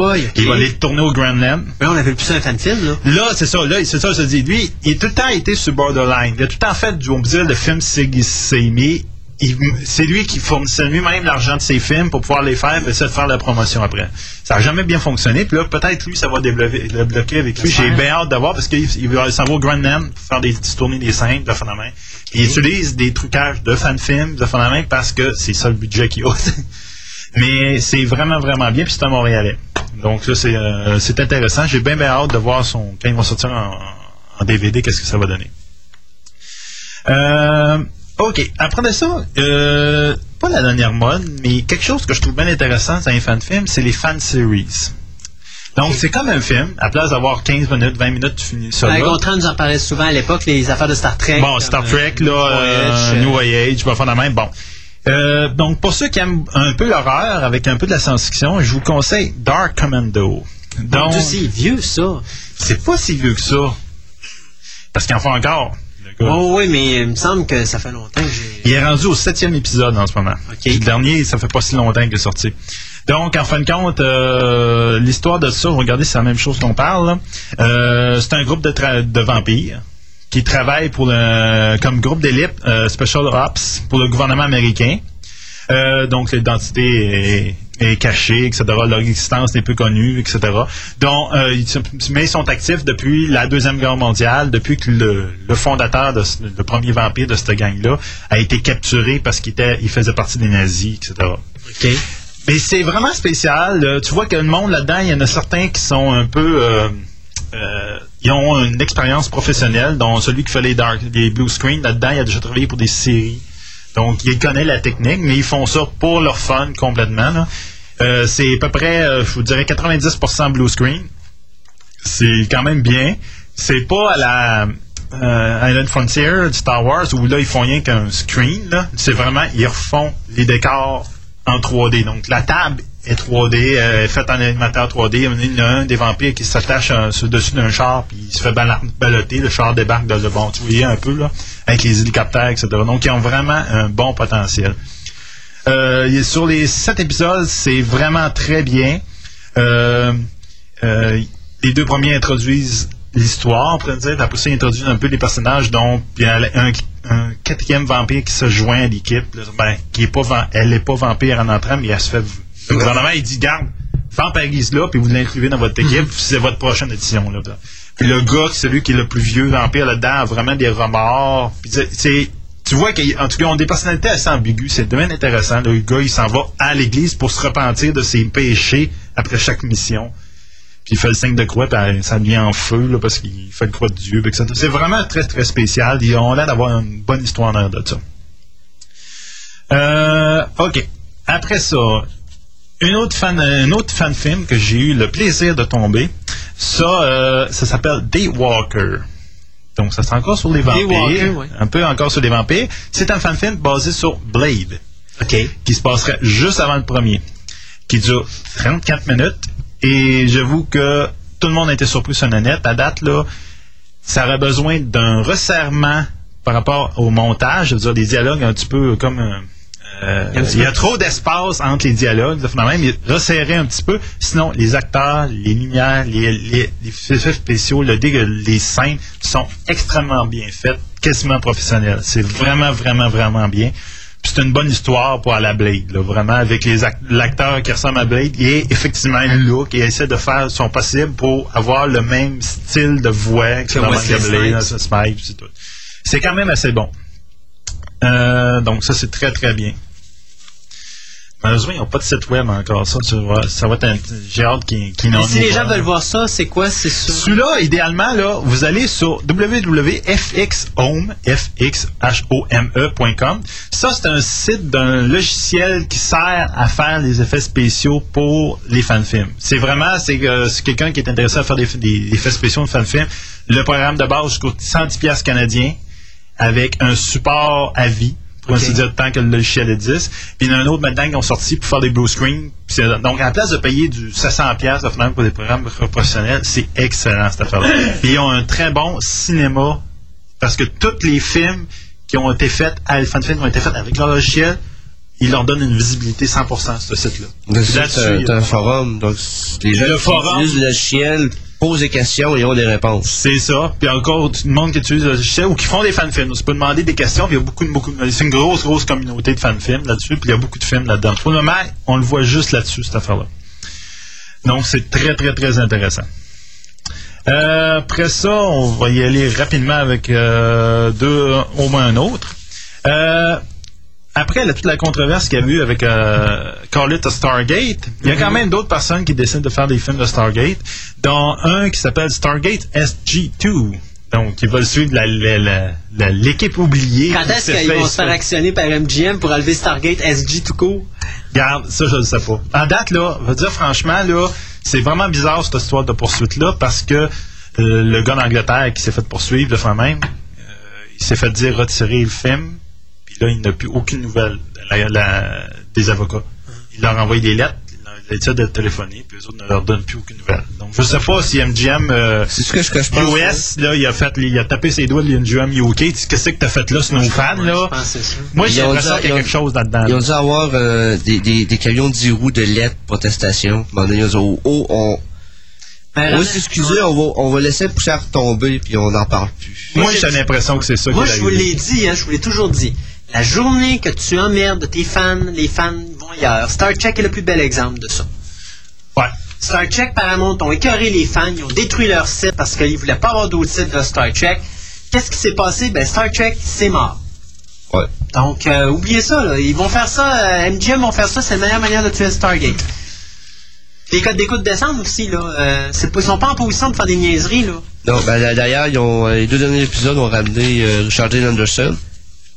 Boy. Il va les tourner au Grandland. Mais on avait plus un fan film, là. Là, c'est ça, là, c'est ça, je dis. Lui, il a tout le temps été sur Borderline. Il a tout le temps fait, du- on dire, le film Sig Saimi. Il- C'est lui qui fournissait lui-même l'argent de ses films pour pouvoir les faire et essayer de faire la promotion après. Ça n'a jamais bien fonctionné. Puis là, peut-être lui, ça va débloquer, le bloquer avec lui. J'ai bien hâte d'avoir parce qu'il il va s'en va au Grandland pour faire des, tourner des scènes de phénomène. Il utilise des trucages de fan films de phénomène parce que c'est ça le budget qu'il a. Mais c'est vraiment, vraiment bien. Puis c'est un Montréalais. Donc ça, c'est euh, c'est intéressant. J'ai bien, bien hâte de voir son quand il va sortir en, en DVD, qu'est-ce que ça va donner. Euh, OK. Après de ça, euh, pas la dernière mode, mais quelque chose que je trouve bien intéressant dans les fan films, c'est les fan series. Donc, c'est comme un film. À place d'avoir 15 minutes, 20 minutes, tu finis ça. Ben, là. Gontran nous en parlait souvent à l'époque, les affaires de Star Trek. Bon, Star euh, Trek, là, Voyage, euh, New Age, pas fondamentalement. Bon. Euh, donc, pour ceux qui aiment un peu l'horreur avec un peu de la science-fiction, je vous conseille Dark Commando. Donc, c'est vieux, ça. c'est pas si vieux que ça. Parce qu'il en fait encore. Oh oui, mais il me semble que ça fait longtemps que j'ai... Il est rendu au septième épisode en ce moment. Le dernier, ça fait pas si longtemps qu'il est sorti. Donc, en fin de compte, euh, l'histoire de ça, regardez, c'est la même chose qu'on parle. Euh, c'est un groupe de vampires qui travaille pour le, comme groupe d'élite euh, Special Ops pour le gouvernement américain. Euh, donc l'identité est, est cachée, etc. Leur existence n'est peu connue, etc. Donc, euh, ils, mais ils sont actifs depuis la Deuxième Guerre mondiale, depuis que le, le fondateur, de, ce- le premier vampire de cette gang-là, a été capturé parce qu'il était, il faisait partie des nazis, etc. Mais c'est vraiment spécial. Euh, tu vois que le monde là-dedans, il y en a certains qui sont un peu... euh, euh, ils ont une expérience professionnelle, dont celui qui fait les, dark, les blue screen, là-dedans, il a déjà travaillé pour des séries. Donc, il connaît la technique, mais ils font ça pour leur fun complètement. Euh, c'est à peu près, euh, je vous dirais, 90% blue screen. C'est quand même bien. C'est pas à la euh, Island Frontier du Star Wars où là, ils font rien qu'un screen. C'est vraiment, ils refont les décors en 3D. Donc, la table est 3D, euh, est faite en animateur 3D. Il y en a un des vampires qui s'attache euh, sur le dessus d'un char, puis il se fait balloter. Le char débarque dans le bon, tu voyais un peu, là, avec les hélicoptères, etc. Donc, ils ont vraiment un bon potentiel. Euh, sur les sept épisodes, c'est vraiment très bien. Euh, les deux premiers introduisent l'histoire, pourrait dire. Après ça, ils introduisent un peu les personnages. Donc, il y a un, quatrième vampire qui se joint à l'équipe. Ben, qui est pas, elle n'est pas vampire en entrant, mais elle se fait. Le gouvernement, il dit Garde, vampirise là, puis vous l'incluez dans votre équipe, c'est votre prochaine édition. Là. Puis le gars, celui qui est le plus vieux vampire là-dedans, a vraiment des remords. Puis c'est-. Tu vois qu'en tout cas, ils ont des personnalités assez ambiguës. C'est domaine intéressant. Le gars, il s'en va à l'église pour se repentir de ses péchés après chaque mission. Puis il fait le signe de croix, puis ça devient en feu là, parce qu'il fait le croix de Dieu. C'est vraiment très, très spécial. Ils ont l'air d'avoir une bonne histoire en de ça. Euh, OK. Après ça, une autre fan, un autre fan film que j'ai eu le plaisir de tomber, ça, euh, ça s'appelle Daywalker. Donc, ça c'est encore sur les vampires. Ouais. Un peu encore sur les vampires. C'est un fan film basé sur Blade. Qui se passerait juste avant le premier. Qui dure 34 minutes. Et j'avoue que tout le monde a été surpris sur la net. À date, là, ça aurait besoin d'un resserrement par rapport au montage. Je veux dire, des dialogues un petit peu comme... euh, euh, il y a trop d'espace entre les dialogues. Il même il resserrer un petit peu. Sinon, les acteurs, les lumières, les, les, spéciaux, le dé- les scènes sont extrêmement bien faites, quasiment professionnelles. C'est vraiment, vraiment, vraiment bien. Puis c'est une bonne histoire pour à la Blade, là, vraiment, avec les act- l'acteur qui ressemble à Blade, il est effectivement un look et essaie de faire son possible pour avoir le même style de voix que Que dans Wesley Blade, Snipes, c'est tout. C'est quand même assez bon. Euh, donc ça, c'est très, très bien. Malheureusement, ils n'ont pas de site web encore. Ça, tu vois, ça va être un- J'ai hâte qu'ils n'en si les gens veulent voir ça, c'est quoi? C'est sur... Celui-là, idéalement, là, vous allez sur www.fxhome, fxhome.com. Ça, c'est un site d'un logiciel qui sert à faire les effets spéciaux pour les fanfilms. C'est vraiment, c'est euh, c'est quelqu'un qui est intéressé à faire des, des effets spéciaux de fanfilms. Le programme de base coûte 110 pièces canadiens avec un support à vie pour ainsi dire tant que le logiciel existe. Puis il y en a un autre maintenant qui ont sorti pour faire des blue screen. Puis c'est- Donc, à la place de payer du 700$ piastres, finalement, pour des programmes professionnels, c'est excellent cette affaire-là. Puis ils ont un très bon cinéma parce que tous les films qui ont été faits à Elephant Film ont été faits avec leur logiciel. Ils leur donnent une visibilité 100% à ce site-là. C'est Là-dessus, un, un forum. Donc, les gens Le qui forum. utilisent le logiciel posent des questions et ont des réponses. C'est ça. Puis encore du monde qui utilise le logiciel ou qui font des fanfilms. Tu peux demander des questions. Puis il y a beaucoup, beaucoup. C'est une grosse, grosse communauté de fanfilms là-dessus. Puis il y a beaucoup de films là-dedans. Pour le moment, on le voit juste là-dessus, cette affaire-là. Donc c'est très, très, très intéressant. Euh, après ça, on va y aller rapidement avec euh, deux, au moins un autre. Euh, après là, toute la controverse qu'il y a eu avec euh, Call It a Stargate, il y a quand même d'autres personnes qui décident de faire des films de Stargate, dont un qui s'appelle Stargate SG2. Donc, ils veulent suivre la- la- la- la- l'équipe oubliée. Quand est-ce qu'ils vont se faire actionner par MGM pour enlever Stargate SG tout court? Regarde, ça, je ne sais pas. En date, là, je veux dire, franchement, là, c'est vraiment bizarre, cette histoire de poursuite-là, parce que euh, le gars d'Angleterre qui s'est fait poursuivre de fois même, euh, il s'est fait dire retirer le film, là, il n'a plus aucune nouvelle de la- la- des avocats. Il leur a envoyé des lettres, ils essaient de téléphoner, puis eux autres ne leur donnent plus aucune nouvelle. Donc, je sais pas si MGM euh, C'est ce que je, que je pense. US, là, il a fait, il a tapé ses doigts de MGM UK. Qu'est-ce que t'as fait là, sur nos fans, Je là? Moi, j'ai l'impression qu'il y a quelque chose là-dedans. Ils ont dû avoir euh, des, des, des camions de 10 roues de lettres protestation. À un moment donné, ils ont dit, oh, oh, on, Ben, on va s'excuser, on va, on va laisser la poussière tomber, puis on n'en parle plus. Moi, j'ai l'impression que c'est ça Moi, je vous l'ai dit, hein, je vous l'ai toujours dit. La journée que tu emmerdes tes fans, les fans vont ailleurs. Star Trek est le plus bel exemple de ça. Ouais. Star Trek, Paramount ont écœuré les fans, ils ont détruit leur site parce qu'ils voulaient pas avoir d'autres sites de Star Trek. Qu'est-ce qui s'est passé? Ben, Star Trek, c'est mort. Ouais. Donc, euh, oubliez ça, là. Ils vont faire ça, euh, MGM vont faire ça, c'est la meilleure manière de tuer Stargate. Les codes d'écoute descendent aussi, là. Euh, ils sont pas en position de faire des niaiseries, là. Non, ben, d'ailleurs, ils ont, euh, les deux derniers épisodes ont ramené euh, Richard Dean Anderson,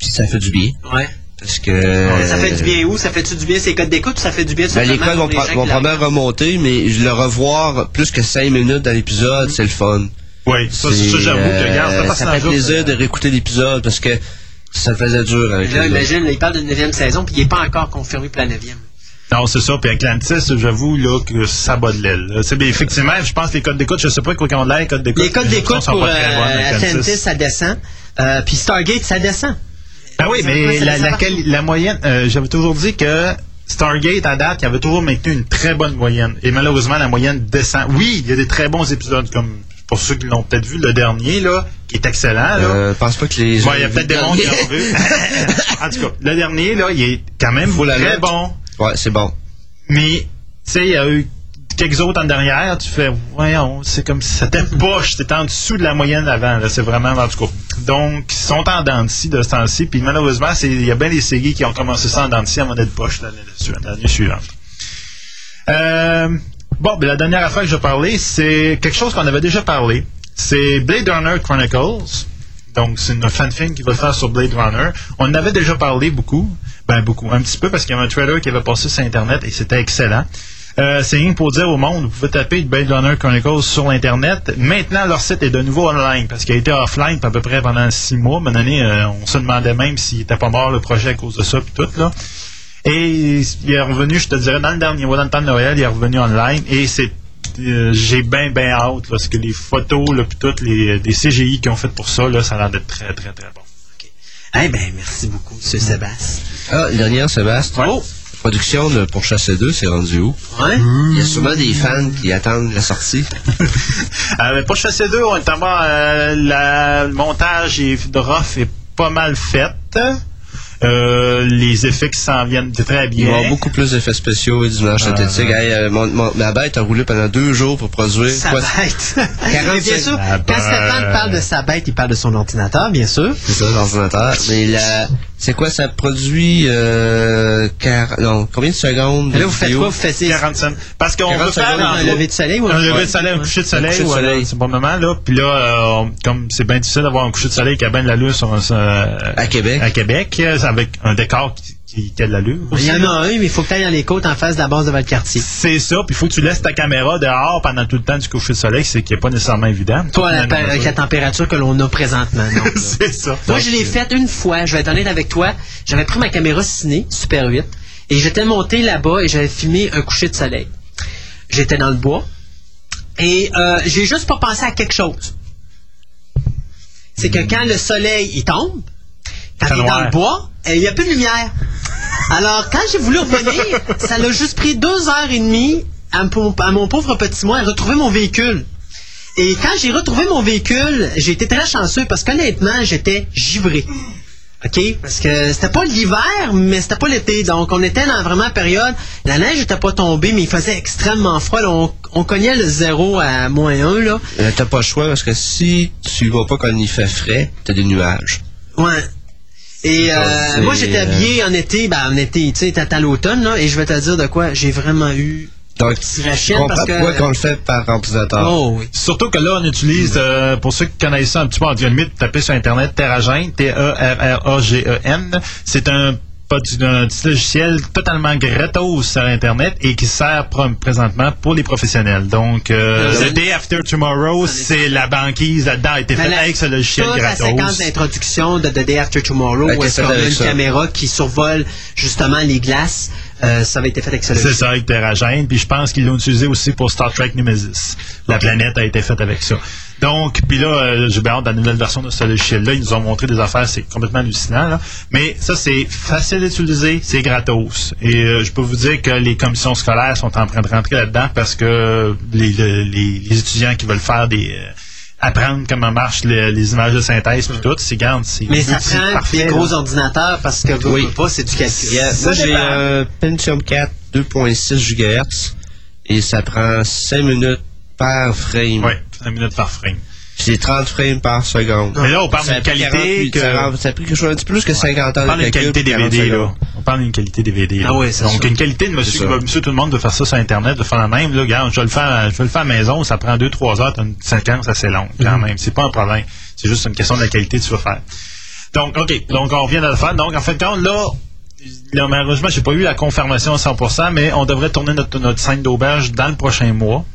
puis ça fait du bien. Ouais. Parce que... ça fait du bien où? Ça fait-tu du bien ces codes d'écoute ou ça fait du bien Ben, les codes vont, probablement remonter, mais le revoir plus que 5 minutes dans l'épisode, c'est le fun. Oui, ça, C'est, ça, j'avoue que, regarde, euh, ce ça fait plaisir de réécouter l'épisode parce que ça faisait dur avec Là, imagine, là, il parle d'une neuvième saison, puis il n'est pas encore confirmé pour la neuvième. Non, c'est ça. Puis Atlantis, j'avoue là, que ça bat de l'aile. C'est effectivement, je pense que les codes d'écoute, je sais pas quoi qu'on a, les codes d'écoute. Les codes d'écoute pour euh, Atlantis, ça descend. Euh, puis Stargate, ça descend. Ah oui, mais la, ça la, moyenne, euh, j'avais toujours dit que Stargate, à date, il avait toujours maintenu une très bonne moyenne. Et malheureusement, la moyenne descend. Oui, il y a des très bons épisodes, comme pour ceux qui l'ont peut-être vu, le dernier, là, qui est excellent. Là. Euh, je pense pas que les. Bon, il y a peut-être des mondes qui l'ont vu. en tout cas, le dernier, là, il est quand même la très bon. Ouais, c'est bon. Mais, tu sais, il y a eu quelques autres en derrière, tu fais, voyons, c'est comme si c'était poche, c'était en dessous de la moyenne avant, là, c'est vraiment, en tout cas. Donc, ils sont en dents de de ce temps-ci, puis malheureusement, il y a bien des séries qui ont commencé ça en dents de scie avant d'être poche l'année suivante- l'année suivante. Euh, bon, ben, la dernière affaire que je vais parler, c'est quelque chose qu'on avait déjà parlé. C'est Blade Runner Chronicles. Donc, c'est une fanfilm qui va faire sur Blade Runner. On en avait déjà parlé beaucoup. Ben, beaucoup. Un petit peu parce qu'il y avait un trailer qui avait passé sur Internet et c'était excellent. Euh, c'est rien pour dire au monde, vous pouvez taper Blade Runner Chronicles sur Internet. Maintenant, leur site est de nouveau online parce qu'il a été offline à peu près pendant six mois. Une année, euh, on se demandait même s'il était pas mort le projet à cause de ça puis tout là. Et il est revenu, je te dirais, dans le dernier mois, dans le temps de Noël, il est revenu online et c'est euh, j'ai bien bien hâte parce que les photos là puis toutes les des CGI qui ont fait pour ça là, ça a l'air d'être très très très bon. Eh ben, merci beaucoup, M. Sébastien. Ah, dernière, Sébastien. Oh! Production de Pour Chasser 2, c'est rendu où? Ouais? Il y a sûrement des fans qui attendent la sortie. Euh, pour Chassé 2, on est en bas, euh, la- le montage et de rough est pas mal fait. Euh, les effets qui s'en viennent très Il va y bien. avoir beaucoup plus d'effets spéciaux et d'images synthétiques. Hey, euh, mon- mon- ma bête a roulé pendant deux jours pour produire. Sa quoi, bête. 45 Mais bien sûr, La quand Stéphane bête. parle de sa bête, il parle de son ordinateur, bien sûr. C'est ça, l'ordinateur. Mais la, c'est quoi, ça produit, euh, non, combien de secondes? Là, vous faites quoi? Vous faites 45. Parce qu'on 40 veut faire secondes, un lever de soleil ou un lever de soleil, un coucher de soleil, coucher de soleil. euh, c'est pas le moment là. Puis là, euh, on- comme c'est bien difficile d'avoir un coucher de soleil qui a bien de l'allure sur un, euh, À Québec. à Québec, euh, avec un décor qui, qui, qui a de l'allure. Il y en a un, mais il faut que tu ailles dans les côtes en face de la base de votre quartier. C'est ça, puis il faut que tu laisses ta caméra dehors pendant tout le temps du coucher de soleil, c'est qui est pas nécessairement évident. Toi, la- avec la température que l'on a présentement. non. C'est ça. Moi, je l'ai fait une fois, je vais être honnête avec toi. J'avais pris ma caméra ciné, Super 8, et j'étais monté là-bas et j'avais filmé un coucher de soleil. J'étais dans le bois, et euh, j'ai juste pas pensé à quelque chose. C'est que quand le soleil, il tombe, quand Fait il est dans noir. le bois, il n'y a plus de lumière. Alors, quand j'ai voulu revenir, ça l'a juste pris deux heures et demie à, mon- à mon pauvre petit moi à retrouver mon véhicule. Et quand j'ai retrouvé mon véhicule, j'ai été très chanceux parce qu'honnêtement, j'étais givré. OK? Parce que c'était pas l'hiver, mais c'était pas l'été. Donc, on était dans vraiment période. La neige n'était pas tombée, mais il faisait extrêmement froid. là. on, on cognait le zéro à moins 1, là. Euh, t'as pas le choix parce que si tu vas pas quand il fait frais, t'as des nuages. Ouais. Et euh, c'est, moi, j'étais habillé en été, ben en été, tu sais, t'es à l'automne, là, et je vais te dire de quoi, j'ai vraiment eu Donc, je comprends parce que... pourquoi qu'on le fait par ordinateur? Oh oui. Surtout que là, on utilise, euh, pour ceux qui connaissent ça un petit peu en limite, tapez sur Internet Terragen, T-E-R-R-A-G-E-N. C'est un pas du- un petit logiciel totalement gratos sur Internet et qui sert pr- présentement pour les professionnels. Donc, euh, Euh, The Day After Tomorrow, c'est la banquise là-dedans a été Mais faite la- avec ce logiciel toute la séquence gratos. d'introduction de The Day After Tomorrow, Ben, où est-ce qu'est-ce qu'on que a avec une ça? caméra qui survole justement les glaces euh, ça avait été fait avec ce C'est ça, avec Terragène. Puis je pense qu'ils l'ont utilisé aussi pour Star Trek Nemesis. La planète a été faite avec ça. Donc, puis là, euh, j'ai hâte de la nouvelle version de ce logiciel-là. Ils nous ont montré des affaires, c'est complètement hallucinant. Là. Mais ça, c'est facile d'utiliser, c'est gratos. Et euh, je peux vous dire que les commissions scolaires sont en train de rentrer là-dedans parce que les, les, les- les étudiants qui veulent faire des... euh, apprendre comment marchent les, les images de synthèse puis tout, c'est garde, c'est Mais ça prend parfait, des là. gros ordinateurs parce que Oui. oui. pas, c'est du Ça moi, j'ai un Pentium 4 2.6 GHz et ça prend 5 minutes par frame. Ouais, 5 minutes par frame. C'est 30 frames par seconde. Mais là, on parle Ça a d'une pris qualité 48, que- ça, a pris quelque chose un petit peu plus que 50 ans On parle de d'une qualité pour 40 DVD, là. On parle d'une qualité DVD. là. Ah ouais, c'est Donc, ça. une qualité de monsieur, monsieur tout le monde de faire ça sur Internet, de faire la même. Là, regarde, je vais le faire, je vais le faire à la maison, ça prend 2-3 heures, t'as une séquence assez longue, quand Mhm. même. C'est pas un problème. C'est juste une question de la qualité que tu vas faire. Donc, OK. Donc, on revient à le faire. Donc, en fait, quand là, là, malheureusement, j'ai pas eu la confirmation à 100%, mais on devrait tourner notre, notre scène d'auberge dans le prochain mois.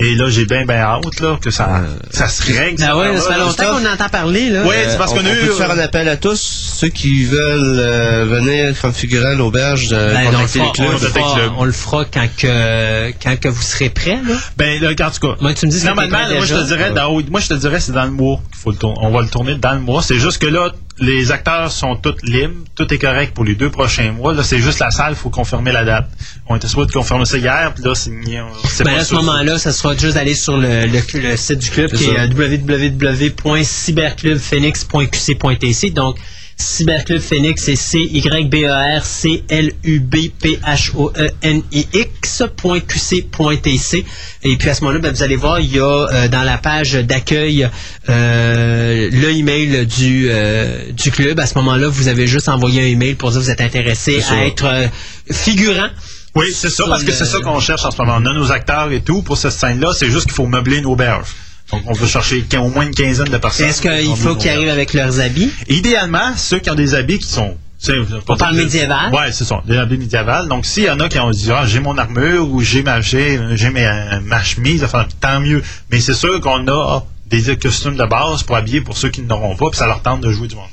Et là, j'ai bien, bien hâte, là, que ça, ça se règle. Ah ouais, ça fait longtemps qu'on entend parler, là. Ouais, c'est parce on, qu'on a on eu- peut faire un appel à tous, ceux qui veulent euh, venir comme figurant à l'auberge, de Ben, on, le fera, on le fera- les clubs. on le fera quand que, quand que vous serez prêts, là. Ben, là, en tout cas. Moi, tu me dis Normalement, moi, je te dirais, dans, moi, je te dirais, c'est dans le mois qu'il faut le tourner. On va le tourner dans le mois. C'est juste que là, les acteurs sont tous libres. Tout est correct pour les deux prochains mois. Là, c'est juste la salle, il faut confirmer la date. On était supposé de confirmer ça hier, puis là, c'est, Ben, pas à ce moment-là, ça sera juste d'aller sur le, le, le site du club qui ça. est euh, www.cyberclubphoenix.qc.tc. Donc, Cyberclub Phoenix, c'est C-Y-B-A-R-C-L-U-B-P-H-O-E-N-I-X.qc.tc. Et puis à ce moment-là, ben, vous allez voir, il y a euh, dans la page d'accueil euh, le email du, euh, du club. À ce moment-là, vous avez juste envoyé un email pour dire que vous êtes intéressé à être euh, figurant. Oui, c'est ça, parce que c'est ça qu'on cherche en ce moment. On a nos acteurs et tout pour cette scène-là. C'est juste qu'il faut meubler une auberge. Donc, on veut chercher au moins une quinzaine de personnes. Est-ce qu'il faut qu'ils arrivent avec leurs habits? Idéalement, ceux qui ont des habits qui sont. tu sais, On parle médiéval? Ouais, c'est ça, des habits médiévales. Donc, s'il y en a qui ont dit, ah, j'ai mon armure ou j'ai ma, j'ai, j'ai mes- ma chemise, enfin, tant mieux. Mais c'est sûr qu'on a des costumes de base pour habiller pour ceux qui n'auront pas, puis ça leur tente de jouer du monde.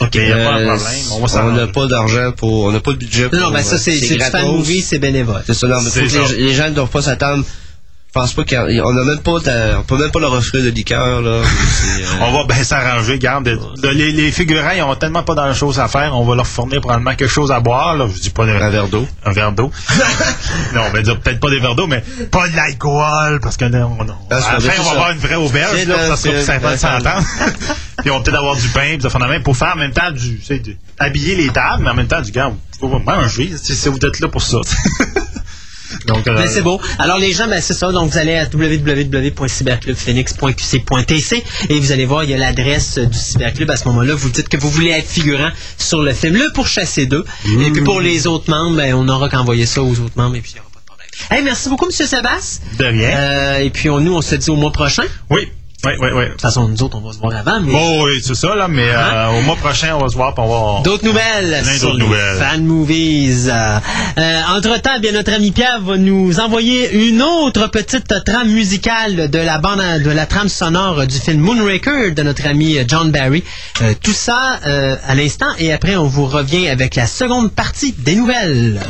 OK, il n'y a pas de Euh, problème. On n'a pas d'argent pour, on n'a pas de budget pour. Non, ben ça, c'est c'est du gratos. fan movie, c'est bénévole. C'est ça, non, mais C'est les gens ne doivent pas s'attendre. Je pense pas qu'on n'a même pas, de- on peut même pas leur offrir de liqueur, là. Euh, On va bien s'arranger. Garde, le- les, les figurants, ils ont tellement pas grand chose à faire. On va leur fournir probablement quelque chose à boire. Là. Je dis pas un verre d'eau. un verre d'eau. non, on va dire peut-être pas des verres d'eau, mais pas de l'alcool, parce que là, on, on, Ah, c'est à la vrai, fin, on va ça. avoir une vraie auberge, C'est là, là, ça sera plus sympa de s'entendre. Puis on va peut-être avoir du pain, puis ça fait de même pour faire en même temps du, tu sais, du- habiller les tables, mais en même temps du gars, vous pouvez manger, si vous êtes là pour ça. Donc, euh, Ben, c'est beau. Alors les gens, ben, c'est ça. Donc vous allez à www.cyberclubphoenix.qc.tc et vous allez voir, il y a l'adresse du cyberclub. À ce moment-là, vous dites que vous voulez être figurant sur le film. Le pour chasser deux. Et puis pour les autres membres, ben, on n'aura qu'à envoyer ça aux autres membres et puis il n'y aura pas de problème. Hey, merci beaucoup, Monsieur Sébastien. de rien. Euh, et puis on, nous, on se dit au mois prochain. De oui, oui, oui, oui. toute façon, nous autres, on va se voir avant. Mais Bon, oui, c'est ça, là, mais euh, au mois prochain, on va se voir, on va... D'autres nouvelles Plein sur les nouvelles. fan movies. Euh, entre-temps, bien notre ami Pierre va nous envoyer une autre petite trame musicale de la bande de la trame sonore du film Moonraker de notre ami John Barry. Euh, tout ça à l'instant et après on vous revient avec la seconde partie des nouvelles.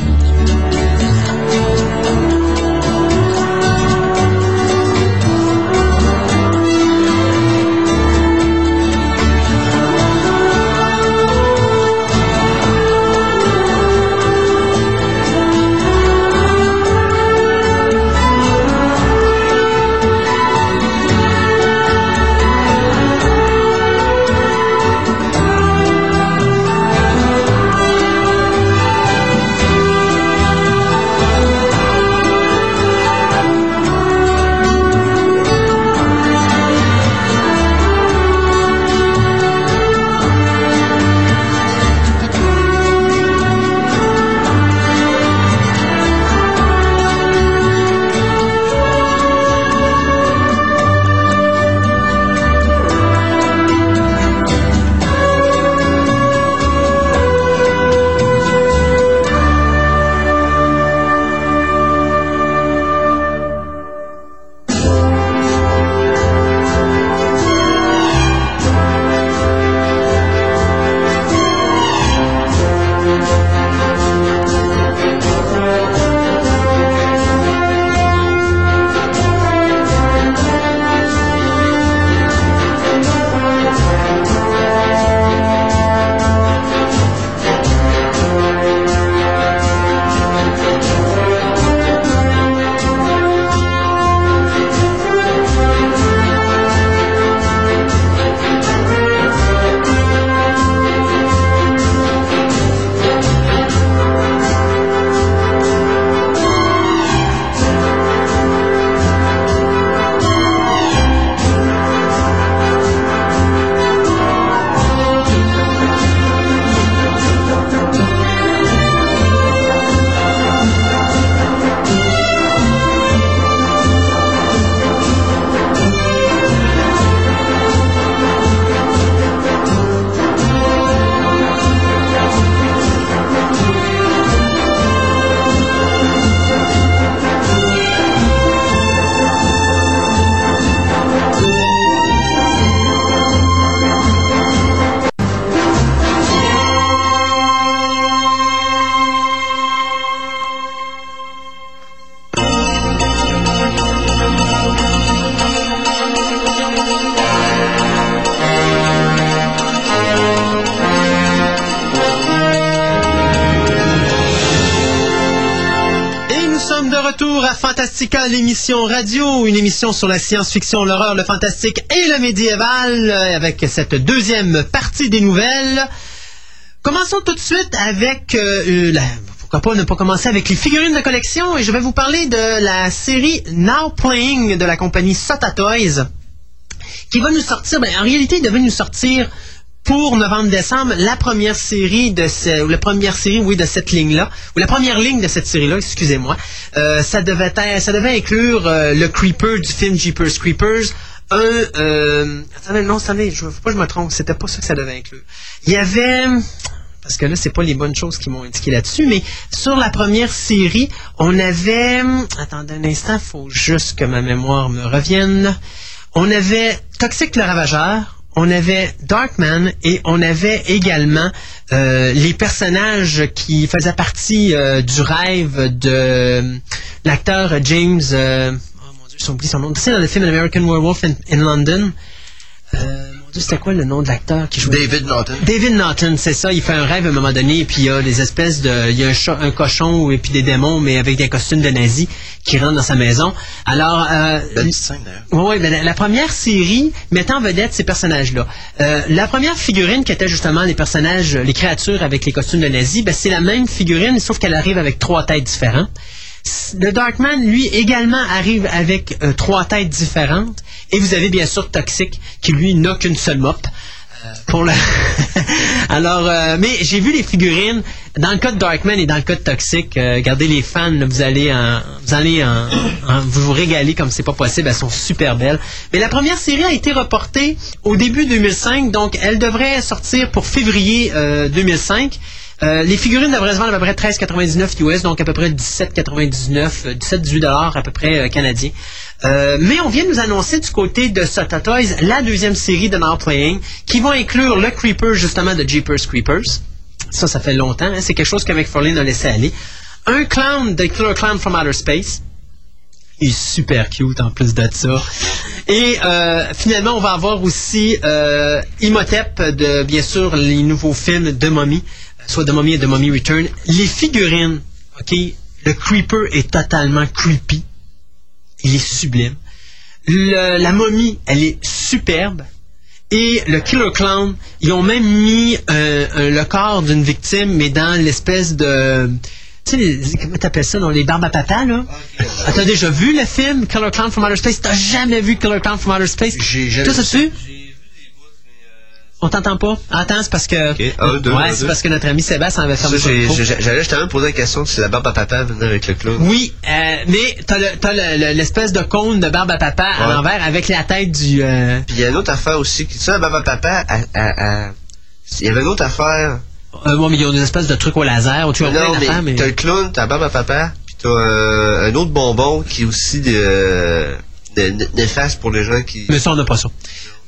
L'émission radio, une émission sur la science-fiction, l'horreur, le fantastique et le médiéval, euh, avec cette deuxième partie des nouvelles. Commençons tout de suite avec euh, euh, pourquoi pas ne pas commencer avec les figurines de collection et je vais vous parler de la série Now Playing de la compagnie Sota Toys qui va nous sortir, ben, en réalité, il devait nous sortir pour novembre-décembre la première série de ou la première série, oui, de cette ligne-là, ou la première ligne de cette série-là, excusez-moi. Euh, ça devait être, ça devait inclure euh, le Creeper du film Jeepers Creepers, un, euh, attendez, non, attendez, je, faut pas je me trompe, c'était pas ça que ça devait inclure. Il y avait, parce que là, c'est pas les bonnes choses qui m'ont indiqué là-dessus, mais sur la première série, on avait, attendez un instant, faut juste que ma mémoire me revienne. On avait Toxic le Ravageur, on avait Darkman et on avait également euh, les personnages qui faisaient partie euh, du rêve de l'acteur James. euh, oh mon Dieu, j'ai oublié son nom. Tu sais, dans le film American Werewolf in, in London. Euh, c'était quoi le nom de l'acteur qui David Norton. David Norton, c'est ça. Il fait un rêve à un moment donné, et puis il y a des espèces de, il y a un, chat- un cochon et puis des démons, mais avec des costumes de nazis qui rentrent dans sa maison. Alors, euh, Belle scène, ben, la, la première série mettant en vedette ces personnages-là. Euh, la première figurine qui était justement les personnages, les créatures avec les costumes de nazis, ben, c'est la même figurine, sauf qu'elle arrive avec trois têtes différentes. Le Darkman, lui, également arrive avec euh, trois têtes différentes. Et vous avez bien sûr Toxic, qui lui n'a qu'une seule mop. Euh. Alors, euh, mais j'ai vu les figurines. Dans le cas de Darkman et dans le cas de Toxic, regardez les fans, vous allez, en- vous allez vous vous régaler comme c'est pas possible. Elles sont super belles. Mais la première série a été reportée au début 2005, donc elle devrait sortir pour février euh, 2005. Euh, les figurines vendre à peu près 13,99 US, donc à peu près 17,99, euh, 17-18 dollars à peu près euh, canadiens. Euh, mais on vient de nous annoncer du côté de Sota Toys la deuxième série de Now Playing, qui va inclure le Creeper justement de Jeepers Creepers. Ça, ça fait longtemps. hein. C'est quelque chose que McFarlane a laissé aller. Un clown de Killer Clown from Outer Space. Il est super cute en plus de ça. Et euh, finalement, on va avoir aussi euh, Imhotep de, bien sûr, les nouveaux films de Mommy, soit de Mommy et de Mommy Return. Les figurines, OK? Le Creeper est totalement creepy. Il est sublime. Le- la momie, elle est superbe. Et le Killer Clown, ils ont même mis euh, le corps d'une victime, mais dans l'espèce de... Tu sais, comment t'appelles ça, dans les barbes à papa, là? Ah, T'as déjà vu le film Killer Clown from Outer Space? T'as jamais vu Killer Clown from Outer Space? J'ai jamais vu ça tu? On t'entend pas? Attends, c'est parce que... Un, deux, ouais, c'est parce que notre ami Sébastien avait fermé son micro. J'allais justement me poser la question si la barbe à papa venait avec le clown. Oui, euh, mais t'as le- t'as le- le- l'espèce de cône de barbe à papa à l'envers avec la tête du... euh, Puis il y a une autre affaire aussi. Tu sais, la barbe à papa, il y avait une autre affaire. Euh, mais ils ont des espèces de trucs au laser, tu as plein Non, mais t'as le clown, t'as la barbe à papa, puis t'as euh, un autre bonbon qui est aussi de, de- de- néfaste pour les gens qui... Mais ça, on n'a pas ça.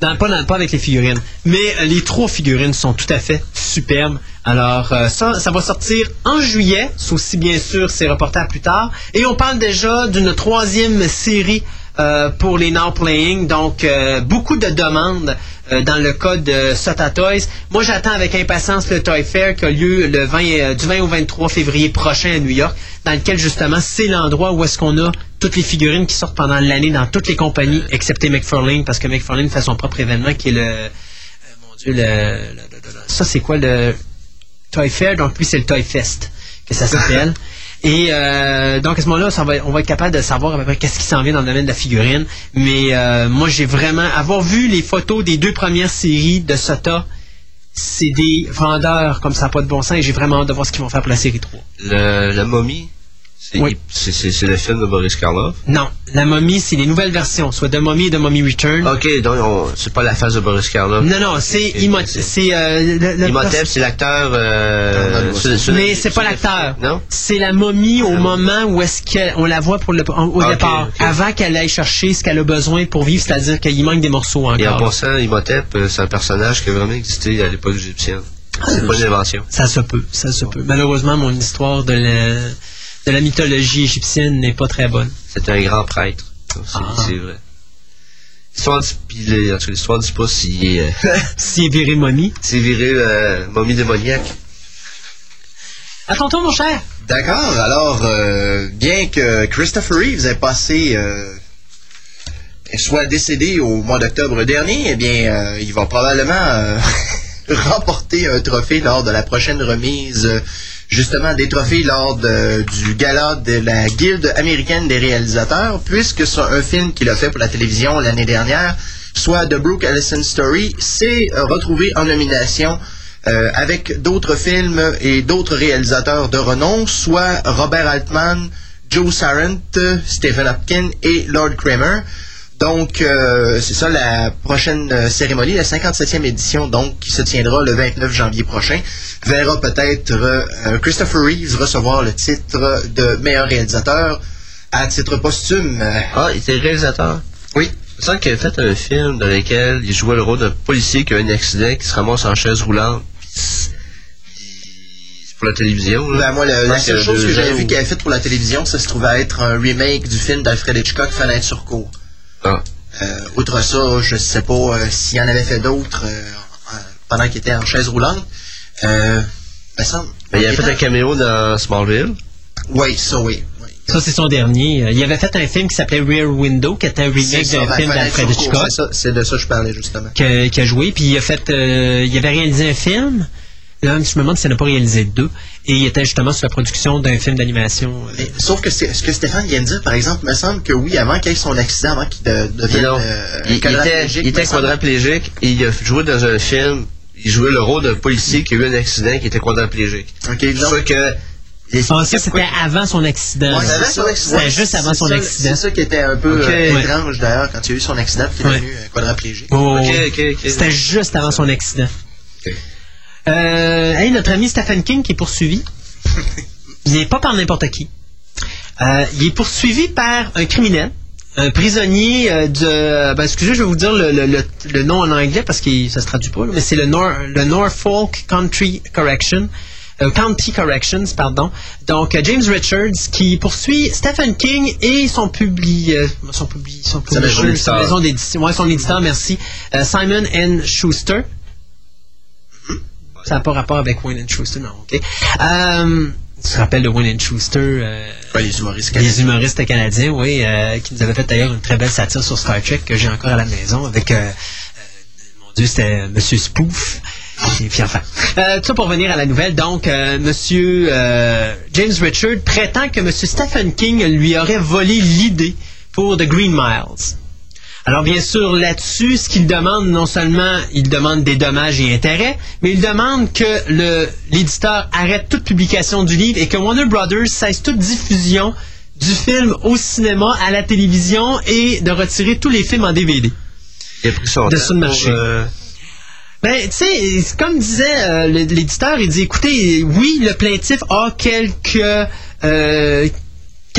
Dans, pas, dans- pas avec les figurines. Mais euh, les trois figurines sont tout à fait superbes. Alors, euh, ça, ça va sortir en juillet, sauf si bien sûr c'est reporté à plus tard. Et on parle déjà d'une troisième série euh, pour les Now Playing. Donc, euh, beaucoup de demandes euh, dans le cas de Sota Toys. Moi, j'attends avec impatience le Toy Fair qui a lieu le 20, euh, du 20 au 23 février prochain à New York, dans lequel justement c'est l'endroit où est-ce qu'on a toutes les figurines qui sortent pendant l'année dans toutes les compagnies, excepté McFarlane, parce que McFarlane fait son propre événement qui est le... euh, mon Dieu, le- le- ça, c'est quoi le... Toy Fair, donc lui, c'est le Toy Fest, que ça s'appelle. Et euh, donc à ce moment-là, on va être capable de savoir à peu près qu'est-ce qui s'en vient dans le domaine de la figurine. Mais euh, moi, j'ai vraiment avoir vu les photos des deux premières séries de Sota, c'est des vendeurs comme ça, pas de bon sens. Et j'ai vraiment hâte de voir ce qu'ils vont faire pour la série 3. Le, la momie, c'est Oui. le film de Boris Karloff? Non, la momie, c'est les nouvelles versions, soit de momie et de momie Return. Ok, donc on- c'est pas la face de Boris Karloff. Non, non, c'est Imhotep. c'est- euh, Imhotep, c'est l'acteur... Euh, Mais c'est pas l'acteur. Non? C'est la momie au moment où est-ce qu'on la voit pour le, en- au départ, avant qu'elle aille chercher ce qu'elle a besoin pour vivre, c'est-à-dire qu'il manque des morceaux Et en encore. passant, Imhotep, euh, c'est un personnage qui a vraiment existé à l'époque égyptienne. C'est pas une invention. Ça se peut, ça se peut. Malheureusement, mon histoire de la, de la mythologie égyptienne n'est pas très bonne. C'était un grand prêtre. C'est Ah. c'est vrai. L'histoire l'histoire dit pas s'il est, euh, Si est viré momie. s'il est viré euh, momie démoniaque. À ton tour, mon cher. D'accord. Alors, euh, bien que Christopher Reeves ait passé, euh, soit décédé au mois d'octobre dernier, eh bien, euh, il va probablement euh, remporter un trophée lors de la prochaine remise, euh, justement, des trophées lors du gala de la Guilde américaine des réalisateurs, puisque c'est un film qu'il a fait pour la télévision l'année dernière, soit The Brooke Allison Story, s'est euh, retrouvé en nomination euh, avec d'autres films et d'autres réalisateurs de renom, soit Robert Altman, Joe Sarant, Stephen Hopkins et Lord Kramer. Donc, euh, c'est ça la prochaine euh, cérémonie, la 57e édition, donc, qui se tiendra le 29 janvier prochain, verra peut-être euh, Christopher Reeves recevoir le titre de meilleur réalisateur à titre posthume. Ah, il était réalisateur? Oui. C'est ça qu'il a fait un film dans lequel il jouait le rôle d'un policier qui a un accident, qui se ramasse en chaise roulante. pour la télévision. Là. Ben, moi, le- la seule chose que j'avais vu qu'il avait faite pour la télévision, ça se trouvait être un remake du film d'Alfred Hitchcock, Fenêtre sur cour. Ah. Euh, outre ça, je sais pas euh, s'il en avait fait d'autres euh, en- pendant qu'il était en chaise roulante. Euh, il a fait un caméo dans Smallville. Oui, ça oui. Ça, c'est son dernier. Il avait fait un film qui s'appelait Rear Window, qui était un remake d'un film d'Alfred Hitchcock c'est de ça que je parlais justement. qui a joué. Puis il a fait, euh, il avait réalisé un film. Là, je me demande s'il n'a pas réalisé deux. Et il était justement sur la production d'un film d'animation. euh, sauf que ce que Stéphane vient de dire, par exemple, me semble que oui, avant qu'il ait son accident, avant qu'il de- devienne euh, il, il était, quadraplégique, il était quadraplégique et il a joué dans un film. Il jouait le rôle d'un policier qui a eu un accident qui était quadraplégique. Ok, sûr que les- Ah, ça, c'était avant son accident. Ouais, c'est avant son accident. C'était juste avant son ça- accident. C'est ça qui était un peu Ok. euh, Ouais. étrange d'ailleurs quand il a eu son accident puis qu'il est Ouais. devenu euh, quadraplégique. Oh, Ok, ouais. ok, ok. C'était juste avant son accident. Euh, hey, notre ami Stephen King qui est poursuivi. il n'est pas par n'importe qui. Euh, il est poursuivi par un criminel, un prisonnier euh, de. Ben, excusez, je vais vous dire le, le- le- le nom en anglais parce que ça se traduit pas, là, mais c'est le, Nor- le Norfolk Country Correction. euh, County Corrections, pardon. Donc, James Richards qui poursuit Stephen King et son publi, son publi, son d'éditeur. sa maison d'édition, ouais, son éditeur, merci, Simon N. Schuster. Ça n'a pas rapport avec Wayne Schuster, non, ok. Euh, tu te rappelles de Wayne Schuster, euh, Ouais, les humoristes les humoristes canadiens, oui, euh, qui nous avaient fait d'ailleurs une très belle satire sur Star Trek que j'ai encore à la maison avec, euh, euh, mon Dieu, c'était Monsieur Spoof. Et puis enfin, tout ça pour venir à la nouvelle. Donc, Monsieur James Richard prétend que Monsieur Stephen King lui aurait volé l'idée pour The Green Miles. Alors bien sûr, là-dessus, ce qu'il demande, non seulement il demande des dommages et intérêts, mais il demande que l'éditeur arrête toute publication du livre et que Warner Brothers cesse toute diffusion du film au cinéma, à la télévision et de retirer tous les films en DVD. il a pris son de le marché. pour, euh, Ben, tu sais, comme disait euh, l'éditeur, il dit, écoutez, oui, le plaintif a quelques... euh,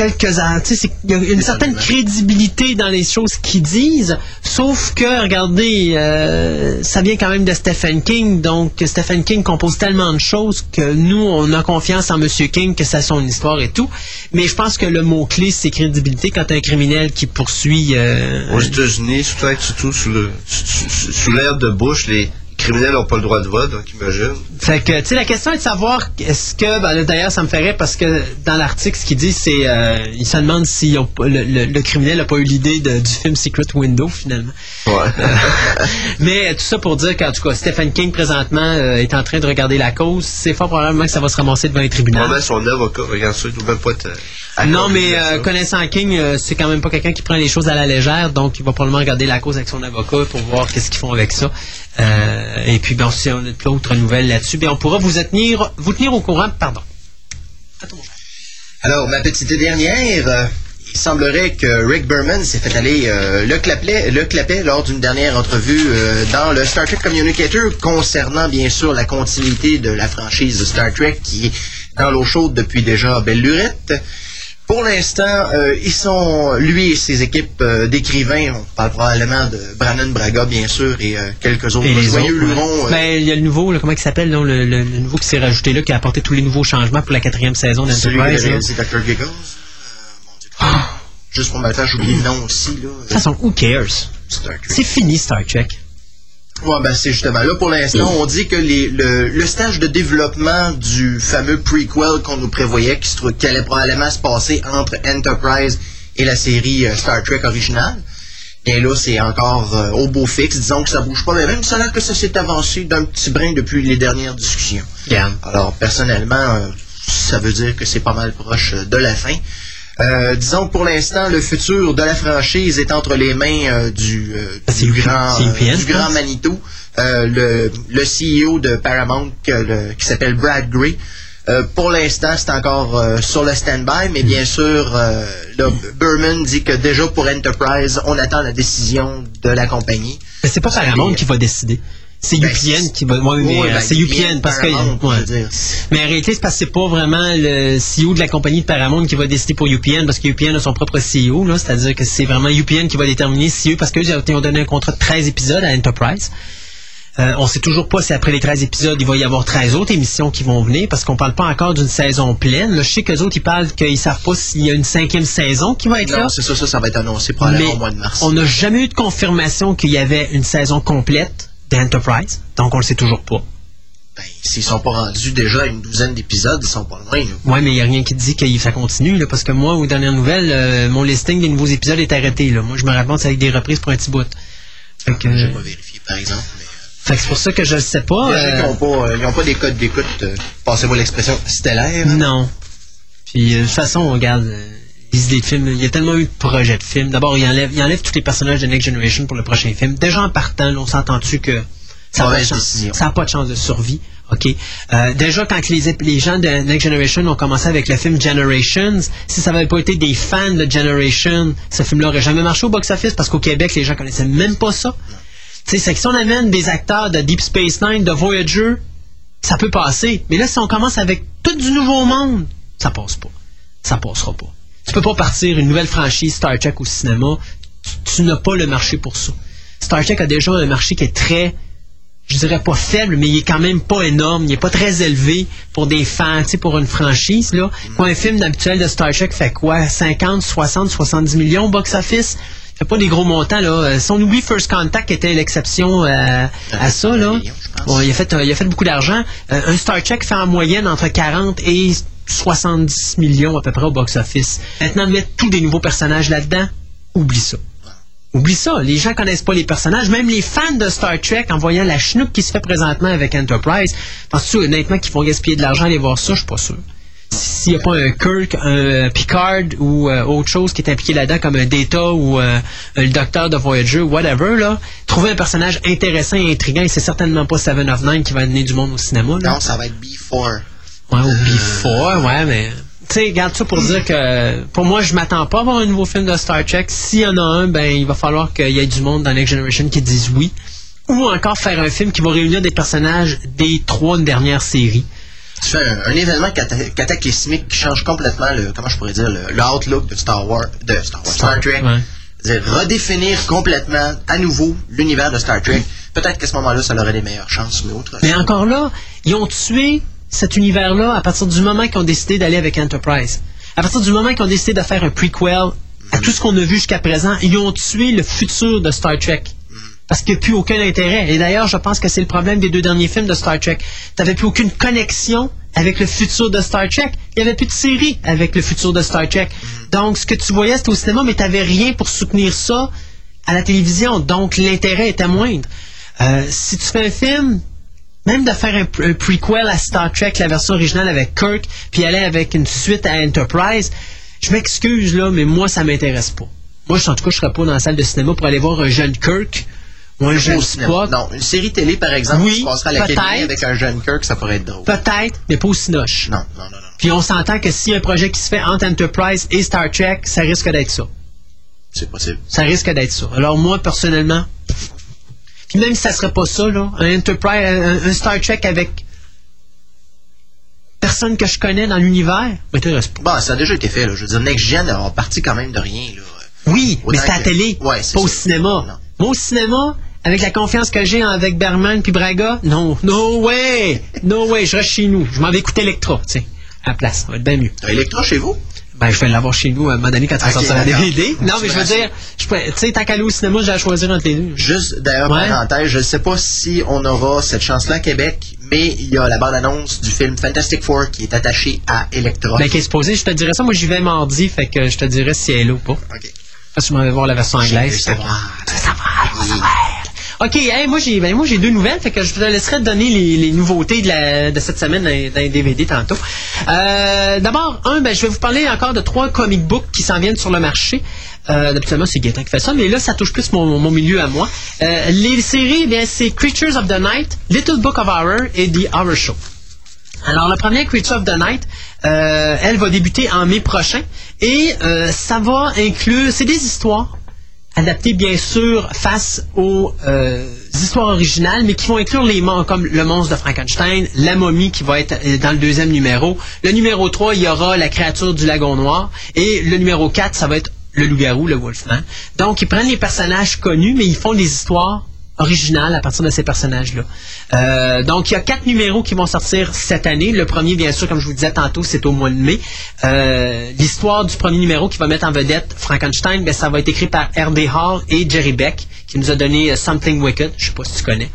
quelques ans, tu sais, c'est- il y a une certaine crédibilité dans les choses qu'ils disent, sauf que, regardez, euh, ça vient quand même de Stephen King, donc Stephen King compose tellement de choses que nous, on a confiance en Monsieur King, que ça son histoire et tout, mais je pense que le mot-clé, c'est crédibilité quand un criminel qui poursuit... euh, Aux États-Unis, surtout, sous l'ère de Bush, les criminels n'ont pas le droit de vote, donc imagine. Fait que, tu sais, la question est de savoir, est-ce que, ben, d'ailleurs, ça me ferait parce que dans l'article, ce qu'il dit, c'est, euh, il se demande si on- le, le- le criminel n'a pas eu l'idée du film Secret Window, finalement. Ouais. Mais tout ça pour dire qu'en tout cas, Stephen King, présentement, euh, est en train de regarder la cause. C'est fort probablement que ça va se ramasser devant un tribunal. Probablement son avocat, regarde ça, il doit même pas euh, Non, mais euh, connaissant King, euh, c'est quand même pas quelqu'un qui prend les choses à la légère, donc il va probablement regarder la cause avec son avocat pour voir qu'est-ce qu'ils font avec ça. Euh, et puis, bon, si on a d'autres nouvelles là-dessus, bien, on pourra vous tenir, vous tenir au courant. Pardon. Alors, ma petite dernière, il semblerait que Rick Berman s'est fait aller euh, le, clapet, le clapet lors d'une dernière entrevue euh, dans le Star Trek Communicator concernant bien sûr la continuité de la franchise de Star Trek qui est dans l'eau chaude depuis déjà belle lurette. Pour l'instant, euh, ils sont, lui et ses équipes euh, d'écrivains, on parle probablement de Brannon Braga, bien sûr, et euh, quelques autres Et les joyeux lurons. Ben, il y a le nouveau, là, comment il s'appelle, le, le- le nouveau qui s'est rajouté là, qui a apporté tous les nouveaux changements pour la quatrième saison d'Enterprise. réalisé Dr. Giggles. Dieu. Juste pour le faire, j'oublie le nom aussi. Là. De toute façon, who cares? C'est fini Star Trek. Ouais, ben c'est justement là pour l'instant, on dit que les, le, le stage de développement du fameux prequel qu'on nous prévoyait, qui, se qui allait probablement se passer entre Enterprise et la série euh, Star Trek originale. Et là, c'est encore euh, au beau fixe. Disons que ça bouge pas, mais même ça a l'air que ça s'est avancé d'un petit brin depuis les dernières discussions. Alors, personnellement, euh, ça veut dire que c'est pas mal proche de la fin. Euh, disons que pour l'instant, le futur de la franchise est entre les mains euh, du, euh, du UP- grand, UPN, du grand. Manitou, euh, le, le CEO de Paramount le- qui s'appelle Brad Gray. Euh, pour l'instant, c'est encore euh, sur le stand-by, mais bien sûr, euh, là, Berman dit que déjà pour Enterprise, on attend la décision de la compagnie. Mais c'est pas Paramount qui va décider. C'est Ben, UPN qui va. Ouais, mais ben, c'est UPN parce que. Ouais. Mais en réalité, c'est parce que c'est pas vraiment le CEO de la compagnie de Paramount qui va décider pour UPN parce que UPN a son propre CEO, là. C'est-à-dire que c'est vraiment UPN qui va déterminer si eux, parce qu'eux, ils ont donné un contrat de 13 épisodes à Enterprise. Euh, on sait toujours pas si après les 13 épisodes, il va y avoir 13 autres émissions qui vont venir parce qu'on parle pas encore d'une saison pleine. Là, je sais qu'eux autres, ils parlent qu'ils savent pas s'il y a une cinquième saison qui va être là. Non, c'est ça, ça, ça va être annoncé probablement au mois de mars. on n'a jamais eu de confirmation qu'il y avait une saison complète d'Enterprise. Donc, on le sait toujours pas. Ben, S'ils sont pas rendus déjà à une douzaine d'épisodes, ils sont pas loin. Ouais, mais il n'y a rien qui dit que ça continue, là, parce que moi, aux dernières nouvelles, euh, mon listing des nouveaux épisodes est arrêté. Là. Moi, je me raconte c'est avec des reprises pour un petit bout. Fait que, J'ai euh, pas vérifié, par exemple. Mais, fait que c'est pour ça que je le sais pas. Il y a des gens qui euh, n'ont pas, euh, ils des codes d'écoute, euh, passez-moi l'expression, stellaire. hein? non. Puis, euh, de toute façon, on regarde films. Il y a tellement eu de projets de films. D'abord, il enlève, il enlève tous les personnages de Next Generation pour le prochain film. Déjà en partant, on s'entend-tu que ça n'a pas, de chance- pas de chance de survie. OK? Euh, déjà, quand les, gens de Next Generation ont commencé avec le film Generations, si ça n'avait pas été des fans de Generation, ce film-là aurait jamais marché au box-office parce qu'au Québec, les gens connaissaient même pas ça. Tu sais, c'est que si on amène des acteurs de Deep Space Nine, de Voyager, ça peut passer. Mais là, si on commence avec tout du nouveau monde, ça passe pas. Ça passera pas. Tu peux pas partir une nouvelle franchise Star Trek au cinéma. Tu, tu n'as pas le marché pour ça. Star Trek a déjà un marché qui est très, je dirais pas faible, mais il est quand même pas énorme. Il est pas très élevé pour des fans, tu sais, pour une franchise, là. Quoi, un film habituel de Star Trek fait quoi? 50, 60, 70 millions au box-office? fait pas des gros montants, là. Euh, Si on oublie First Contact, qui était l'exception euh, à ça, là. millions. Bon, il, a fait, euh, il a fait beaucoup d'argent. Euh, un Star Trek fait en moyenne entre 40 et 70 millions à peu près au box-office. Maintenant, mettre tous des nouveaux personnages là-dedans, oublie ça. Oublie ça. Les gens connaissent pas les personnages. Même les fans de Star Trek, en voyant la chenoute qui se fait présentement avec Enterprise, penses-tu honnêtement qu'ils vont gaspiller de l'argent à aller voir ça? Je suis pas sûr. S'il n'y a pas un Kirk, un Picard ou euh, autre chose qui est impliqué là-dedans, comme un Data ou euh, le docteur de Voyager, whatever, là, trouver un personnage intéressant et intriguant, et c'est certainement pas Seven of Nine qui va amener du monde au cinéma. Non, ça va être B4. Ouais, ou Before, ouais, mais. Tu sais, regarde ça pour dire que pour moi, je m'attends pas à voir un nouveau film de Star Trek. S'il y en a un, ben, il va falloir qu'il y ait du monde dans Next Generation qui dise oui. Ou encore faire un film qui va réunir des personnages des trois dernières séries. Tu fais un, un événement cata- cataclysmique qui change complètement le, comment je pourrais dire, le, le outlook de Star Wars, de Star Wars, Star Trek. Ouais. C'est-à-dire redéfinir complètement, à nouveau, l'univers de Star Trek. Peut-être qu'à ce moment-là, ça aurait des meilleures chances, mais autre Mais encore là, ils ont tué cet univers-là à partir du moment qu'ils ont décidé d'aller avec Enterprise. À partir du moment qu'ils ont décidé de faire un prequel à tout ce qu'on a vu jusqu'à présent, ils ont tué le futur de Star Trek. Parce qu'il n'y a plus aucun intérêt. Et d'ailleurs, je pense que c'est le problème des deux derniers films de Star Trek. Tu n'avais plus aucune connexion avec le futur de Star Trek. Il n'y avait plus de série avec le futur de Star Trek. Donc, ce que tu voyais, c'était au cinéma, mais tu n'avais rien pour soutenir ça à la télévision. Donc, l'intérêt était moindre. Euh, si tu fais un film, même de faire un, un prequel à Star Trek, la version originale avec Kirk, puis aller avec une suite à Enterprise, je m'excuse là, mais moi ça m'intéresse pas. Moi, je- en tout cas, je serais pas dans la salle de cinéma pour aller voir un jeune Kirk ou un jeune. Spock. Non, une série télé, par exemple, Oui, qui se passerait à l'académie peut-être. avec un jeune Kirk, ça pourrait être drôle. Peut-être, mais pas au cinoche. Non, non, non, non. Puis on s'entend que s'il y a un projet qui se fait entre Enterprise et Star Trek, ça risque d'être ça. C'est possible. Ça risque d'être ça. Alors moi, personnellement, puis même si ça serait pas ça, là, un Enterprise, un, un Star Trek avec personne que je connais dans l'univers, m'intéresse pas. Bon, ça a déjà été fait, là. Je veux dire, Next Gen a parti quand même de rien, là. Oui, Autant mais c'est à la que- télé, Ouais, pas au cinéma. Non. Moi, au cinéma, avec la confiance que j'ai avec Berman puis Braga, non, no way, no way, je reste chez nous. Je m'en vais écouter Electra, tiens, à la place, ça va être bien mieux. T'as Electra chez vous? Ben, je vais l'avoir chez nous à un moment donné quand tu vas Ok, sortir la. DVD. Non, mais je veux dire, tu sais, tant qu'aller au cinéma, j'ai à choisir entre les deux. Juste, d'ailleurs, Ouais. parenthèse, je ne sais pas si on aura cette chance-là à Québec, mais il y a la bande-annonce du film Fantastic Four qui est attachée à Electra. Ben, qui est supposé, je te dirais ça. Moi, j'y vais mardi, fait que je te dirais si elle est là ou pas. OK. Parce que je m'en vais voir la version anglaise. vu fait que- savoir. Tu veux OK, hey, moi j'ai ben, moi j'ai deux nouvelles, je te laisserai donner les, nouveautés de, la, de cette semaine les DVD tantôt. Euh, D'abord, un, ben, je vais vous parler encore de trois comic books qui s'en viennent sur le marché. Euh, D'habituellement, c'est Gaëtan qui fait ça, mais là, ça touche plus mon, milieu à moi. Euh, les séries, eh bien, c'est Creatures of the Night, Little Book of Horror et The Horror Show. Alors, la première Creature of the Night, euh, elle va débuter en mai prochain et ça va inclure, c'est des histoires adaptées bien sûr face aux euh, histoires originales, mais qui vont inclure les monstres comme le monstre de Frankenstein, la momie qui va être euh, dans le deuxième numéro. Le numéro 3, il y aura la créature du lagon noir. Et le numéro 4, ça va être le loup-garou, le Wolfman. Donc, ils prennent les personnages connus, mais ils font des histoires originales à partir de ces personnages-là. Euh, donc, il y a quatre numéros qui vont sortir cette année. Le premier, bien sûr, comme je vous disais tantôt, c'est au mois de mai. Euh, L'histoire du premier numéro qui va mettre en vedette Frankenstein, ben, ça va être écrit par R.D. Hall et Jerry Beck, qui nous a donné euh, Something Wicked. Je sais pas si tu connais.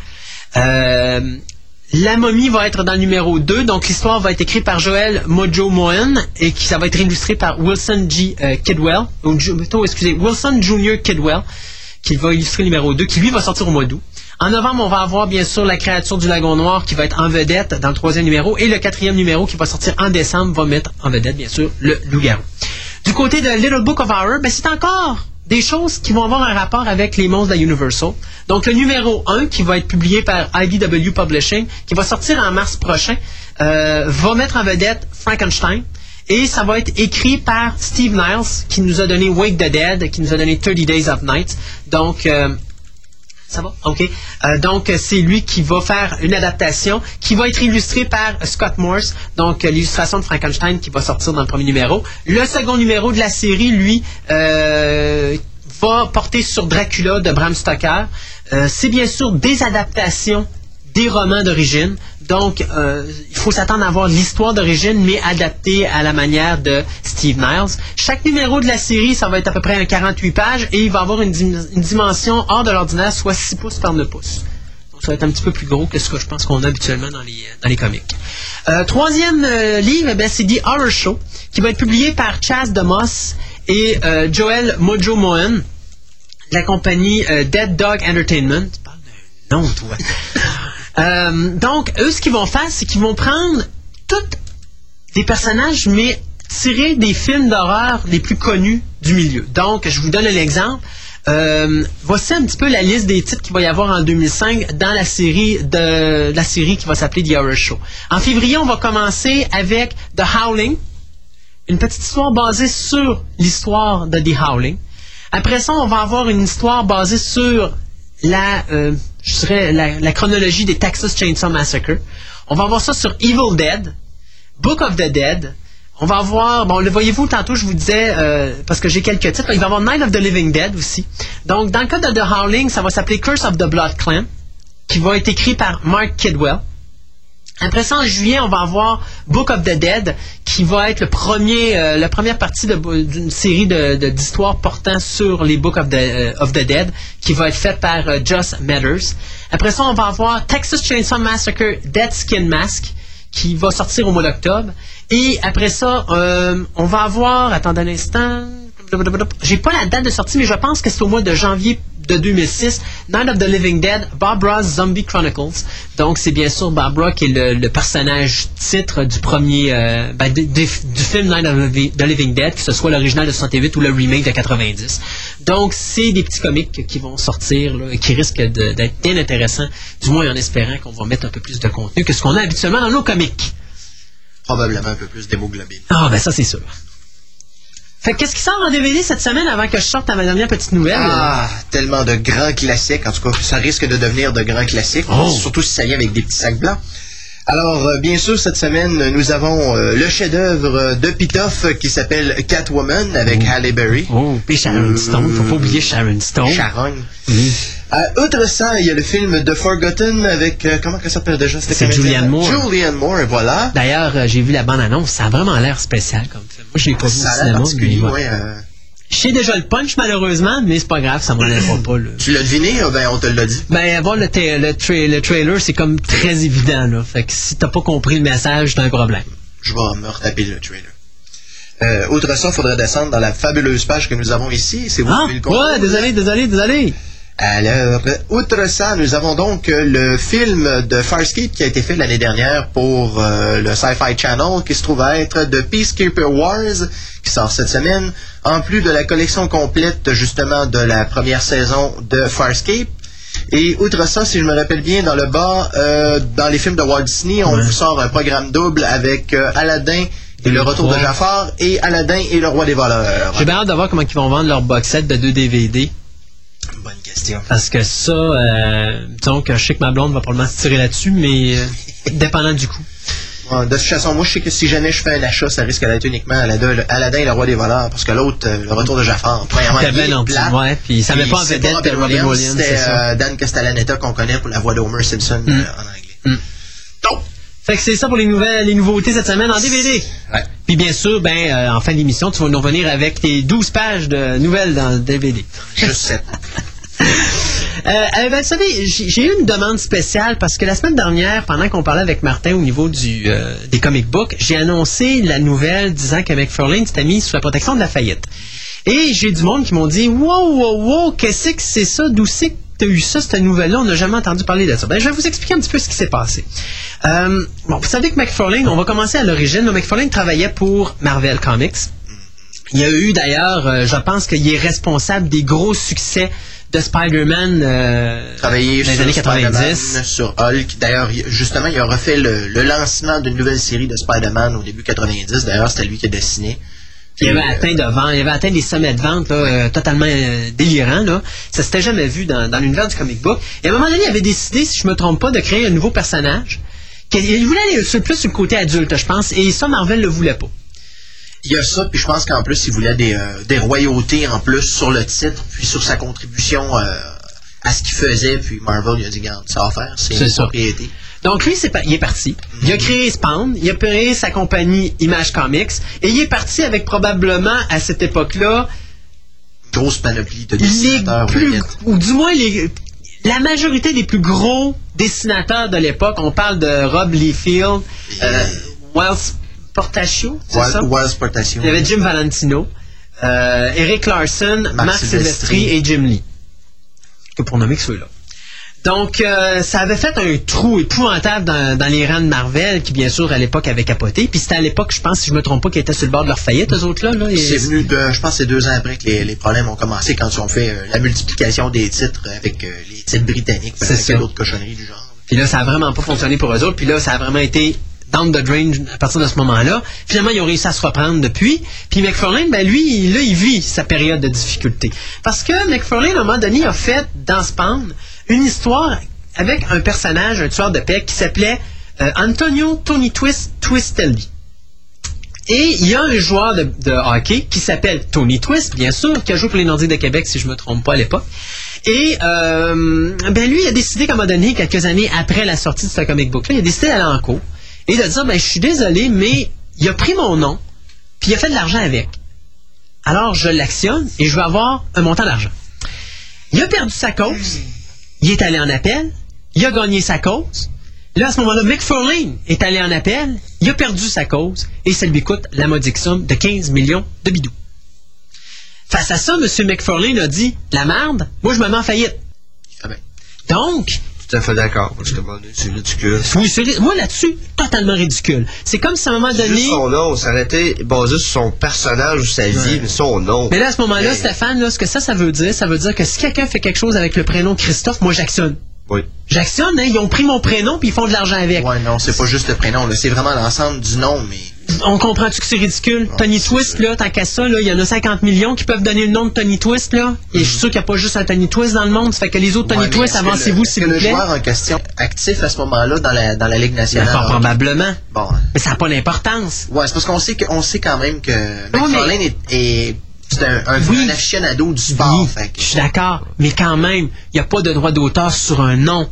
La momie va être dans le numéro 2, donc l'histoire va être écrite par Joël Mojo Moen et qui ça va être illustré par Wilson G. ou excusez, Wilson Jr. Kidwell, qui va illustrer numéro 2, qui lui va sortir au mois d'août. En novembre, on va avoir bien sûr la créature du lagon noir qui va être en vedette dans le troisième numéro et le quatrième numéro qui va sortir en décembre va mettre en vedette bien sûr le loup-garou. Du côté de Little Book of Horror, ben, c'est encore des choses qui vont avoir un rapport avec les monstres de la Universal. Donc le numéro 1 qui va être publié par IDW Publishing, qui va sortir en mars prochain, euh, va mettre en vedette Frankenstein. Et ça va être écrit par Steve Niles, qui nous a donné Wake the Dead, qui nous a donné 30 Days of Night. Donc, euh, ça va? OK. Euh, donc, c'est lui qui va faire une adaptation qui va être illustrée par Scott Morse. Donc, euh, l'illustration de Frankenstein qui va sortir dans le premier numéro. Le second numéro de la série, lui, euh, va porter sur Dracula de Bram Stoker. Euh, c'est bien sûr des adaptations des romans d'origine. Donc, euh, il faut s'attendre à voir l'histoire d'origine, mais adaptée à la manière de Steve Niles. Chaque numéro de la série, ça va être à peu près un 48 pages et il va avoir une, dim- une dimension hors de l'ordinaire, soit 6 pouces par 9 pouces. Donc, ça va être un petit peu plus gros que ce que je pense qu'on a habituellement dans les, dans les comics. Euh, troisième euh, livre, eh c'est The Horror Show, qui va être publié par Chaz DeMoss et euh, Joel Mojo Moen, de la compagnie Dead Dog Entertainment. Tu parles d'un nom, toi. Euh, donc, eux, ce qu'ils vont faire, c'est qu'ils vont prendre tous des personnages, mais tirés des films d'horreur les plus connus du milieu. Donc, je vous donne un exemple. Euh, voici un petit peu la liste des titres qu'il va y avoir en 2005 dans la série de la série qui va s'appeler The Horror Show. En février, on va commencer avec The Howling, une petite histoire basée sur l'histoire de The Howling. Après ça, on va avoir une histoire basée sur la, euh, je dirais, la, chronologie des Texas Chainsaw Massacre. On va avoir ça sur Evil Dead, Book of the Dead. On va avoir, bon, le voyez-vous, tantôt je vous disais, euh, parce que j'ai quelques titres, il va y avoir Night of the Living Dead aussi. Donc, dans le cas de The Howling, ça va s'appeler Curse of the Blood Clan, qui va être écrit par Mark Kidwell. Après ça, en juillet, on va avoir Book of the Dead, qui va être le premier, euh, la première partie d'une série d'histoires portant sur les Book of the, euh, of the Dead, qui va être faite par euh, Joss Matters. Après ça, on va avoir Texas Chainsaw Massacre Dead Skin Mask, qui va sortir au mois d'octobre. Et après ça, euh, on va avoir, attendez un instant, j'ai pas la date de sortie, mais je pense que c'est au mois de janvier de 2006, Night of the Living Dead, Barbara's Zombie Chronicles. Donc, c'est bien sûr Barbara qui est le, le personnage titre du premier, euh, ben, du, film Night of the Living Dead, que ce soit l'original de 68 ou le remake de 90. Donc, c'est des petits comics qui vont sortir, là, qui risquent d'être bien intéressants, du moins en espérant qu'on va mettre un peu plus de contenu que ce qu'on a habituellement dans nos comics. Probablement un peu plus d'hémoglobine. Ah, ben ça, c'est sûr. Fait que qu'est-ce qui sort en DVD cette semaine avant que je sorte à ma dernière petite nouvelle? Ah, tellement de grands classiques. En tout cas, ça risque de devenir de grands classiques, Oh. surtout si ça vient avec des petits sacs blancs. Alors, euh, bien sûr, cette semaine, nous avons euh, le chef-d'œuvre de Pitoff qui s'appelle Catwoman avec Halle Berry. Oh, puis Sharon Stone, faut pas oublier Sharon Stone. Charogne. Euh, outre ça, il y a le film The Forgotten avec, euh, comment ça s'appelle déjà C'est? Julianne Moore. Julianne Moore, voilà. D'ailleurs, euh, j'ai vu la bande-annonce, ça a vraiment l'air spécial comme film. Moi, je l'ai pas vu Ça au cinéma, mais ouais. ouais, euh, Je sais déjà le punch, malheureusement, mais c'est pas grave, ça m'enlèvera pas. Là. Tu l'as deviné, ben on te l'a dit? Ben, voir le, le, tra- le trailer, c'est comme très évident, là. Fait que si t'as pas compris le message, t'as un problème. Je vais me retaper le trailer. Euh, outre ça, il faudrait descendre dans la fabuleuse page que nous avons ici. C'est vous Ah, qui le ouais, désolé, désolé, désolé. Alors, outre ça, nous avons donc euh, le film de Farscape qui a été fait l'année dernière pour euh, le Sci-Fi Channel, qui se trouve à être The Peacekeeper Wars, qui sort cette semaine, en plus de la collection complète justement de la première saison de Farscape. Et outre ça, si je me rappelle bien, dans le bas, euh, dans les films de Walt Disney, on vous sort un programme double avec euh, Aladdin et le retour de Jafar et Aladdin et le roi des voleurs. J'ai bien hâte de voir comment ils vont vendre leur box set de deux DVD. Bonne question. Parce que ça, euh, disons que je sais que ma blonde va probablement se tirer là-dessus, mais euh, dépendant du coup. De toute façon, moi, je sais que si jamais je fais un achat, ça risque d'être uniquement Aladdin, et le roi des voleurs, parce que l'autre, euh, le retour de Jafar, premièrement, C'était il est plate. ouais, puis ça met pas en vedette Robin Robin Williams, Williams, C'était euh, Dan Castellaneta qu'on connaît pour la voix d'Homer Simpson Mm. euh, en anglais. Donc, Fait que c'est ça pour les nouvelles, les nouveautés cette semaine en DVD. Ouais. Puis bien sûr, ben euh, en fin d'émission, tu vas nous revenir avec tes 12 pages de nouvelles dans le DVD. juste sept. Euh, euh, ben, vous savez, j'ai eu une demande spéciale parce que la semaine dernière, pendant qu'on parlait avec Martin au niveau du, euh, des comic books, j'ai annoncé la nouvelle disant que McFarlane s'était mis sous la protection de la faillite. Et j'ai du monde qui m'ont dit Wow, wow, wow, qu'est-ce que c'est ça? D'où c'est que tu as eu ça, cette nouvelle-là? On n'a jamais entendu parler de ça. Ben, je vais vous expliquer un petit peu ce qui s'est passé. Bon, vous savez que McFarlane, on va commencer à l'origine. McFarlane travaillait pour Marvel Comics. Il y a eu d'ailleurs, je pense qu'il est responsable des gros succès de Spider-Man euh, Travaillé dans les années Spider-Man, 90. sur Hulk. D'ailleurs, il- justement, il a refait le, le lancement d'une nouvelle série de Spider-Man au début 90. D'ailleurs, c'était lui qui a dessiné. Il avait euh, atteint de vente, il avait atteint des sommets de vente là, euh, totalement euh, délirants. Là. Ça s'était jamais vu dans, dans l'univers du comic book. Et à un moment donné, il avait décidé, si je me trompe pas, de créer un nouveau personnage. Il voulait aller sur- plus sur le côté adulte, je pense, et ça, Marvel le voulait pas. Il y a ça, puis je pense qu'en plus, il voulait des, euh, des royautés en plus sur le titre, puis sur sa contribution euh, à ce qu'il faisait, puis Marvel, il a dit, garde, ça va faire, c'est une propriété. Donc lui, il est parti. Il a créé Spawn, il a créé sa compagnie Image Comics, et il est parti avec probablement, à cette époque-là, Grosse panoplie de dessinateurs, plus, ou du moins les, la majorité des plus gros dessinateurs de l'époque. On parle de Rob Liefeld, euh, Wells Portacio, c'est ça? Il y avait Jim Valentino, euh, Eric Larson, Marc, Silvestri. Silvestri et Jim Lee. Que pour nommer que ceux-là. Donc, euh, ça avait fait un trou épouvantable dans, dans les rangs de Marvel, qui bien sûr à l'époque avait capoté. Puis c'était à l'époque, je pense, si je me trompe pas, qu'ils étaient sur le bord de leur faillite, eux autres-là. Là, Et- C'est venu de, je pense, c'est deux ans après que les, les problèmes ont commencé quand ils ont fait euh, la multiplication des titres avec euh, les titres britanniques, C'est avec d'autres cochonneries du genre. Puis là, ça a vraiment pas fonctionné pour eux autres. Puis là, ça a vraiment été down the à partir de ce moment-là. Finalement, ils ont réussi à se reprendre depuis. Puis McFarlane, ben lui, là, il vit sa période de difficulté. Parce que McFarlane, à un moment donné, a fait dans Spawn une histoire avec un personnage, un tueur de paix, qui s'appelait euh, Antonio Tony Twist Twistelli. Et il y a un joueur de, hockey qui s'appelle Tony Twist, bien sûr, qui a joué pour les Nordiques de Québec, si je me trompe pas à l'époque. Et euh, ben lui, il a décidé qu'à un moment donné, quelques années après la sortie de ce comic book-là, il a décidé d'aller en cours et de dire ben je suis désolé, mais il a pris mon nom, puis il a fait de l'argent avec. Alors je l'actionne et je vais avoir un montant d'argent. Il a perdu sa cause, il est allé en appel, il a gagné sa cause. Là, à ce moment-là, McFarlane est allé en appel, il a perdu sa cause, et ça lui coûte la modique somme de 15 millions de bidous. Face à ça, M. McFarlane a dit La merde, moi je me mets en faillite. Ah ben. Donc, Tout à fait d'accord, parce que bon, c'est ridicule. oui, c'est moi là-dessus, totalement ridicule. C'est comme si à un moment donné. Juste son nom, ça aurait été basé sur son personnage ou sa vie, mais son nom. Mais là, à ce moment-là, Mais- Stéphane, là, ce que ça, ça veut dire, ça veut dire que si quelqu'un fait quelque chose avec le prénom Christophe, moi j'actionne. Oui. J'actionne, hein, ils ont pris mon prénom puis ils font de l'argent avec. Ouais, non, c'est pas juste le prénom, là, c'est vraiment l'ensemble du nom, mais On comprend-tu que c'est ridicule? Tony Twist, là, tant qu'à ça, là, il y en a 50 millions qui peuvent donner le nom de Tony Twist, là. Et je suis sûr qu'il n'y a pas juste un Tony Twist dans le monde. Ça fait que les autres Tony Ouais, Twist, est-ce avancez-vous, s'il est-ce vous que plaît. le joueur en question actif à ce moment-là dans la, dans la Ligue nationale? fort probablement. Bon. Mais ça n'a pas d'importance. Ouais, c'est parce qu'on sait, que, on sait quand même que McFarlane est, est c'est un, un, Oui. un aficionado du sport. Oui, fait que- je suis d'accord, mais quand même, il n'y a pas de droit d'auteur sur un nom.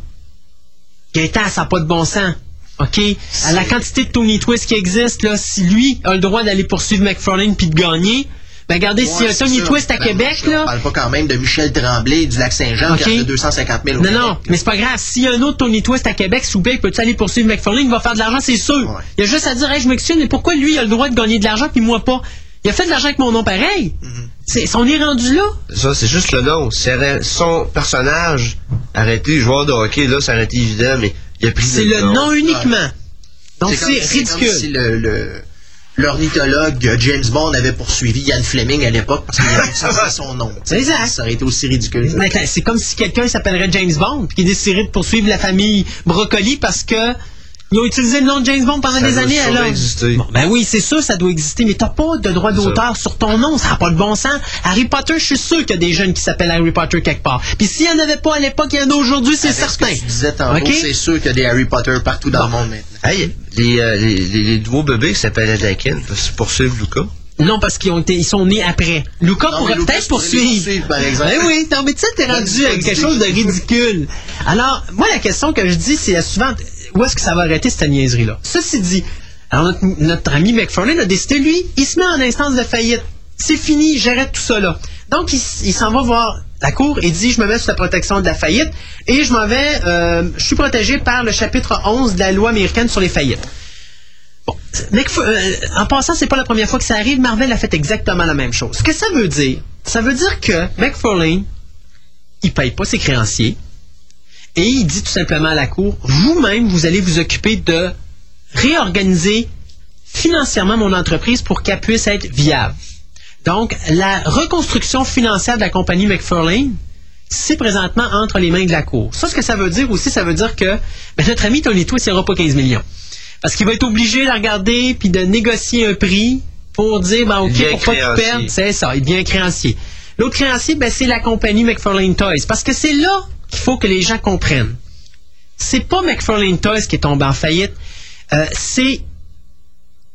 Gaëtan, ça n'a pas de bon sens. OK? À la quantité de Tony Twist qui existe, là, si lui a le droit d'aller poursuivre McFarlane puis de gagner, ben regardez, s'il y a Tony. Twist à Ben, Québec, On là. parle pas quand même de Michel Tremblay du Lac-Saint-Jean OK? qui a 250 000 au Non, Québec. non, mais c'est pas grave. S'il y a un autre Tony Twist à Québec, s'il vous plaît, peut-tu aller poursuivre McFarlane? Il va faire de l'argent, c'est sûr. Ouais. Il y a juste à dire, hey, je m'excuse, mais pourquoi lui, il a le droit de gagner de l'argent puis moi pas? Il a fait de l'argent avec mon nom pareil. Mm-hmm. C'est, on est rendu là. Ça, c'est juste le nom. Son personnage arrêté, joueur de hockey, là, ça aurait été évident, mais il C'est le nom uniquement. Donc comme- c'est comme ridicule. si le, le- l'ornithologue James Bond avait poursuivi Ian Fleming à l'époque parce qu'il avait son nom. C'est exact. Ça aurait été aussi ridicule. C'est comme si quelqu'un s'appellerait James Bond puis qui déciderait de poursuivre la famille Brocoli parce que ils ont utilisé le nom de James Bond pendant Ça des doit années sûrement alors. exister. Bon, ben oui, c'est sûr, ça doit exister, mais t'as pas de droit d'auteur sur ton nom, ça n'a pas de bon sens. Harry Potter, je suis sûr qu'il y a des jeunes qui s'appellent Harry Potter quelque part. Puis s'il y en avait pas à l'époque, il y en a aujourd'hui, c'est Avec certain. Ce que tu disais tantôt, OK? c'est sûr qu'il y a des Harry Potter partout dans le monde maintenant. Hey, les, euh, les, les, les nouveaux bébés qui s'appellent se poursuivre Lucas. Non, parce qu'ils ont été, ils sont nés après. Lucas Non, pourrait peut-être poursuivre. poursuivre, par exemple. Ben oui, non, mais tu sais, t'es rendu bonne quelque chose de ridicule. Alors, moi, la question que je dis, c'est la suivante. Où est-ce que ça va arrêter cette niaiserie-là? Ceci dit, alors notre, ami McFarlane a décidé, lui, il se met en instance de faillite. C'est fini, j'arrête tout ça là. Donc, il, s'en va voir la cour et dit, je me mets sous la protection de la faillite et je m'en vais, euh, je suis protégé par le chapitre 11 de la loi américaine sur les faillites. Bon, euh, en passant, c'est pas la première fois que ça arrive. Marvel a fait exactement la même chose. Ce que ça veut dire, ça veut dire que McFarlane, il paye pas ses créanciers et il dit tout simplement à la cour, vous-même, vous allez vous occuper de réorganiser financièrement mon entreprise pour qu'elle puisse être viable. Donc, la reconstruction financière de la compagnie McFarlane, c'est présentement entre les mains de la Cour. Ça, ce que ça veut dire aussi, ça veut dire que ben, notre ami Tony Twist, il n'aura pas 15 millions. Parce qu'il va être obligé de regarder puis de négocier un prix pour dire, ben, OK, pour pas tout créancier. perdre, c'est ça, il devient créancier. L'autre créancier, ben, c'est la compagnie McFarlane Toys. Parce que c'est là faut que les gens comprennent. C'est pas McFarlane Toys qui est tombé en faillite. Euh, c'est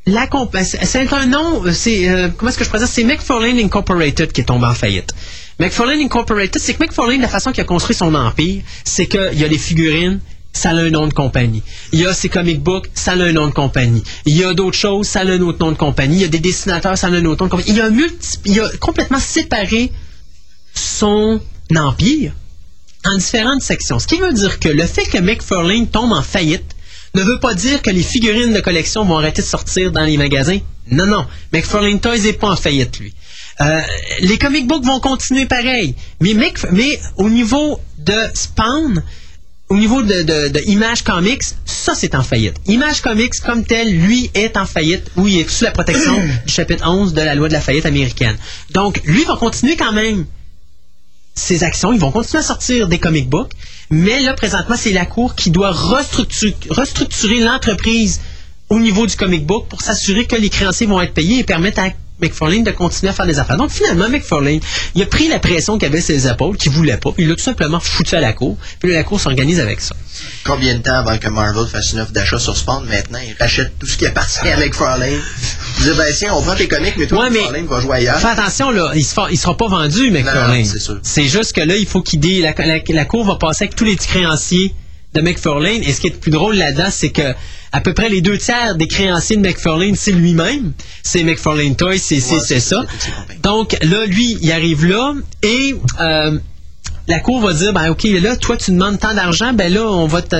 la euh, c'est un nom, euh, c'est comment est-ce que je présente C'est McFarlane Incorporated qui est en faillite. McFarlane Incorporated, c'est que McFarlane, la façon qu'il a construit son empire, c'est qu'il y a les figurines, ça a un nom de compagnie. Il y a ses comic books, ça a un nom de compagnie. Il y a d'autres choses, ça a un autre nom de compagnie. Il y a des dessinateurs, ça a un autre nom de compagnie. Il a, il a complètement séparé son empire en différentes sections. Ce qui veut dire que le fait que McFarlane tombe en faillite ne veut pas dire que les figurines de collection vont arrêter de sortir dans les magasins. Non, non. McFarlane Toys n'est pas en faillite, lui. Euh, les comic books vont continuer pareil. Mais, au niveau de Spawn, au niveau de, de, de Image Comics, ça c'est en faillite. Image Comics comme tel, lui, est en faillite, où il est sous la protection du chapitre 11 de la loi de la faillite américaine. Donc, lui va continuer quand même ses actions, ils vont continuer à sortir des comic books, mais là, présentement, c'est la Cour qui doit restructu- restructurer l'entreprise au niveau du comic book pour s'assurer que les créanciers vont être payés et permettre à McFarlane de continuer à faire des affaires. Donc, finalement, McFarlane, il a pris la pression qu'il avait sur ses épaules, qu'il voulait pas, puis il l'a tout simplement foutu à la Cour, puis là, la Cour s'organise avec ça. Combien de temps avant que Marvel fasse une offre d'achat sur Spawn? Maintenant, il rachète tout ce qui appartient à McFarlane. Il dit, ben, tiens, on prend tes comics, mais toi, Ouais, mais- McFarlane va jouer ailleurs. Fais attention, là, il ne sera pas vendu, McFarlane. C'est juste que là, il faut qu'il la, la- la Cour va passer avec tous les petits créanciers de McFarlane. Et ce qui est le plus drôle là-dedans, c'est que à peu près les deux tiers des créanciers de McFarlane, c'est lui-même. C'est McFarlane Toys, c'est c'est- Ouais, c'est c'est ça. compagnies. Donc là, lui, il arrive là et euh, la Cour va dire, ben OK, là, toi, tu demandes tant d'argent, ben là, on va te,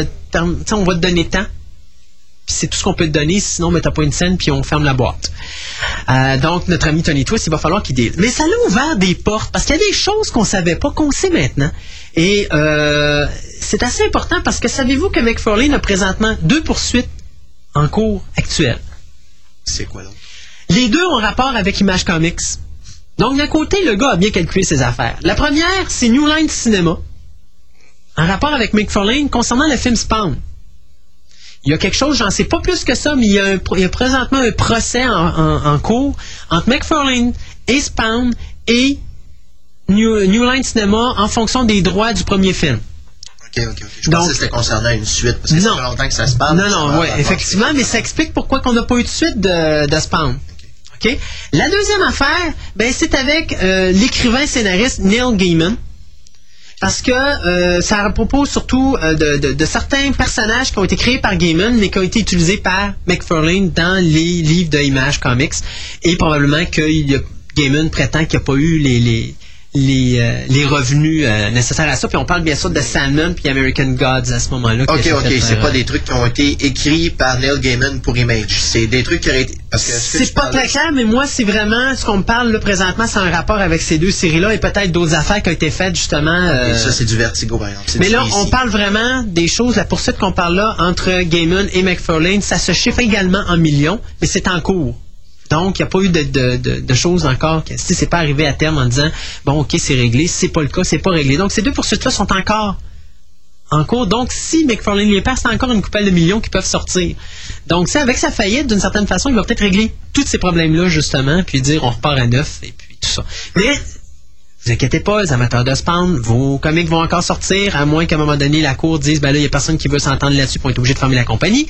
on va te donner tant. Puis c'est tout ce qu'on peut te donner, sinon, ben, t'as pas une scène, puis on ferme la boîte. Euh, donc, notre ami Tony Twist, il va falloir qu'il deal. Mais ça l'a ouvert des portes, parce qu'il y a des choses qu'on savait pas, qu'on sait maintenant. Et euh, c'est assez important, parce que savez-vous que McFarlane a présentement deux poursuites en cours actuelles. C'est quoi, donc? Les deux ont rapport avec Image Comics. Donc, d'un côté, le gars a bien calculé ses affaires. La première, c'est New Line Cinema, en rapport avec McFarlane concernant le film Spawn. Il y a quelque chose, j'en sais pas plus que ça, mais il y a, un pro- il y a présentement un procès en, en- en cours entre McFarlane et Spawn et New, New Line Cinema en fonction des droits du premier film. Ok, ok, ok. Je Donc- pensais que c'était concernant une suite, parce que ça Non. fait longtemps que ça se parle. Non, Ça non, avoir- effectivement, mais ça explique pourquoi qu'on n'a pas eu de suite de, de Spawn. OK? La deuxième affaire, ben, c'est avec euh, l'écrivain scénariste Neil Gaiman. Parce que euh, ça propose surtout euh, de, de- de certains personnages qui ont été créés par Gaiman, mais qui ont été utilisés par McFarlane dans les livres de Image Comics. Et probablement que il y a- Gaiman prétend qu'il n'y a pas eu les, les, les, euh, les revenus euh, nécessaires à ça. Puis on parle bien sûr de Sandman puis American Gods à ce moment-là. Ok, ok, c'est pas euh, des trucs qui ont été écrits par Neil Gaiman pour Image. C'est des trucs qui auraient été. Ce C'est pas parlais- très clair, mais moi, c'est vraiment ce qu'on me parle là, présentement, c'est un rapport avec ces deux séries-là et peut-être d'autres affaires qui ont été faites justement. euh, Et ça, c'est du vertigo, par exemple. Mais là, on parle vraiment des choses, la poursuite qu'on parle là entre Gaiman et McFarlane, ça se chiffre également en millions, mais c'est en cours. Donc, il n'y a pas eu de, de- de- choses encore. que- Si c'est pas arrivé à terme en disant, bon, ok, c'est réglé. Si c'est pas le cas, c'est pas réglé. Donc, ces deux poursuites-là sont encore en cours. Donc, si McFarlane les perd, c'est encore une coupelle de millions qui peuvent sortir. Donc, c'est avec sa faillite, d'une certaine façon, il va peut-être régler tous ces problèmes-là, justement, puis dire on repart à neuf, et puis tout ça. Vous inquiétez pas, les amateurs de Spawn, vos comics vont encore sortir, à moins qu'à un moment donné, la cour dise, ben là, il y a personne qui veut s'entendre là-dessus pour être obligé de fermer la compagnie.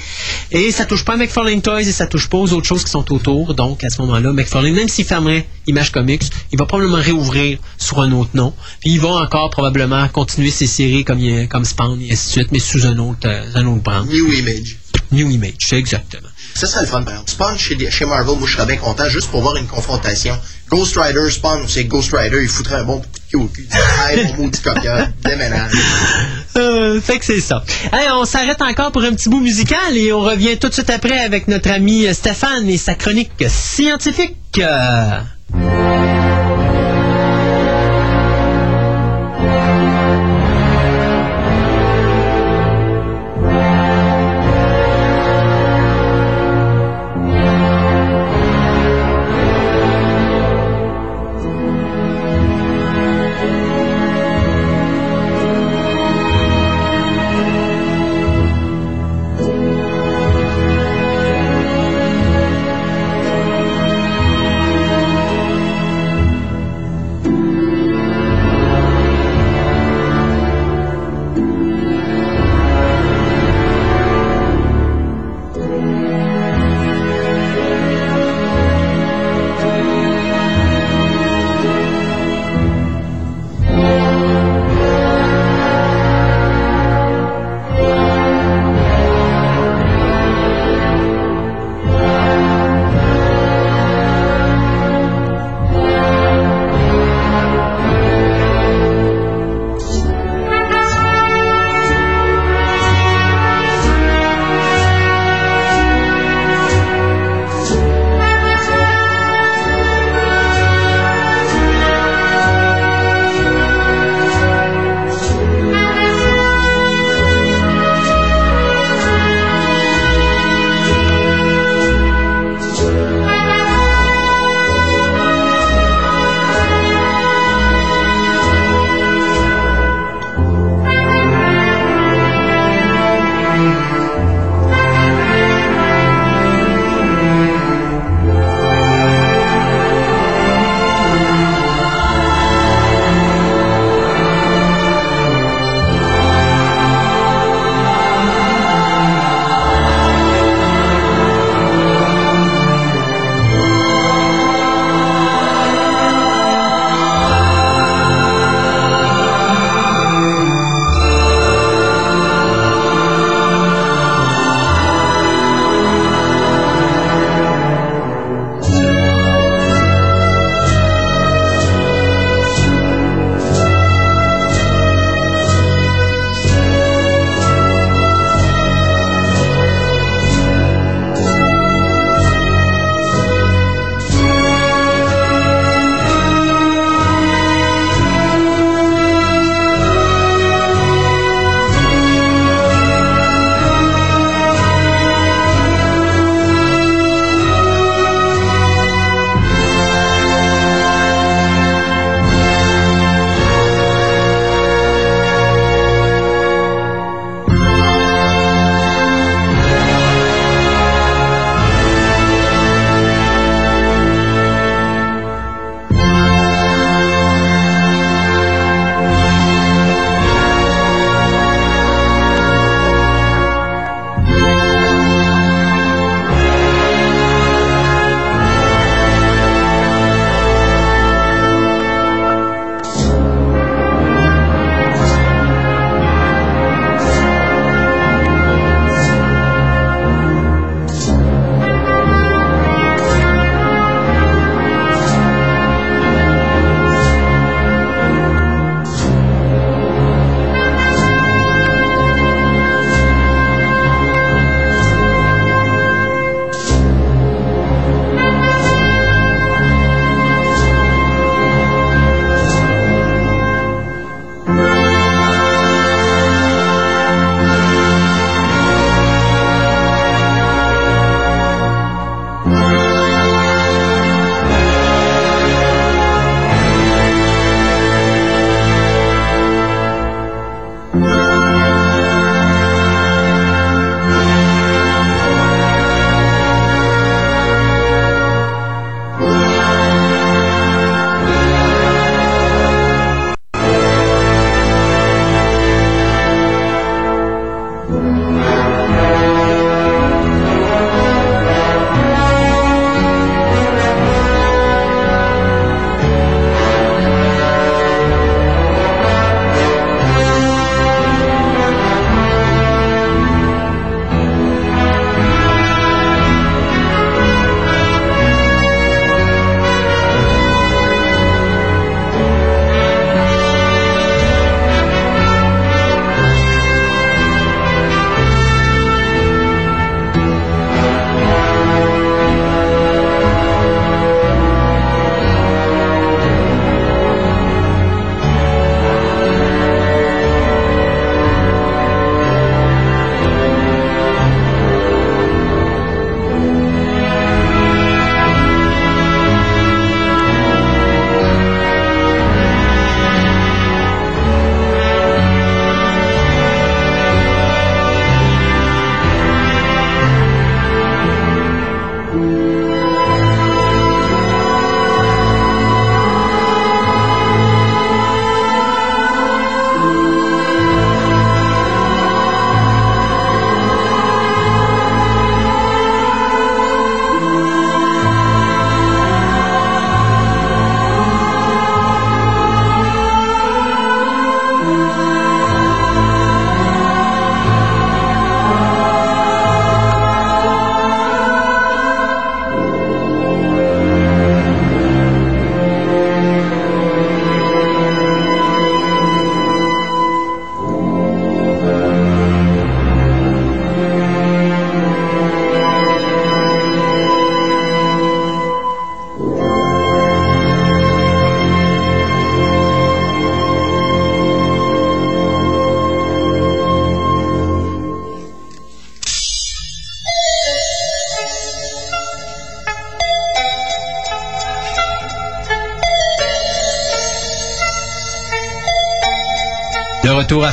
Et ça touche pas à McFarlane Toys et ça touche pas aux autres choses qui sont autour. Donc, à ce moment-là, McFarlane, même s'il fermerait Image Comics, il va probablement réouvrir sur un autre nom. Puis il va encore probablement continuer ses séries comme, comme Spawn et ainsi de suite, mais sous un autre, euh, un autre brand. New Image. New Image, exactement. Ça serait le fun, par exemple. Spawn chez, chez Marvel, moi, je serais bien content juste pour voir une confrontation. Ghost Rider, Spawn, c'est Ghost Rider, il foutrait un bon pied au cul. Mon maudit copieur, déménage. Euh, fait que c'est ça. Hey, on s'arrête encore pour un petit bout musical et on revient tout de suite après avec notre ami Stéphane et sa chronique scientifique. Euh,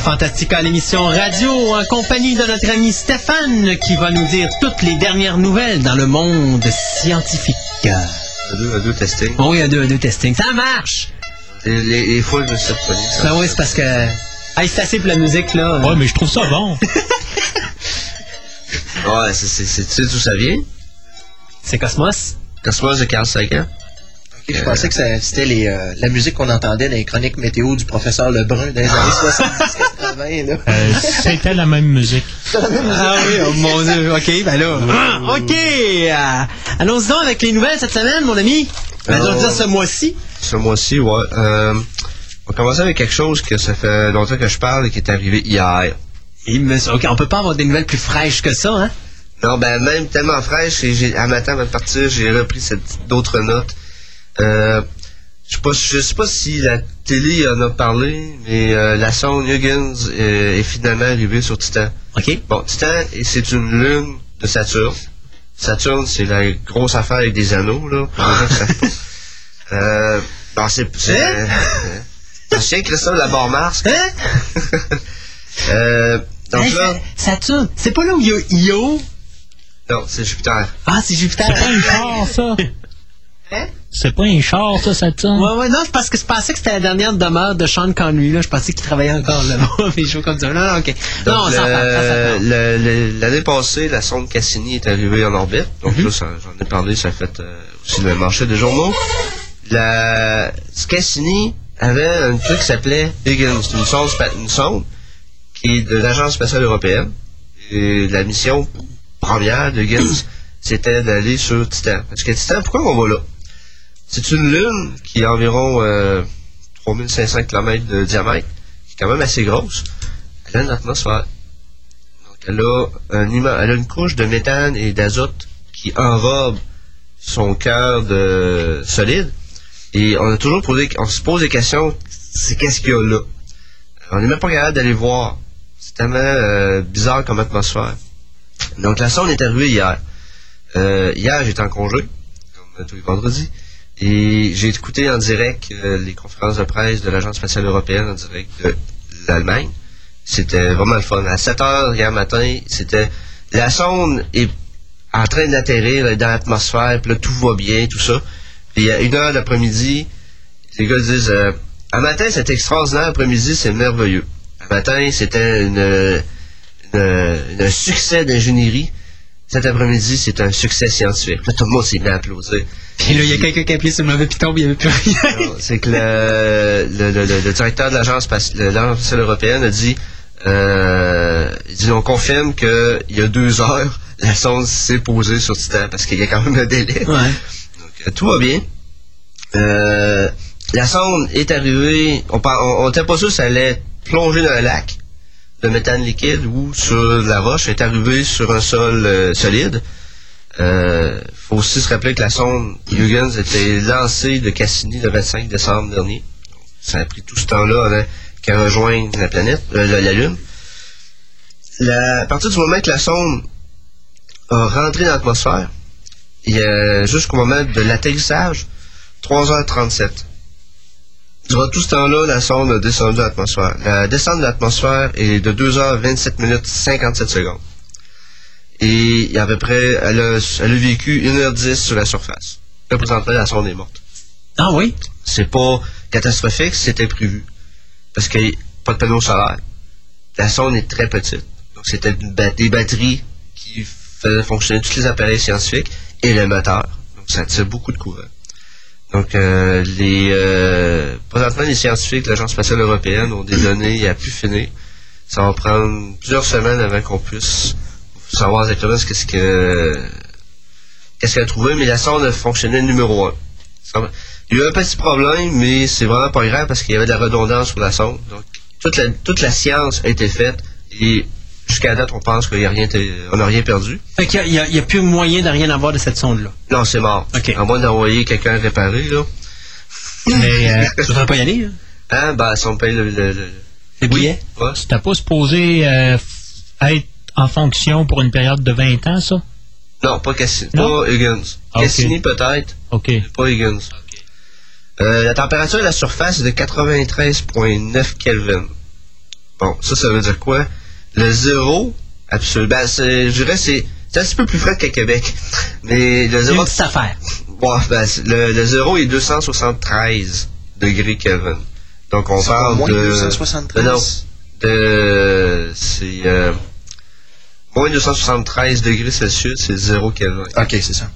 Fantastica, l'émission radio, en compagnie de notre ami Stéphane, qui va nous dire toutes les dernières nouvelles dans le monde scientifique. Un, deux, un, deux, testing. Bon, oui, un, deux, un, deux, testing. Ça marche! Les, les, les fois, je me suis reconnu. ça. Ben oui, c'est parce que... Hey, c'est assez pour la musique, là. Ouais, mais je trouve ça bon. Ouais, c'est, c'est, c'est, tu sais d'où ça vient? C'est Cosmos? Cosmos de Carl Sagan. Je pensais que c'était les, euh, la musique qu'on entendait dans les chroniques météo du professeur Lebrun dans les années 70-80. là. Euh, C'était la même musique. Ah oui, oh mon dieu, ok, ben là. Ok, euh, allons-y donc avec les nouvelles cette semaine, mon ami. Ben, je veux dire ce mois-ci. Ce mois-ci, ouais. Euh, on va commencer avec quelque chose que ça fait longtemps que je parle et qui est arrivé hier. Et, mais, ok, on peut pas avoir des nouvelles plus fraîches que ça, hein? Non, ben même tellement fraîche, et à matin avant de partir, j'ai repris cette, d'autres notes. Euh, je sais pas, je sais pas si la télé en a parlé, mais euh, la sonde Huygens euh, est finalement arrivée sur Titan. Ok. Bon, Titan, et c'est une lune de Saturne. Saturne, c'est la grosse affaire avec des anneaux, là. Euh, bon, c'est... c'est Hein? euh, T'en souviens, Christophe, la barre Mars? Hein? Euh, donc Hey, là... Saturne, c'est pas là où il y a Io? Non, c'est Jupiter. Ah, c'est Jupiter. C'est pas char, ça. Hein? C'est pas un char, ça, Saturne. Ouais, ouais, non, c'est parce que je pensais que c'était la dernière demeure de Sean Connery, là. Je pensais qu'il travaillait encore là-bas, mais je comme ça. Non, non, ok. non, on s'en parle, ça, ça l'année passée, la sonde Cassini est arrivée en orbite. Donc Mhm. là, ça- j'en ai parlé, ça a fait euh, aussi le marché des journaux. La Cassini avait un truc qui s'appelait Higgins, une sonde, spa- une sonde qui est de l'Agence spatiale européenne. Et la mission première de Higgins, c'était d'aller sur Titan. Parce que Titan, pourquoi on va là? C'est une lune qui a environ euh, 3500 km de diamètre, qui est quand même assez grosse. Elle a une atmosphère. Donc, elle a, un elle a une couche de méthane et d'azote qui enrobe son cœur de solide. Et on a toujours posé, on se pose des questions, c'est qu'est-ce qu'il y a là? On n'est même pas capable d'aller voir. C'est tellement euh, bizarre comme atmosphère. Donc la sonde est arrivée hier. Euh, hier, j'étais en congé, comme tous les vendredis, et j'ai écouté en direct euh, les conférences de presse de l'Agence spatiale européenne en direct de l'Allemagne. C'était vraiment le fun. À 7 heures hier matin, c'était la sonde est en train d'atterrir dans l'atmosphère, puis là tout va bien, tout ça. Puis à une heure l'après-midi, les gars disent euh, un matin c'est extraordinaire, après-midi c'est merveilleux. Un matin c'était une, une- un succès d'ingénierie. Cet après-midi c'est un succès scientifique. Là, tout le monde s'est mis à applaudir. Puis là, il y a quelqu'un qui a appuyé sur le mauvais piton, puis il n'y avait plus rien. C'est que le, le, le- le- le directeur de l'agence spaci- de l'agence spatiale européenne a dit, euh, il dit on confirme qu'il y a deux heures, la sonde s'est posée sur Titan parce qu'il y a quand même un délai. Ouais. Donc, euh, tout va bien. Euh, la sonde est arrivée, on par- on on était pas sûr si elle allait plonger dans un lac de méthane liquide ou sur la roche, est arrivée sur un sol euh, solide. Euh, faut aussi se rappeler que la sonde Huygens était lancée de Cassini le 25 décembre dernier. Ça a pris tout ce temps-là avant qu'elle rejoigne la planète, euh, la, Lune. À partir du moment que la sonde a rentré dans l'atmosphère, il jusqu'au moment de l'atterrissage, 3h37. Durant tout ce temps-là, la sonde a descendu l'atmosphère. La descente de l'atmosphère est de 2h27 minutes 57 secondes. Et il y a à peu près, elle a, elle a vécu 1h10 sur la surface. Là, présentement, la sonde est morte. Ah oui? C'est pas catastrophique, c'était prévu. Parce qu'il n'y a pas de panneau solaire. La sonde est très petite. Donc, c'était ba- des batteries qui faisaient fonctionner tous les appareils scientifiques et le moteur. Donc, ça tire beaucoup de courant. Donc, euh, les, euh, présentement, les scientifiques de l'Agence spatiale européenne ont des données à pu finir. Ça va prendre plusieurs semaines avant qu'on puisse savoir exactement ce qu'est-ce que qu'est-ce qu'elle a trouvé, mais la sonde fonctionnait numéro un. Il y a eu un petit problème, mais c'est vraiment pas grave parce qu'il y avait de la redondance sur la sonde. Donc, toute la, toute la science a été faite et jusqu'à date, on pense qu'il y a rien, été- on n'a rien perdu. Fait qu'il n'y a, il y a plus moyen de rien avoir de cette sonde-là. Non, c'est mort. OK. À moins d'envoyer quelqu'un réparer, là. Mais euh, Je voudrais pas y aller, hein? Hein, ben, si on paye le, le, le- Les billets? ouais. c'était pas supposé euh, être en fonction pour une période de 20 ans, ça? Non, pas Cassini, Non? pas Higgins. Ah. Cassini peut-être, OK. pas Higgins. Euh, la température de la surface est de 93,9 Kelvin. Bon, ça, ça veut dire quoi? Le zéro, absolument. Ben, c'est- je dirais, c'est, c'est un petit peu plus frais qu'à Québec. Mais le zéro, une petite affaire. bon, ben, le, le zéro est 273 degrés Kelvin. Donc, on C'est parle moins de... 273? Non, de, c'est, euh, moins 273 degrés Celsius, c'est 0 Kelvin. Ok, c'est ça.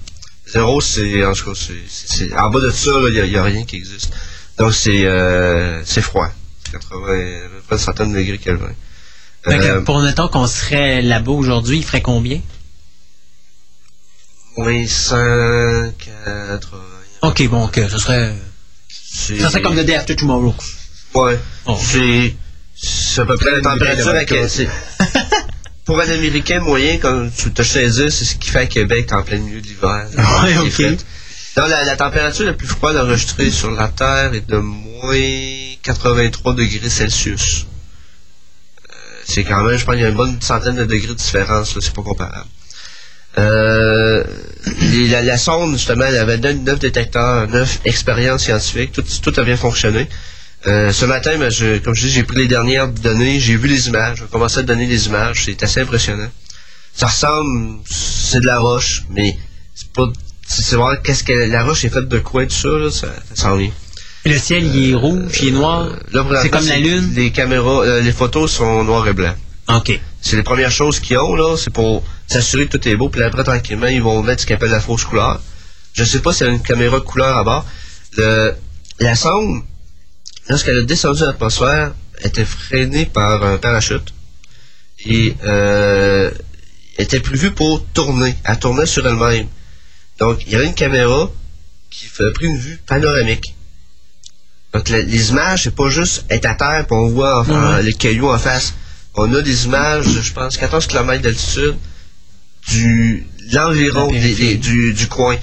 Zéro, c'est, en tout cas, c'est, c'est- c'est- en bas de ça, il n'y a, rien qui existe. Donc, c'est, euh, c'est froid. 80, à peu près une centaine de degrés Kelvin. Euh, pour mettons qu'on serait là-bas aujourd'hui, il ferait combien? moins 180. Ok, bon, ok, ça serait, ça serait comme le Day After Tomorrow. Ouais. Oh. C'est, c'est à peu près la température à c'est- Pour un Américain moyen, comme tu te saisi, c'est ce qu'il fait à Québec en plein milieu de l'hiver. Ouais, ok. fait. Non, la, la température la plus froide enregistrée sur la Terre est de moins 83 degrés Celsius. C'est quand même, je pense, qu'il y a une bonne centaine de degrés de différence, c'est pas comparable. Euh, la, sonde, justement, elle avait 9 détecteurs, 9 expériences scientifiques, tout, tout a bien fonctionné. Euh, ce matin, ben, je- comme je dis, j'ai pris les dernières données, j'ai vu les images, j'ai commencé à donner les images, c'est assez impressionnant. Ça ressemble, c'est de la roche, mais c'est pas, c'est voir qu'est-ce que la roche est faite de quoi, tout ça, là, ça, ça s'en. Le ciel, il est rouge, il est noir. Euh, C'est comme la lune. Les caméras, euh, les photos sont noir et blanc. Ok. C'est les premières choses qu'ils ont, là, c'est pour s'assurer que tout est beau, puis après, tranquillement, ils vont mettre ce qu'ils appellent la fausse couleur. Je sais pas s'il y a une caméra de couleur à bord. Le, la sonde, lorsqu'elle a descendu dans l'atmosphère, était freinée par un parachute. Et euh, était prévue pour tourner. Elle tournait sur elle-même. Donc, il y avait une caméra qui fait pris une vue panoramique. Donc, la- les images, c'est pas juste être à terre puis on voit enfin, les cailloux en face. On a des images, je pense, 14 km d'altitude du l'environ du, du coin.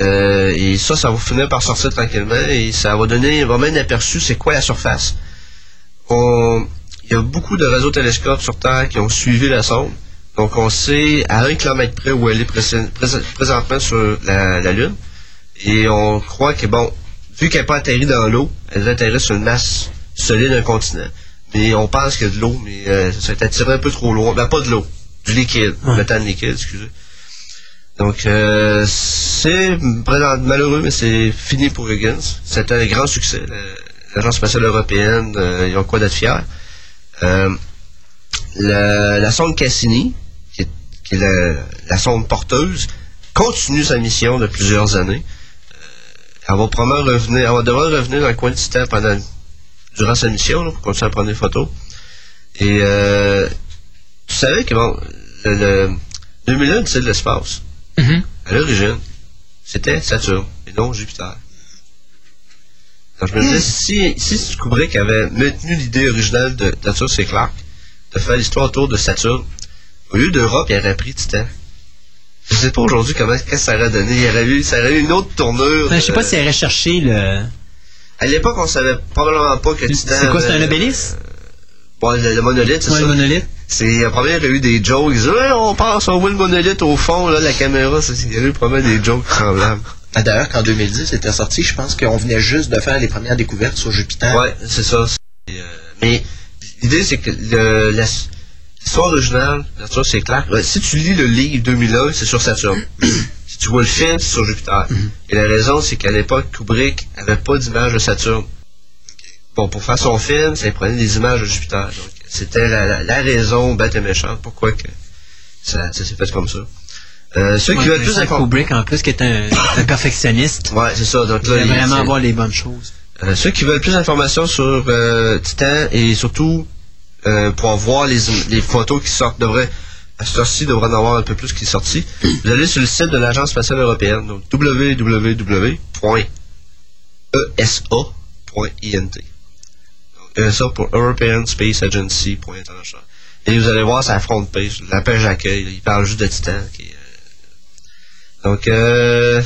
Euh, et ça, ça va finir par sortir tranquillement et ça va donner vraiment un aperçu c'est quoi la surface. On- Il y a beaucoup de radiotélescopes sur Terre qui ont suivi la sonde. Donc on sait à un kilomètre près où elle est pré- pré- présentement sur la, la Lune. Et on croit que, bon, vu qu'elle n'est pas atterrie dans l'eau, elle va atterrir sur une masse solide d'un continent. Mais on pense que de l'eau, mais euh, ça être attiré un peu trop loin. Ben, pas de l'eau, du liquide, du méthane liquide, excusez. Donc, euh, c'est malheureux, mais c'est fini pour Higgins. C'était un grand succès. L'Agence spatiale européenne, euh, ils ont quoi d'être fiers. Euh, la, la sonde Cassini, qui est, qui est la, la sonde porteuse, continue sa mission de plusieurs années. Elle va probablement revenir, elle va devoir revenir dans le coin de Titan pendant, durant sa mission, là, pour continuer à prendre des photos. Et euh, tu savais que bon, le, le 2001, c'est de l'espace. Mhm. À l'origine, c'était Saturne et non Jupiter. Donc je me disais, si, si Kubrick avait maintenu l'idée originale de Arthur C. Clarke de faire l'histoire autour de Saturne, au lieu d'Europe, il aurait pris Titan. Je sais pas aujourd'hui comment qu'est-ce que ça aurait donné. Il aurait eu, ça aurait eu une autre tournure. Ben, je sais pas Euh, s'il aurait cherché le. À l'époque, on savait probablement pas que Titan. C'est quoi, c'est un avait- obélisque? Bon, le, le monolithe, c'est Ouais, ça. le monolithe. C'est, probablement, il y a eu des jokes. Ils disaient, Ouais, on passe, on voit le monolithe au fond, là, la caméra. ça, Il y a eu probablement des jokes semblables. Ah, D'ailleurs, qu'en 2010 c'était sorti, je pense qu'on venait juste de faire les premières découvertes sur Jupiter. Ouais, c'est ça. C'est, euh, mais l'idée, c'est que le, la- l'histoire originale, c'est clair. Ouais, si tu lis le livre 2001, c'est sur Saturne. si tu vois le film, c'est sur Jupiter. Et la raison, c'est qu'à l'époque, Kubrick avait pas d'image de Saturne. Bon, pour faire son film, ça il prenait des images de Jupiter. Donc, c'était la, la- la raison bête et méchante pourquoi que ça, ça s'est fait comme ça. Euh, ceux qui veulent plus. Kubrick, en plus, qui est un, un perfectionniste. Ouais, c'est ça. Donc Il là, il- vraiment avoir les bonnes choses. euh, ceux qui veulent plus d'informations sur euh, Titan et surtout euh, pour voir les, les photos qui sortent, devraient, à cette heure-ci, devrait en avoir un peu plus qui est sorti. Vous allez sur le site de l'Agence spatiale européenne, donc www.esa.int. ESA pour European Space Agency. Et vous allez voir sa front page, la page d'accueil, il parle juste de Titan. euh, donc, euh,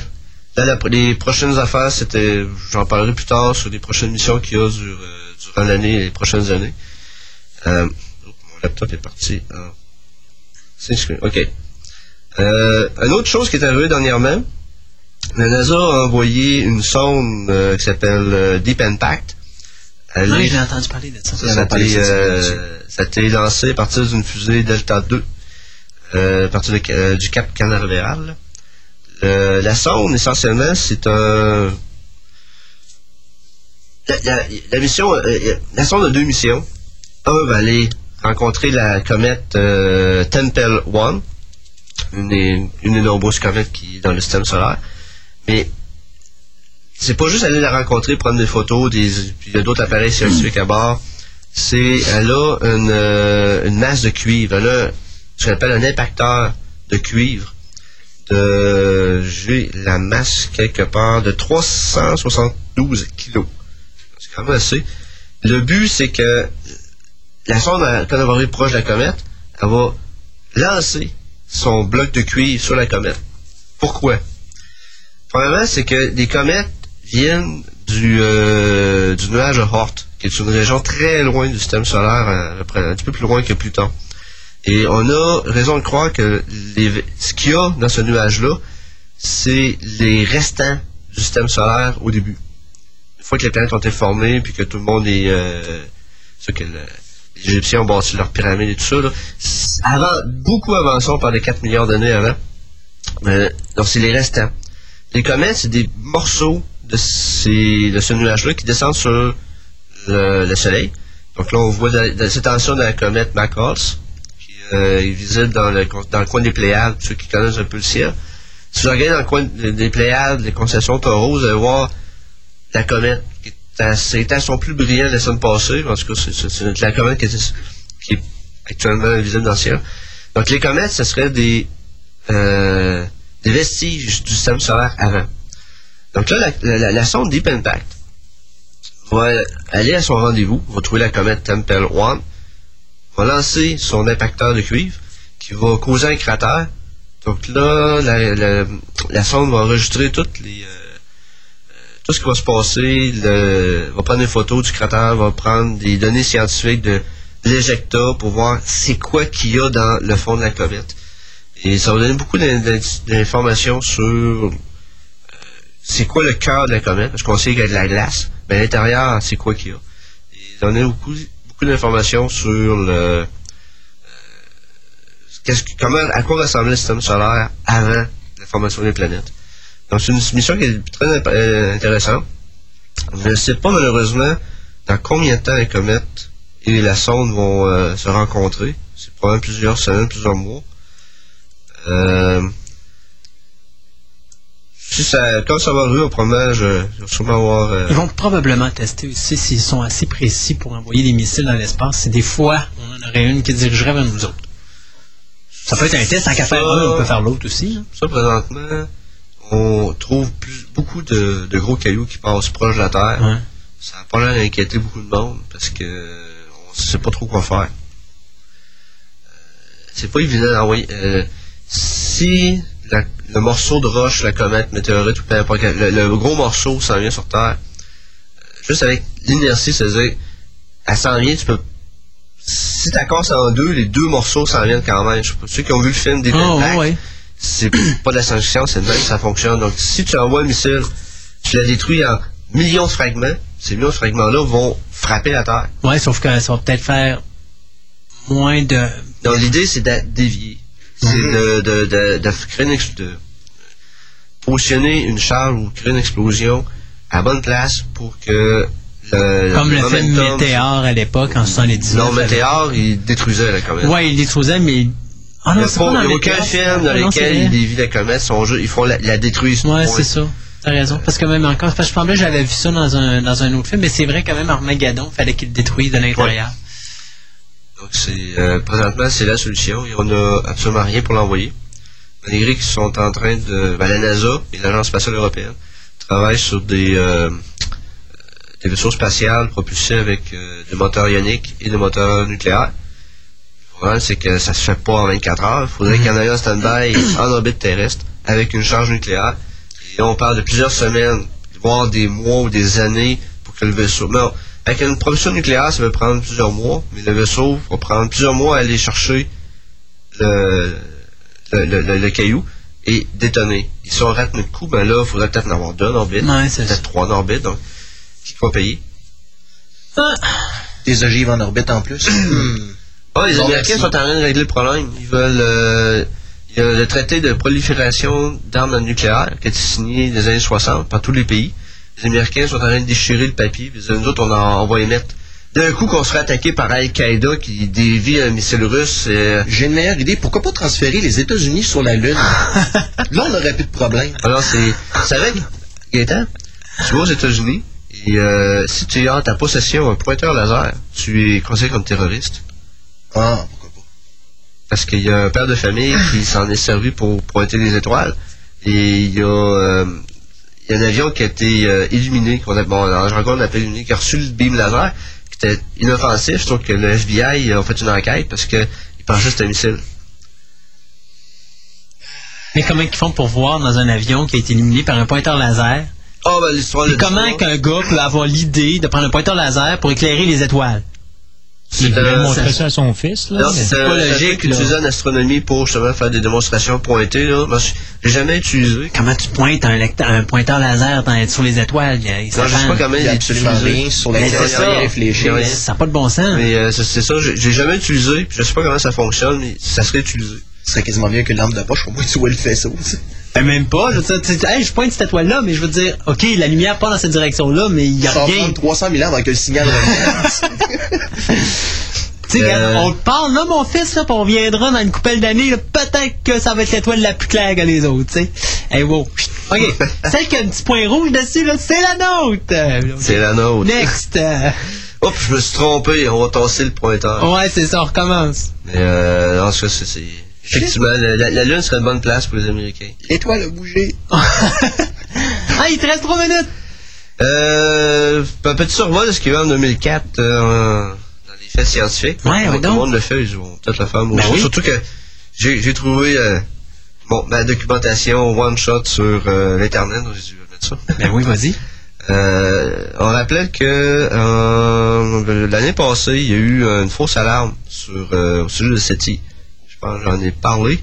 Là, les prochaines affaires, c'était, j'en parlerai plus tard sur les prochaines missions qu'il y a euh, durant l'année et les prochaines années. Euh, mon laptop est parti. sync screen. OK. Euh, une autre chose qui est arrivée dernièrement, la NASA a envoyé une sonde euh, qui s'appelle euh, Deep Impact Elle Oui, j'ai entendu parler de ça. ça, a été, lancé à partir d'une fusée Delta 2, euh, à partir de- du Cap Canaveral. la sonde, essentiellement, c'est un... La, la- la mission, la sonde a deux missions. Un va aller rencontrer la comète euh, Tempel 1, une des, une nombreuses comètes qui est dans le système solaire. Mais c'est pas juste aller la rencontrer, prendre des photos, il y a d'autres appareils scientifiques à bord. C'est, elle a une, euh, une masse de cuivre. Elle a ce qu'on appelle un impacteur de cuivre. De, j'ai la masse quelque part de 372 kilos. C'est quand même assez. Le but, c'est que la sonde, quand elle va arriver proche de la comète, elle va lancer son bloc de cuivre sur la comète. Pourquoi? Premièrement, c'est que les comètes viennent du, euh, du nuage de Oort, qui est une région très loin du système solaire, euh, un petit peu plus loin que Pluton. Et on a raison de croire que ce qu'il y a dans ce nuage-là, c'est les restants du système solaire au début. Une fois que les planètes ont été formées, puis que tout le monde est... Euh, ce que le- les Égyptiens ont bâti leurs pyramides et tout ça, là, avant, beaucoup avant ça, on parlait 4 milliards d'années avant. Euh, donc c'est les restants. Les comètes, c'est des morceaux de, ces, de ce nuage-là qui descendent sur le, le Soleil. Donc là, on voit dans, dans cette de la comète McCulls, qui euh, est visible dans le, dans le coin des Pléiades, ceux qui connaissent un peu le ciel. Si vous regardez dans le coin des des Pléiades, les constellations taureaux, vous allez voir la comète qui est à ses états sont plus brillants la semaine passée. En tout cas, c'est- la comète qui est, actuellement visible dans le ciel. Donc les comètes, ce serait des, euh, des vestiges du système solaire avant. Donc là, la, sonde Deep Impact va aller à son rendez-vous, va trouver la comète Tempel 1, va lancer son impacteur de cuivre qui va causer un cratère. Donc là, la, sonde va enregistrer toutes les, euh, tout ce qui va se passer, le- va prendre des photos du cratère, va prendre des données scientifiques de l'éjecta pour voir c'est quoi qu'il y a dans le fond de la comète. Et ça va donner beaucoup d'in- d'in- d'informations sur euh, c'est quoi le cœur de la comète, parce qu'on sait qu'il y a de la glace, mais à l'intérieur, c'est quoi qu'il y a. Et ça va donner beaucoup, beaucoup d'informations sur le euh, comment, à quoi ressemblait le système solaire avant la formation des planètes. Donc c'est une mission qui est très euh, intéressante. Je ne sais pas malheureusement dans combien de temps les comètes et la sonde vont euh, se rencontrer. C'est probablement plusieurs semaines, plusieurs mois. Euh, si ça, quand ça va arriver, au probablement, je, je vais sûrement avoir... euh, Ils vont probablement tester aussi s'ils sont assez précis pour envoyer des missiles dans l'espace. C'est des fois, on en aurait une qui dirigerait vers nous autres. Ça peut être un test, tant qu'à faire un, on peut faire l'autre aussi. hein. Ça, présentement, on trouve plus, beaucoup de, de gros cailloux qui passent proche de la Terre. Ouais. Ça n'a pas l'air d'inquiéter beaucoup de monde parce que on ne sait pas trop quoi faire. Euh, c'est pas évident d'envoyer. euh, si la- le morceau de roche, la comète, météorite ou peu importe, le, le gros morceau s'en vient sur Terre, euh, juste avec l'inertie, c'est-à-dire, elle s'en vient, tu peux. Si tu casses en deux, les deux morceaux s'en viennent quand même. Je sais pas, ceux qui ont vu le film des ouais. C'est pas de la science-fiction, c'est de même ça fonctionne. Donc, si tu envoies un missile, tu la détruis en millions de fragments, ces millions de fragments-là vont frapper la Terre. Ouais, sauf que ça va peut-être faire moins de. Donc, l'idée, c'est de dévier. C'est de, de, de, de créer une ex- de positionner une charge ou créer une explosion à bonne place pour que le, Comme le film momentum- Météor à l'époque, en 79. Non, Météor, il détruisait la comète. Ouais, il détruisait, mais. Ah non, c'est pas- dans aucun film dans Ah non, lequel ils dévient la comète, sont juste, ils font la, la détruisent. Ouais, point. c'est ça. T'as raison. Parce que même encore, parce que je pensais que j'avais vu ça dans un, dans un autre film, mais c'est vrai quand même, Armageddon, fallait qu'il le détruise de l'intérieur. Donc, c'est, euh, présentement, c'est la solution et on n'a absolument rien pour l'envoyer. Malgré qu'ils sont en train de. ben, la NASA et l'Agence spatiale européenne travaillent sur des, euh, des vaisseaux spatials propulsés avec euh, des moteurs ioniques et des moteurs nucléaires. Problème, c'est que ça se fait pas en 24 heures. Il faudrait qu'il y en ait un stand-by en orbite terrestre avec une charge nucléaire. Et on parle de plusieurs semaines, voire des mois ou des années pour que le vaisseau. Non, avec une propulsion nucléaire, ça va prendre plusieurs mois, mais le vaisseau va prendre plusieurs mois à aller chercher le, le, le- le- le caillou et détonner. Et si on rate notre coup, ben là, il faudrait peut-être en avoir deux en orbite, Ouais, c'est ça. peut-être trois en orbite, donc qui va payer. Des ogives en orbite en plus. Ah, les Américains sont en train de régler le problème. Ils veulent. euh, il y a le traité de prolifération d'armes nucléaires qui a été signé dans les années 60 par tous les pays. Les Américains sont en train de déchirer le papier. Puis nous autres, on, en- on va émettre. D'un coup, qu'on serait attaqué par Al-Qaïda qui dévie un missile russe. euh, J'ai une meilleure idée. Pourquoi pas transférer les États-Unis sur la Lune? Là, on n'aurait plus de problème. Alors, c'est. C'est avec Gaëtan, tu vas aux États-Unis et euh, si tu as en ta possession un pointeur laser, tu es considéré comme terroriste. Ah, pourquoi pas. Parce qu'il y a un père de famille qui s'en est servi pour pointer les étoiles. Et il y a, euh, il y a un avion qui a été euh, illuminé, qu'on a, bon, en jargon on appelle illuminé, qui a reçu le beam laser, qui était inoffensif, sauf que le FBI a fait une enquête parce qu'il pensait que c'était un missile. Mais comment ils font pour voir dans un avion qui a été illuminé par un pointeur laser? Oh, ben l'histoire comment qu'un gars peut avoir l'idée de prendre un pointeur laser pour éclairer les étoiles? Il voulait montrer ça à son fils, là. Non, c'est pas logique, utilisé en astronomie pour justement faire des démonstrations pointées. Là. Moi, je- j'ai jamais utilisé. Comment tu pointes un, lecteur- un pointeur laser dans- sur les étoiles? Il, il Non, je sais pas comment Il n'y a absolument rien sur Mais les c'est ça. réfléchir. Ouais. Ça n'a pas de bon sens. Mais euh, c'est ça, j'ai jamais utilisé, puis je sais pas comment ça fonctionne, mais ça serait utilisé. Ce serait quasiment mieux qu'une lampe de poche. Au moins, tu vois le faisceau. Ben, même pas. Je, tu hey, je pointe cette étoile-là, mais je veux dire, OK, la lumière part dans cette direction-là, mais il n'y a Ça rien. prendre 300 000 ans avant que le signal. Tu sais, Euh, on te parle là, mon fils, là, puis on viendra dans une coupelle d'années, là, peut-être que ça va être l'étoile la plus claire que les autres, tu sais. Hey, wow. OK. Celle qui a un petit point rouge dessus, là, c'est la nôtre. Euh, C'est la nôtre. Next. Euh, Hop, je me suis trompé, on va tasser le pointeur. ouais, c'est ça, on recommence. Mais euh, en tout cas, c'est... Effectivement, la, la- la Lune serait une bonne place pour les Américains. L'étoile a bougé. ah, il te reste trois minutes. Euh, un petit survol de ce qu'il y a eu en 2004 euh, dans les faits scientifiques. Ouais, Tout ouais, le donc. monde le fait, ils vont peut-être le faire. Ben oui. Surtout que j'ai trouvé euh, bon, ma documentation one-shot sur euh, l'Internet, donc j'ai dû mettre ça. Ben oui, vas-y. Euh, on rappelait que euh, l'année passée, il y a eu une fausse alarme sur, euh, au sujet de SETI. Pense j'en ai parlé.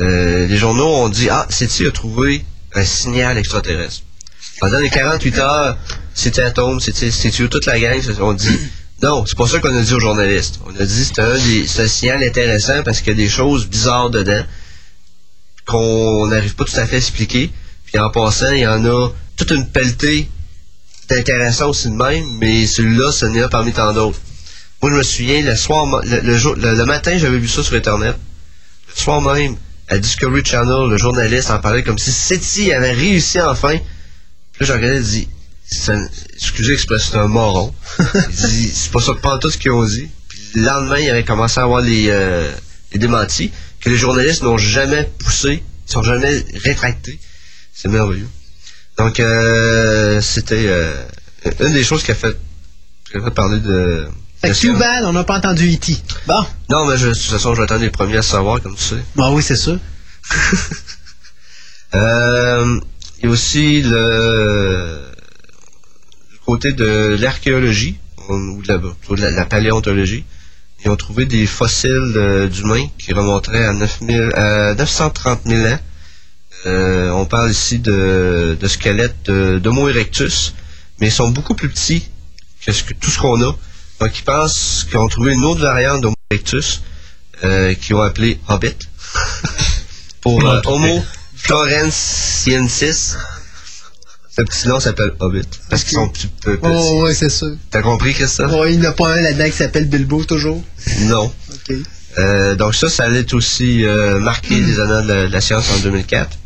Euh, les journaux ont dit Ah, SETI a trouvé un signal extraterrestre. Pendant les 48 heures, c'était Atome, c'était toute la gang, on dit non, c'est pas ça qu'on a dit aux journalistes. On a dit c'est un, un signal intéressant parce qu'il y a des choses bizarres dedans qu'on n'arrive pas tout à fait à expliquer. Puis en passant, il y en a toute une pelletée d'intéressants aussi de même, mais celui-là, ce n'est un parmi tant d'autres. Moi, je me souviens, le soir, le, matin, j'avais vu ça sur Internet. Le soir même, à Discovery Channel, le journaliste en parlait comme si SETI avait réussi enfin. Puis là, j'ai regardé et dit, un- excusez l'expression, c'est un moron. il dit, c'est pas ça pas tout ce qu'ils ont dit. Puis le lendemain, il avait commencé à avoir les, euh, les démentis que les journalistes n'ont jamais poussé, ils sont jamais rétractés. C'est merveilleux. Donc, euh, c'était euh, une des choses qui a fait, qui a fait parler de... Fait que science. too bad, on n'a pas entendu E.T. Bon. Non, mais je, de toute façon, je vais attendre les premiers à savoir, comme tu sais. Bah oui, c'est sûr. Euh, il y a aussi le, le côté de l'archéologie, ou de la, de la, la paléontologie. Ils ont trouvé des fossiles euh, d'humains qui remonteraient à, 9000 à 930 000 ans. Euh, on parle ici de, de squelettes d'Homo erectus, mais ils sont beaucoup plus petits que, ce que- tout ce qu'on a. Ils pensent qu'ils ont trouvé une autre variante d'Homo erectus euh, qu'ils ont appelé Hobbit. Pour euh, Homo floresiensis. Ce petit nom s'appelle Hobbit. Parce qu'ils sont plus peu petits. Oh, ouais, c'est sûr. T'as compris, Christophe? Il n'y en a pas un là-dedans qui s'appelle Bilbo, toujours? Non. OK. Euh, donc ça, ça allait aussi marquer les années de la, de la science en 2004.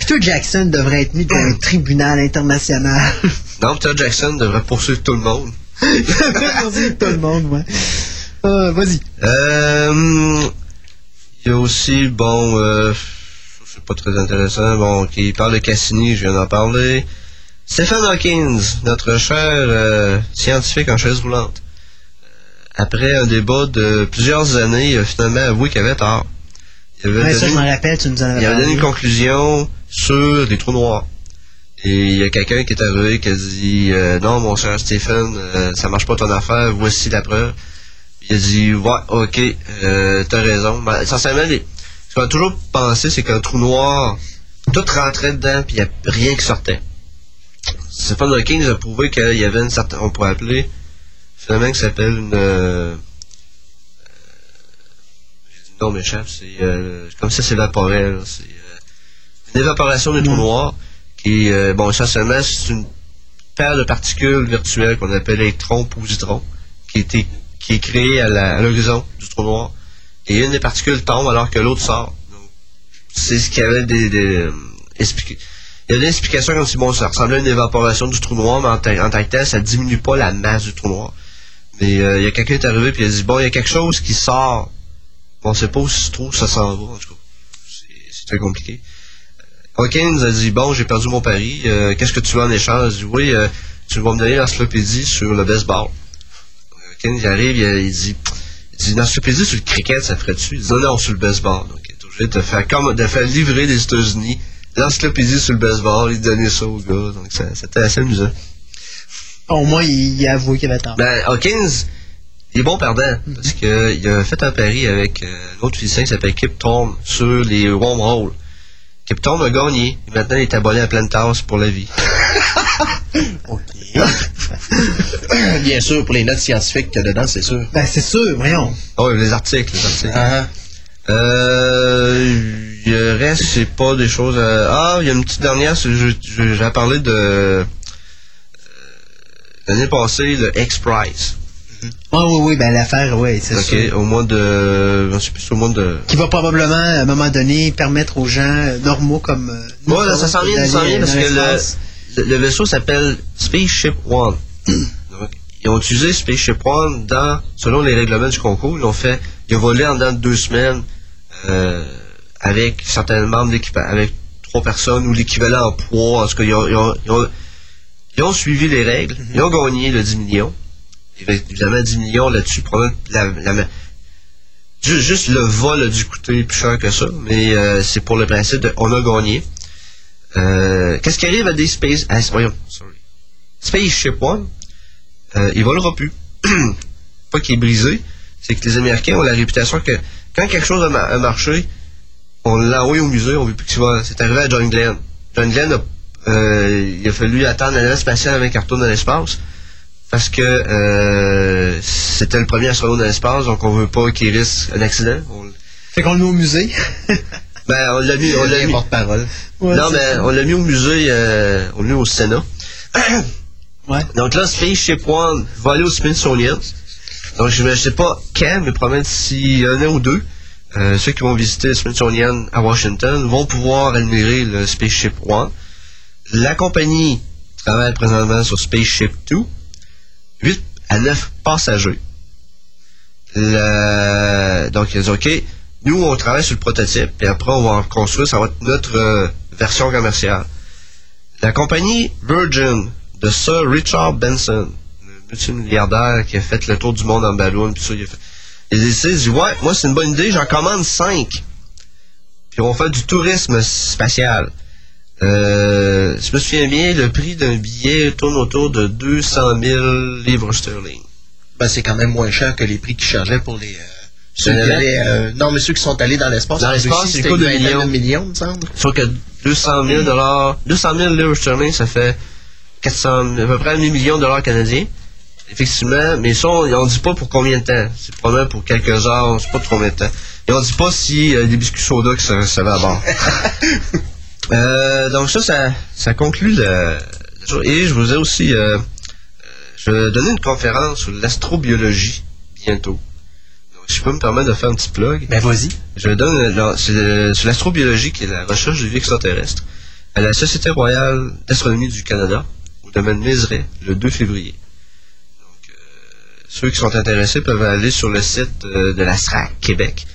Peter Jackson devrait être mis dans un tribunal international. Non, Peter Jackson devrait poursuivre tout le monde. Tout le monde, ouais. Euh, Vas-y. Euh, Il y a aussi, bon, euh, c'est pas très intéressant, bon, qui parle de Cassini, je viens d'en parler. Stephen Hawkins, notre cher euh, scientifique en chaise roulante. Euh, Après un débat de plusieurs années, il a finalement avoué qu'il avait tort. Il avait Ouais, ça, je rappelle, tu nous en avais il avait donné une conclusion sur les trous noirs. Et il y a quelqu'un qui est arrivé qui a dit euh, Non, mon cher Stephen, euh, ça marche pas ton affaire, voici la preuve. Il a dit Ouais, ok, euh, t'as raison. Ben, essentiellement, les- ce qu'on a toujours pensé, c'est qu'un trou noir, tout rentrait dedans, puis il n'y a rien qui sortait. Stephen Hawking a prouvé qu'il y avait une certaine, on pourrait appeler phénomène qui s'appelle une. Euh, j'ai dit nom m'échappe, c'est euh, comme ça s'évaporait. là, C'est euh, une évaporation du trou noir qui, euh, bon, essentiellement, c'est une paire de particules virtuelles qu'on appelle électrons-positrons qui, était, qui est créée à l'horizon du trou noir. Et une des particules tombe alors que l'autre sort. C'est ce qui avait des. des euh, Il y a des explications comme si bon, ça ressemblait à une évaporation du trou noir, mais en, en tant que tel, ça diminue pas la masse du trou noir. Mais euh, il y a quelqu'un qui est arrivé et il a dit bon, il y a quelque chose qui sort. On sait pas où se trouve, ça s'en va, en tout cas. C'est très compliqué. Euh, Hawkins a dit bon, j'ai perdu mon pari, euh, qu'est-ce que tu veux en échange? Il dit oui, euh, tu vas me donner l'encyclopédie sur le baseball. Hawkins il arrive, il, il dit il dit, l'encyclopédie sur le cricket, ça ferait-tu? Il dit non, non, sur le baseball. Donc, il est obligé de faire, comme, de faire livrer des États-Unis l'encyclopédie sur le baseball et de donner ça au gars. Donc, c'était assez amusant. Au moins, il, il a avoué qu'il avait tort. Ben, Hawkins, il est bon perdant. Parce qu'il a fait un pari avec euh, un autre physicien qui s'appelle Kip Thorne sur les wormholes. Kip Thorne a gagné. Et maintenant, il est abonné à pleine tasse pour la vie. Bien sûr, pour les notes scientifiques qu'il y a dedans, c'est sûr. Ben, c'est sûr, voyons. Oh, les articles, les articles. Ah, Euh, il reste, c'est pas des choses. à- Ah, il y a une petite dernière. J'ai parlé de euh, l'année passée, le X-Prize. Oui, oui, oui, ben l'affaire, oui, c'est Ok, sûr. au mois de, je sais plus, au mois de. Qui va probablement, à un moment donné, permettre aux gens euh, normaux comme euh, nous Ouais, ça s'en vient, ça s'en vient parce que le, le vaisseau s'appelle Spaceship One. Donc, ils ont utilisé Spaceship One dans, selon les règlements du concours, ils ont fait, ils ont volé en deux semaines euh, avec certains membres d'équipage, avec trois personnes ou l'équivalent en poids. En tout cas, ils ont, ils ont- ils ont- ils ont suivi les règles, Mhm. ils ont gagné le 10 millions. Évidemment, 10 millions là-dessus, la, la- ju- juste le vol a dû coûter plus cher que ça, mais euh, c'est pour le principe de on a gagné. Euh, Qu'est-ce qui arrive à des space... ah, voyons, sorry. Spaceship One? Euh, il volera plus. Pas qu'il est brisé, c'est que les Américains ont la réputation que quand quelque chose a, ma- a marché, on l'a envoyé au musée, on veut plus qu'il va. C'est arrivé à John Glenn. John Glenn, a, euh, il a fallu attendre la spatiale avec un retourne dans l'espace parce que euh, c'était le premier astronaute dans l'espace, donc on veut pas qu'il risque un accident. On- Fait qu'on le met au musée. ben, on l'a mis, on l'a mis. porte-parole. Ouais, non, mais on l'a mis au musée, euh, on l'a mis au Sénat. Ouais. Donc là, Spaceship One va aller au Smithsonian. Donc je ne sais pas quand, mais probablement d'ici un an ou deux, euh, ceux qui vont visiter le Smithsonian à Washington vont pouvoir admirer le Spaceship One. La compagnie travaille présentement sur Spaceship 2. 8 à 9 passagers. Donc, ils disent, OK, nous, on travaille sur le prototype, et après, on va en construire, ça va être notre euh, version commerciale. La compagnie Virgin de Sir Richard Benson, le multimilliardaire qui a fait le tour du monde en ballon, puis ça, il a fait. Il dit, ouais, moi, c'est une bonne idée, j'en commande 5. Puis on faire du tourisme spatial. Euh, je me souviens bien, le prix d'un billet tourne autour de 200 000 livres sterling. Ben, c'est quand même moins cher que les prix qu'ils chargeaient pour les. euh, ceux qui allaient, euh, non, mais ceux qui sont allés dans l'espace. Dans l'espace, c'est quoi, millions? de millions, il me semble. Sauf que 200 000 dollars, 200 000 livres sterling, ça fait 400, à peu près 1 million de dollars canadiens. Effectivement, mais ça, on, on dit pas pour combien de temps. C'est probablement pour quelques heures, on sait pas trop combien de temps. Et on dit pas si euh, des biscuits soda qui se ça va à bord. Euh, donc ça, ça, ça conclut le, Et je vous ai aussi... euh, euh, je vais donner une conférence sur l'astrobiologie bientôt. Donc, si je peux me permettre de faire un petit plug. Ben, vas-y. Je donne euh, non, c'est le- c'est l'astrobiologie qui est la recherche de vie extraterrestre à la Société royale d'astronomie du Canada au domaine Mézeray le 2 février. Donc, euh, ceux qui sont intéressés peuvent aller sur le site euh, de la SRAC Québec,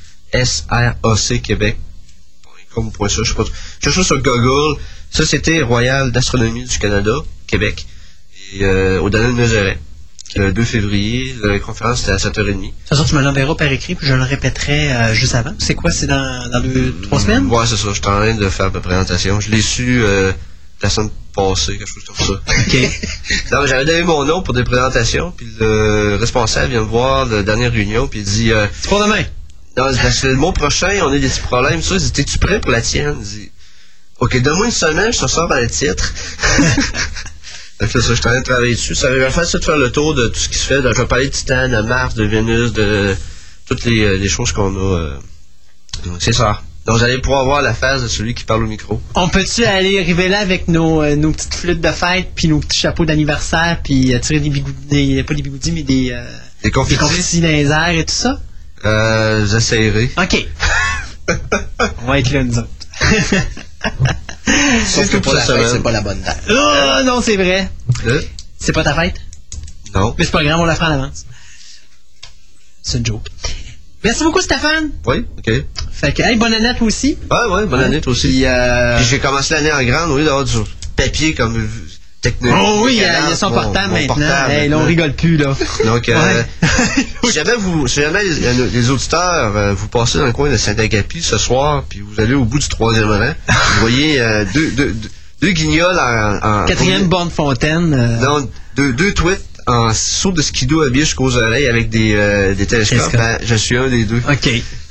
Ça, je sais pas. Cherchez sur Google, Société royale d'astronomie du Canada, Québec, et euh, au Mézeray. Le 2 février, la conférence était à 7h30. De toute façon, tu me l'enverras par écrit, puis je le répéterai euh, juste avant. C'est quoi? C'est dans, dans deux, trois semaines? Ouais, c'est ça. Je suis en train de faire ma présentation. Je l'ai su euh, la semaine passée, quelque chose comme ça. OK. J'avais donné mon nom pour des présentations, puis le responsable vient me voir la dernière réunion, puis il dit euh, C'est pour demain? Le mois prochain, on a des petits problèmes. Ça, T'es-tu prêt pour la tienne? Dit Ok, donne-moi une semaine, je te sors dans le titre. C'est ça, je suis en train de travailler dessus. Ça va faire ça de faire le tour de tout ce qui se fait. Donc, je vais parler de Titan, de Mars, de Vénus, de toutes les, euh, les choses qu'on a. euh. Donc, c'est ça. Donc, vous allez pouvoir voir la face de celui qui parle au micro. On peut-tu aller arriver là avec nos, euh, nos petites flûtes de fête, puis nos petits chapeaux d'anniversaire, puis euh, tirer des bigoudis, des, pas des bigoudis, mais des, euh, Des des dans les airs et tout ça? Euh, j'essaierai. OK. On va être là, nous autres. Sauf que pour la fête, c'est pas la bonne date. oh non, c'est vrai. Là? C'est pas ta fête? Non. Mais c'est pas grave, on la fera en avance. C'est une joke. Merci beaucoup, Stéphane. Oui, ok. Fait que, hey, bonne année à toi aussi. Ouais, ouais, bonne année toi aussi. Puis, euh, Puis j'ai commencé l'année en grande, lieu d'avoir du papier comme euh, technologie. Oh oui, il y a, son portable mon maintenant. portable Hey, là, on rigole plus, là. Donc, euh, si jamais, vous, si jamais les, les auditeurs, euh, vous passez dans le coin de Saint-Agapi ce soir, puis vous allez au bout du troisième rang, vous voyez euh, deux, deux, deux, deux guignols en... en Quatrième borne fontaine. euh, Non, deux, deux tweets en saut de skido habillés jusqu'aux oreilles avec des, euh, des télescopes. Télescope. Ben, je suis un des deux. OK.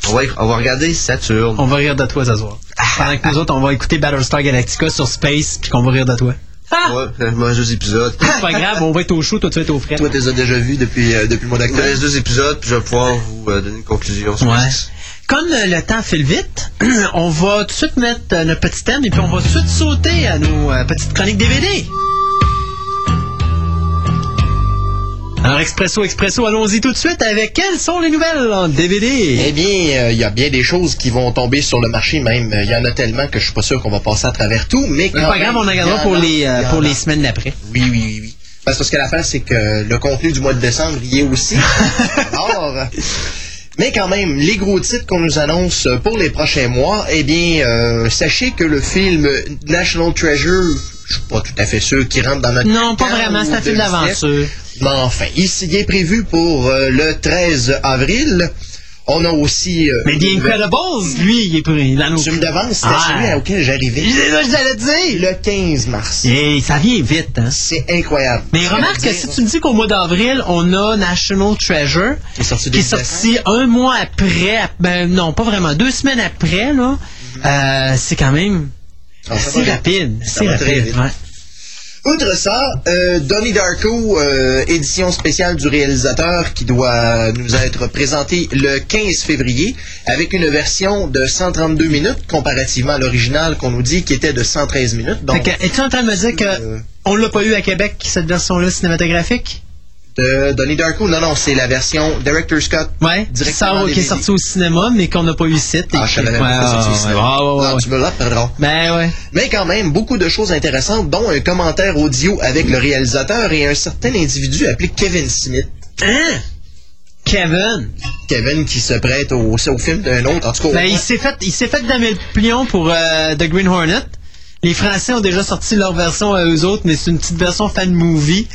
On va, on va regarder Saturne. On va rire de toi ce soir. Pendant que nous autres, on va écouter Battlestar Galactica sur Space, puis qu'on va rire de toi. Ah! Ouais, reste deux épisodes. C'est pas grave, on va être au chaud, toi tu vas être au frais. Toi, tu les as déjà vus depuis, euh, depuis le me d'octobre. reste deux épisodes, puis je vais pouvoir vous euh, donner une conclusion sur Ouais. Comme euh, le temps file vite, on va tout de suite mettre euh, notre petit thème et puis on va tout de suite sauter à nos euh, petites chroniques DVD. Alors Expresso, Expresso, allons-y tout de suite avec quelles sont les nouvelles en DVD? Eh bien, euh, il y a bien des choses qui vont tomber sur le marché, même. euh, Il y en a tellement que je suis pas sûr qu'on va passer à travers tout, mais quand pas grave, on en il y gardera en pour les, euh, en les semaines d'après. Oui, oui, oui, oui. Parce parce que l'affaire, c'est que le contenu du mois de décembre y est aussi. Alors, mais quand même, les gros titres qu'on nous annonce pour les prochains mois, eh bien, euh, sachez que le film National Treasure, je suis pas tout à fait sûr qu'il rentre dans notre Non, pas vraiment, c'est un film d'aventure. Mais enfin, il, il est prévu pour euh, le 13 avril. On a aussi... euh, Mais The Incredibles, lui, il est pris dans. Tu me devances, c'était Ah. celui auquel j'arrivais. C'est ça que j'allais dire. Le 15 mars. Et ça vient vite, hein? C'est incroyable. Mais remarque que si tu me dis qu'au mois d'avril, on a National Treasure, Qui est sorti qui est début sorti un mois après, ap- ben non, pas vraiment, deux semaines après, là, euh, c'est quand même Ah, ça assez rapide. C'est rapide, ouais. Outre ça, euh, Donnie Darko, euh, édition spéciale du réalisateur qui doit nous être présentée le 15 février avec une version de 132 minutes comparativement à l'original qu'on nous dit qui était de 113 minutes. Donc, es-tu en train de me dire que euh, on l'a pas eu à Québec, cette version-là cinématographique? De Donnie Darko, non, non, c'est la version Director Scott. Ouais, qui, sort- est sorti au cinéma, mais qu'on n'a pas eu ici. Ah, je savais même pas sorti au cinéma. Ouais. tu me l'apprendras. Ben ouais. Mais quand même, beaucoup de choses intéressantes, dont un commentaire audio avec le réalisateur et un certain individu appelé Kevin Smith. Hein? Kevin? Kevin qui se prête au, au film d'un autre, en tout cas. Ben, il s'est fait, il s'est fait damer le plion pour euh, The Green Hornet. Les Français ont déjà sorti leur version à eux autres, mais c'est une petite version fan movie.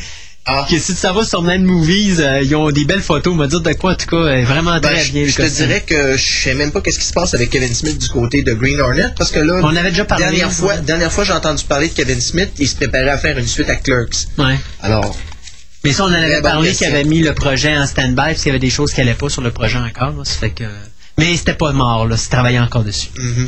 Ah. Que si ça va sur Nine Movies, euh, ils ont des belles photos. On va dire de quoi, en tout cas, vraiment Ben, très je, bien. je te dirais que je sais même pas qu'est-ce qui se passe avec Kevin Smith du côté de Green Hornet parce que là, On avait déjà parlé, Dernière fois, ouais. dernière fois j'ai entendu parler de Kevin Smith, il se préparait à faire une suite à Clerks. Ouais. Alors, Mais ça, on en avait parlé qu'il avait mis le projet en stand-by parce qu'il y avait des choses qui n'allaient pas sur le projet encore. là. Ça fait que... Mais c'était pas mort, là. C'est travaillé encore dessus. mhm.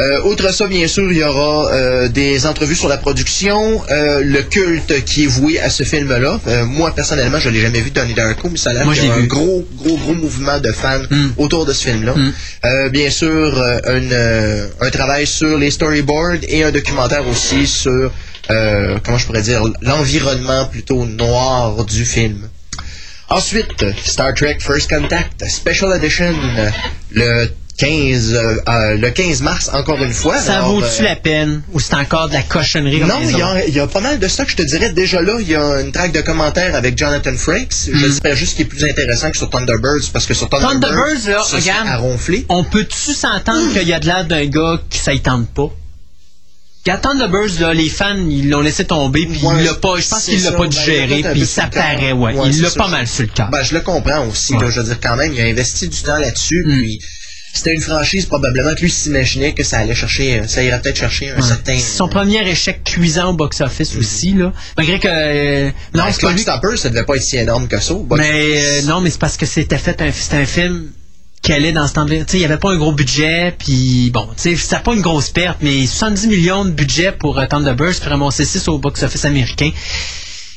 Euh, outre ça, bien sûr, il y aura euh, des entrevues sur la production, euh, le culte qui est voué à ce film-là. Euh, moi, personnellement, je l'ai jamais vu Donnie Darko, mais ça a l'air Moi, qu'il y a un vu. gros, gros, gros mouvement de fans Mm. autour de ce film-là. Mm. Euh, bien sûr, euh, un, euh, un travail sur les storyboards et un documentaire aussi sur, euh, comment je pourrais dire, l'environnement plutôt noir du film. Ensuite, Star Trek First Contact Special Edition, le 15, euh, euh, le 15 mars, encore une fois. Ça vaut-tu euh, la peine ou c'est encore de la cochonnerie non, il y, a, il y a pas mal de stock, je te dirais. Déjà là, il y a une traque de commentaires avec Jonathan Frakes. Je Mm. dirais juste qu'il est plus intéressant que sur Thunderbirds, parce que sur Thunderbirds, Thunderbirds, là, ça, regarde. à ronfler. On peut-tu s'entendre qu'il y a de l'air d'un gars qui ça y tente pas? Quand Thunderbirds, là, les fans, ils l'ont laissé tomber, puis Ouais, il l'a pas, je pense qu'il l'a ça. pas Ben, digéré, puis ça paraît, ouais. Ouais, il l'a ça. pas mal sur le cœur. Ben, je le comprends aussi. Ouais. là. je veux dire, quand même, il a investi du temps là-dessus. Mm. Puis, c'était une franchise, probablement, que lui s'imaginait que ça allait chercher, euh, ça irait peut-être chercher un Ouais. certain. Son premier échec cuisant au box-office aussi, là. Malgré que... euh, non, Non, c'est lui. Stopper, ça devait pas être si énorme que ça. Mais euh, non, mais c'est parce que c'était fait un, un film calait dans ce temps Tu sais, il n'y avait pas un gros budget, puis bon, tu sais, c'était pas une grosse perte, mais 70 millions de budget pour euh, Thunderbirds, puis ramasser 6 au box-office américain.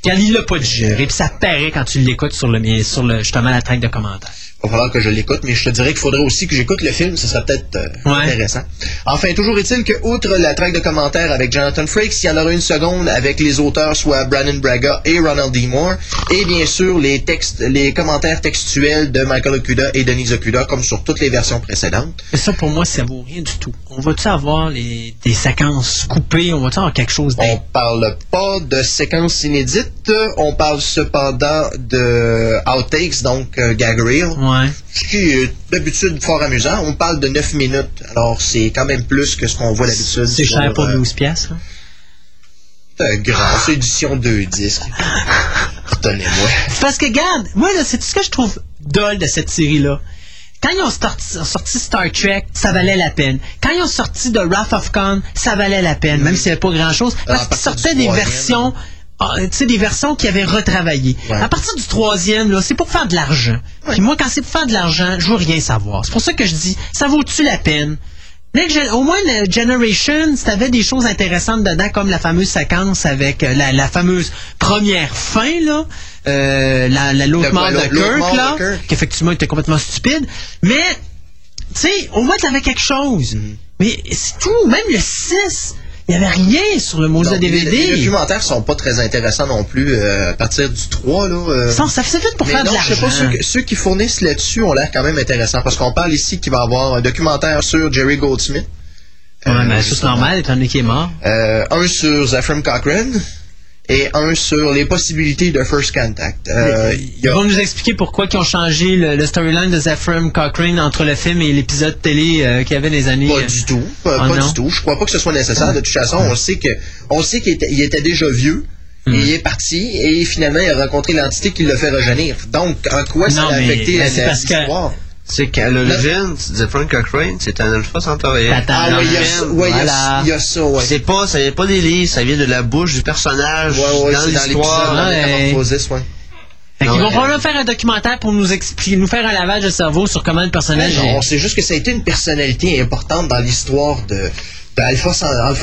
Regarde, il l'a pas digéré, puis ça paraît quand tu l'écoutes sur le, sur le, justement la traque de commentaires. Il va falloir que je l'écoute, mais je te dirais qu'il faudrait aussi que j'écoute le film, ce serait peut-être euh, Ouais. intéressant. Enfin, toujours est-il que, outre la traque de commentaires avec Jonathan Frakes, il y en aura une seconde avec les auteurs, soit Brandon Braga et Ronald D. Moore, et bien sûr les textes, les commentaires textuels de Michael Okuda et Denise Okuda, comme sur toutes les versions précédentes. Mais ça, pour moi, ça vaut rien du tout. On va-tu avoir les, des séquences coupées? On va-tu avoir quelque chose On parle pas de séquences inédites, on parle cependant de outtakes, donc euh, gag reel. Ouais. Ce qui est d'habitude fort amusant. On parle de 9 minutes, alors c'est quand même plus que ce qu'on voit d'habitude. C'est cher pour euh, 12 piastres. hein? euh, grâce édition 2 disques. C'est parce que, regarde, moi, c'est tout ce que je trouve dole de cette série-là? Quand ils ont sorti, sorti Star Trek, ça valait la peine. Quand ils ont sorti The Wrath of Khan, ça valait la peine, même s'il n'y avait pas grand-chose. Alors, Parce qu'ils sortaient des versions, ah, sais, des versions qui avaient retravaillé. Ouais. À partir du troisième, là, c'est pour faire de l'argent. Puis moi, quand c'est pour faire de l'argent, je veux rien savoir. C'est pour ça que je dis, ça vaut-tu la peine? Au moins, le Generation, t'avais des choses intéressantes dedans, comme la fameuse séquence avec euh, la, la fameuse première fin, là, euh, la, la- l'autre mort de Kirk, là, Kirk. qui effectivement était complètement stupide. Mais, tu sais, au moins, t'avais quelque chose. Mm-hmm. Mais c'est tout, même le 6, il n'y avait rien sur le de Donc, les, les DVD. documentaires sont pas très intéressants non plus euh, à partir du 3. Là, euh. Ça, ça faisait tout pour Mais faire non, de je sais pas, l'argent. ceux, ceux qui fournissent là-dessus ont l'air quand même intéressants parce qu'on parle ici qu'il va y avoir un documentaire sur Jerry Goldsmith. Ouais, Euh, mais ça, c'est normal, étant donné qu'il est mort. Euh, un sur Zephyr Cochrane et un sur les possibilités de First Contact. Euh, y Ils a- vont nous expliquer pourquoi ils ont changé le, le storyline de Zephram Cochrane entre le film et l'épisode télé euh, qu'il y avait les années. Pas euh, du tout, pas, pas non? du tout. Je crois pas que ce soit nécessaire. De toute façon, on sait que, on sait qu'il était, déjà vieux. Hmm. Il est parti et finalement il a rencontré l'entité qui l'a fait rejaunir. Donc, en quoi ça Non, a mais, affecté ben, la- que-? C'est qu'à l'origine, tu disais Frank Cochrane, c'est un alpha centaurien. Attends, Ah oui, il y a ça, ouais, il y a- Voilà. il y a ça, ouais. C'est pas, ça vient pas des livres, ça vient de la bouche du personnage Ouais, ouais, dans l'histoire. dans Ouais. Ouais. Fait Non, vont probablement faire un documentaire pour nous expliquer, nous faire un lavage de cerveau sur comment le personnage Non, est. c'est juste que ça a été une personnalité importante dans l'histoire de, de Alpha,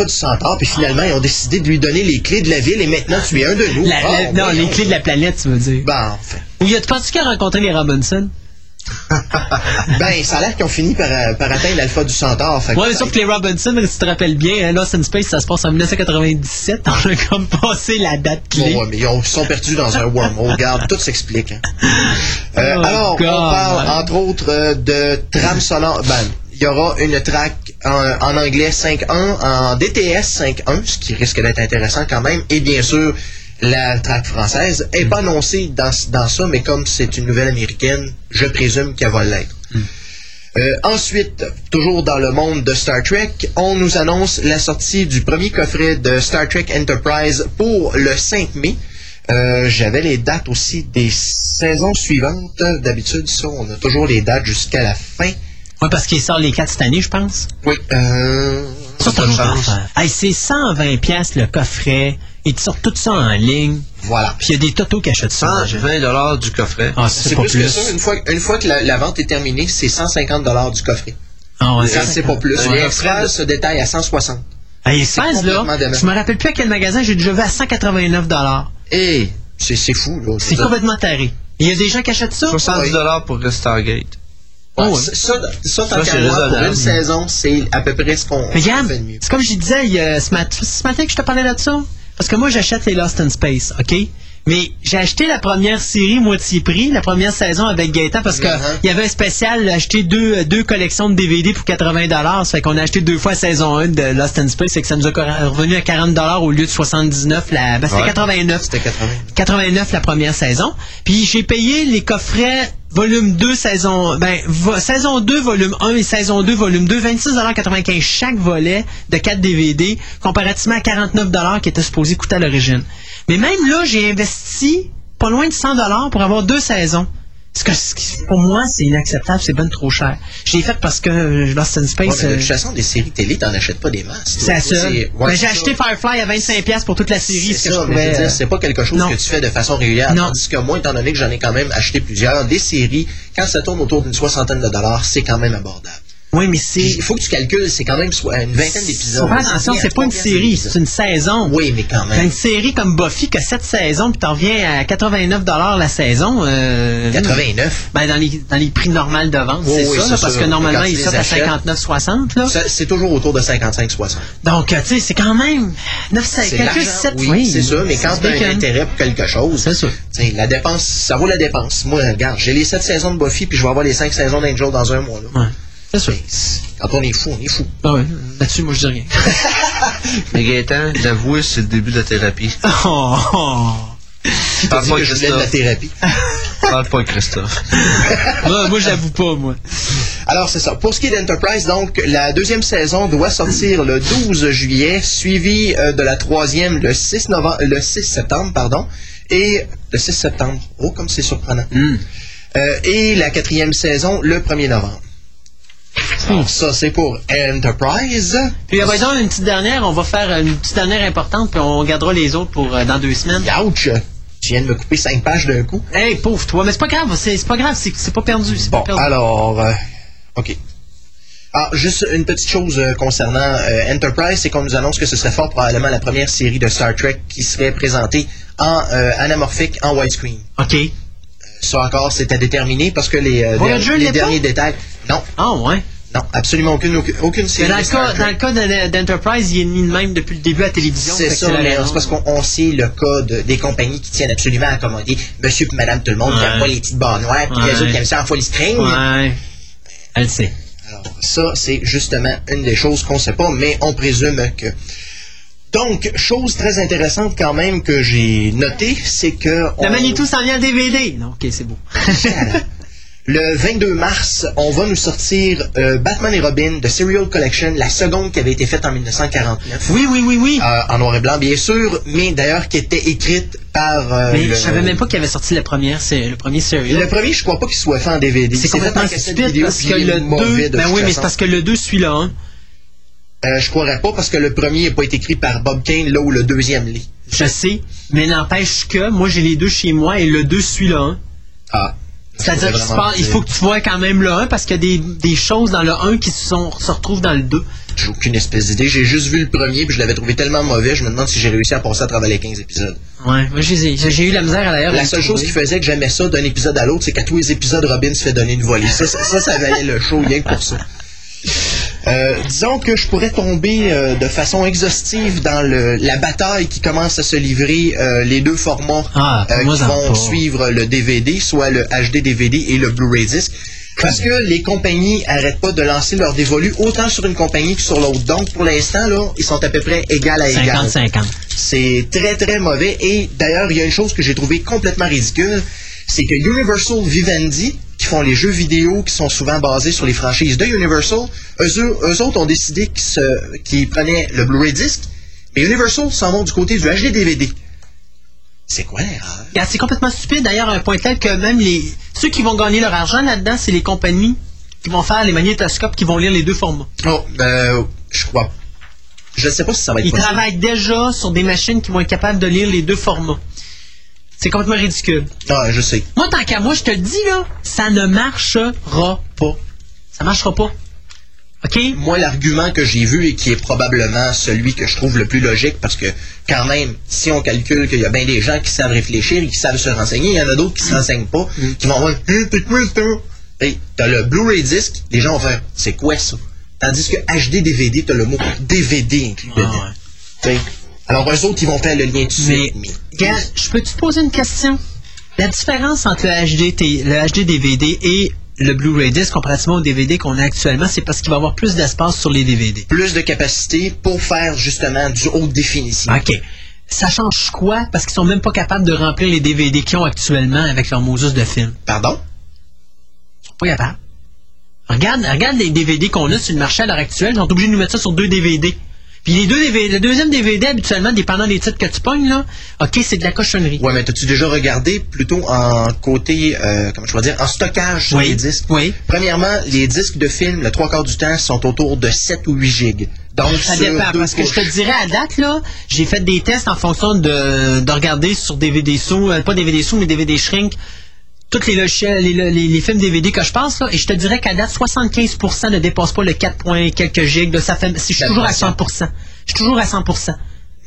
du Centaure, puis finalement, ils ont décidé de lui donner les clés de la ville, et maintenant, tu es un de nous. La- Ah, la- non, voyons. les clés de la planète, tu veux dire. Ben, enfin. Ou y a tu penses qu'il a rencontré les Robinson? Ben, ça a l'air qu'ils ont fini par, euh, par atteindre l'Alpha du Centaure. que Ouais, sauf que les Robinson, si tu te rappelles bien, hein, Lost in Space, ça se passe en 1997. On a comme passé la date clé. Bon, ouais, mais ils ont- sont perdus dans un wormhole. Regarde, tout s'explique. hein. Euh, Oh, alors, God. on parle entre autres euh, de trame sonore. Ben, il y aura une track en, en anglais 5.1, en DTS 5.1, ce qui risque d'être intéressant quand même. Et bien sûr, la track française est pas annoncée dans, dans ça, mais comme c'est une nouvelle américaine, je présume qu'elle va l'être. Euh, ensuite, toujours dans le monde de Star Trek, on nous annonce la sortie du premier coffret de Star Trek Enterprise pour le 5 mai. Euh, J'avais les dates aussi des saisons suivantes. D'habitude, ça, on a toujours les dates jusqu'à la fin. Ouais, parce qu'il sort les 4 cette année, je pense. Oui. Euh, Ça, c'est un. Hey, c'est 120 pièces le coffret. Ils te sortent tout ça en ligne. voilà. Puis il y a des totos qui achètent ça. déjà. 120 dollars du coffret. Ah, C'est plus, plus. que ça. Une fois, une fois que la, la vente est terminée, c'est 150 dollars du coffret. Ah, ouais, Ça, c'est pas plus. Un Les se détaille à 160. Hey, C'est 16, là, je me rappelle plus à quel magasin j'ai déjà vu à 189 Et c'est c'est fou, là. C'est complètement taré. Il y a des gens qui achètent ça? 70 dollars pour le Stargate. Ouais, Oh, ouais. ça, ça, ça, tant Ça, moi, pour une saison, c'est à peu près ce qu'on fait de mieux. c'est comme je disais il y a ce, mat- ce matin que je te parlais de ça. Parce que moi, j'achète les Lost in Space, OK? Mais j'ai acheté la première série moitié prix, la première saison avec Gaëtan, parce que Mhm. il y avait un spécial, acheter deux, deux collections de DVD pour 80 Ça fait qu'on a acheté deux fois saison 1 de Lost in Space, et que ça nous a revenu à 40 au lieu de 79. La, ben, c'était Ouais. 89. C'était 80. 89 la première saison. Puis j'ai payé les coffrets volume 2 saison ben saison 2 volume 1 et saison 2 volume 2 26,95 chaque volet de 4 DVD comparativement à 49 qui était supposé coûter à l'origine. Mais même là, j'ai investi pas loin de 100 pour avoir deux saisons. Ce que, ce qui- pour moi, c'est inacceptable, c'est ben trop cher. Je l'ai fait parce que euh, Lost in Ouais, Space, mais de euh, toute façon, des séries télé, t'en achètes pas des masses. c'est seule. ouais, Ben, j'ai acheté ça. Firefly à 25$ pour toute la série, ce C'est ça, dire, c'est pas quelque chose non. que tu fais de façon régulière. Non. Tandis que moi, étant donné que j'en ai quand même acheté plusieurs, des séries, quand ça tourne autour d'une soixantaine de dollars, c'est quand même abordable. Oui, mais c'est. Il faut que tu calcules, c'est quand même une vingtaine d'épisodes. Faut faire attention, c'est pas une série, c'est une saison. Oui, mais quand même. une série comme Buffy qui a 7 saisons, puis t'en reviens à 89 la saison. Euh, 89. Ben, dans les, dans les prix normaux de vente, Oui, c'est oui, ça, là, parce que normalement, ils sortent à achètes. 59,60, là. Ça, C'est toujours autour de 55-60. Donc, euh, tu sais, c'est quand même 9, C'est de calcul l'argent, 7, oui, c'est ça, mais quand tu as un intérêt pour quelque chose, C'est la dépense, ça vaut la dépense. Moi, regarde, j'ai les 7 saisons de Buffy, puis je vais avoir les 5 saisons d'Angel dans un mois. Là. Ouais, c'est sûr. Quand on est fou, on est fou. Ah ouais, là-dessus, moi, je dis rien. Mais Gaëtan, l'avouer, c'est le début de la thérapie. oh, oh. T'as Parle pas que je voulais de la Christophe. thérapie. Parle pas Christophe. moi, moi, je l'avoue pas, moi. Alors, c'est ça. Pour ce qui est d'Enterprise, donc, la deuxième saison doit sortir le 12 juillet, suivi euh, de la troisième le 6, novembre, le 6 septembre, pardon, et le 6 septembre. Oh, comme c'est surprenant. Euh, et la quatrième saison le 1er novembre. Alors, ça, c'est pour Enterprise. Puis, euh, ben, donc, une petite dernière, on va faire une petite dernière importante, puis on gardera les autres pour euh, dans deux semaines. Ouch! Tu viens de me couper 5 pages d'un coup. Hey, pauvre toi, mais c'est pas grave, c'est pas grave, c'est pas perdu, c'est Bon, pas perdu. alors, euh, OK. Ah, juste une petite chose euh, concernant euh, Enterprise, c'est qu'on nous annonce que ce serait fort probablement la première série de Star Trek qui serait présentée en euh, anamorphique, en widescreen. OK. Ça encore, c'est à déterminer parce que les, Voyager les derniers détails... Non, Ah, ouais? non, absolument aucune, aucune, aucune Mais série dans de le, Star cas, Trek. dans le cas de- d'Enterprise, il est mis de même depuis le début à la télévision. C'est ça, mais c'est parce qu'on on sait le cas de- des compagnies qui tiennent absolument à accommoder monsieur et madame tout le monde, qui n'aiment pas les petites barres noires, puis Ouais. les autres qui aiment ça en folie string. Ouais. Elle sait. Alors, ça, c'est justement une des choses qu'on ne sait pas, mais on présume que. Donc, chose très intéressante quand même que j'ai notée, c'est que. La on- Manitou s'en vient en DVD. Non, ok, c'est beau. Le 22 mars, on va nous sortir euh, Batman et Robin de Serial Collection, la seconde qui avait été faite en 1949. oui, oui, oui, oui. Euh, en noir et blanc, bien sûr, mais d'ailleurs qui était écrite par. euh, mais le- je savais même pas qu'il avait sorti la première, c'est le premier serial. Le premier, je crois pas qu'il soit fait en DVD. C'est complètement stupide vidéo, parce que le mauvais 2. de Ben oui, mais c'est parce que le 2 suit le 1. Euh, je croirais pas parce que le premier n'est pas été écrit par Bob Kane, là où le deuxième l'est. Je sais. Mais n'empêche que moi j'ai les deux chez moi et le 2 suit le 1. Ah. C'est-à-dire qu'il il faut que tu vois quand même le 1 parce qu'il y a des, des choses dans le 1 qui se, sont, se retrouvent dans le 2. J'ai aucune espèce d'idée. J'ai juste vu le premier puis je l'avais trouvé tellement mauvais, je me demande si j'ai réussi à passer à travers les 15 épisodes. Ouais, moi j'ai j'ai eu la misère à d'ailleurs. La seule le chose qui faisait que j'aimais ça d'un épisode à l'autre, c'est qu'à tous les épisodes, Robin se fait donner une volée. Ça, ça, ça, ça valait le show rien que pour ça. Euh, disons que je pourrais tomber euh, de façon exhaustive dans le, la bataille qui commence à se livrer, euh, les deux formats Ah, euh, qui vont suivre le DVD, soit le HD DVD et le Blu-ray disc. Parce que les compagnies arrêtent pas de lancer leur dévolu autant sur une compagnie que sur l'autre. Donc, pour l'instant, là, ils sont à peu près égal à égal. 50-50. C'est très, très mauvais. Et d'ailleurs, il y a une chose que j'ai trouvé complètement ridicule, c'est que Universal Vivendi, qui font les jeux vidéo qui sont souvent basés sur les franchises de Universal, eux, eux autres ont décidé qu'ils prenaient le Blu-ray disc, mais Universal s'en vont du côté du HD DVD. C'est quoi l'erreur? C'est complètement stupide d'ailleurs à un point tel que même les ceux qui vont gagner leur argent là-dedans, c'est les compagnies qui vont faire les magnétoscopes qui vont lire les deux formats. Oh, euh, je crois. Je ne sais pas si ça va être Ils possible. travaillent déjà sur des machines qui vont être capables de lire les deux formats. C'est complètement ridicule. Ah, je sais. Moi, tant qu'à moi, je te le dis, là, ça ne marchera pas. Ça marchera pas. OK? Moi, l'argument que j'ai vu et qui est probablement celui que je trouve le plus logique, parce que quand même, si on calcule qu'il y a bien des gens qui savent réfléchir et qui savent se renseigner, il y en a d'autres qui ne se renseignent pas, qui vont voir Hé, t'es quoi ça? Hey, t'as le Blu-ray disc, les gens vont faire c'est quoi ça? Tandis que HD DVD, t'as le mot DVD inclus dedans. T'sais, Alors, eux autres, ils vont faire le lien tout de suite. Je peux te poser une question? La différence entre le HD, le HD DVD et le Blu-ray disc comparativement au DVD qu'on a actuellement, c'est parce qu'il va y avoir plus d'espace sur les DVD. plus de capacité pour faire justement du haute définition. OK. Ça change quoi? Parce qu'ils sont même pas capables de remplir les DVD qu'ils ont actuellement avec leur Moses de film. Pardon? Ils sont pas capables. Regarde, regarde les DVD qu'on a sur le marché à l'heure actuelle. Ils sont obligés de nous mettre ça sur deux DVD. Puis les deux DVD, le deuxième DVD, habituellement, dépendant des titres que tu pognes, là, OK, c'est de la cochonnerie. Ouais, mais t'as-tu déjà regardé plutôt en côté, euh, comment je dire, en stockage sur Oui. les disques? Oui. Premièrement, les disques de film, le trois quarts du temps, sont autour de 7 ou 8 gigs. Donc, Ça dépend, parce que je te dirais à date, là, j'ai fait des tests en fonction de, de regarder sur DVD sous, euh, pas DVD sous, mais DVD shrink, tous les logiciels, les, les- les films DVD que je passe, là, et je te dirais qu'à date, 75% ne dépasse pas le 4 points quelques gigs, là, ça fait, je suis toujours à 100%. Je suis toujours à 100%.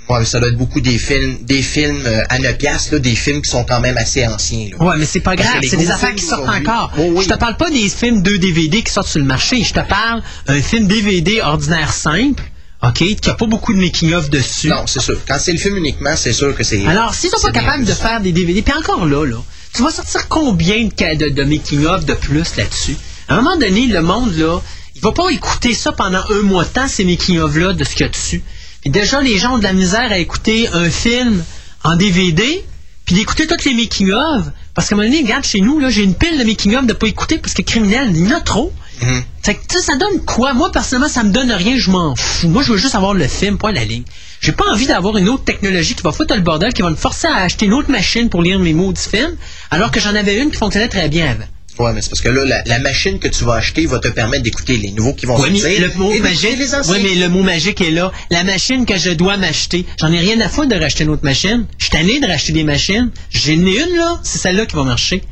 Ouais, mais ça doit être beaucoup des films, des films euh, à 9 piastres, là, des films qui sont quand même assez anciens, là. Ouais, mais c'est pas Parce grave, c'est des affaires qui sortent encore. Oh, oui. Je te parle pas des films 2 DVD qui sortent sur le marché, je te parle d'un film DVD ordinaire simple, OK, qui a pas beaucoup de making-of dessus. Non, c'est sûr. Quand c'est le film uniquement, c'est sûr que c'est... Alors, s'ils sont pas capables de faire des DVD, puis encore là, là, tu vas sortir combien de, de, de making-of de plus là-dessus? À un moment donné, le monde, là, il va pas écouter ça pendant un mois de temps, ces making-of-là, de ce qu'il y a dessus. Puis déjà, les gens ont de la misère à écouter un film en DVD, puis d'écouter toutes les making-of. Parce qu'à un moment donné, regarde, chez nous, là, j'ai une pile de making-of de pas écouter parce que criminel, il y en a trop. Mhm. Fait que, tu sais, ça donne quoi? Moi, personnellement, ça me donne rien, je m'en fous. Moi, je veux juste avoir le film, point la ligne. J'ai pas envie d'avoir une autre technologie qui va foutre le bordel, qui va me forcer à acheter une autre machine pour lire mes maudits films, alors que j'en avais une qui fonctionnait très bien avant. Ouais, mais c'est parce que là, la, la machine que tu vas acheter va te permettre d'écouter les nouveaux qui vont Ouais, sortir. le mot magique, les anciens. ouais, mais le mot magique est là. La machine que je dois m'acheter, j'en ai rien à foutre de racheter une autre machine. Je suis tanné de racheter des machines. J'en ai une, là, c'est celle-là qui va marcher.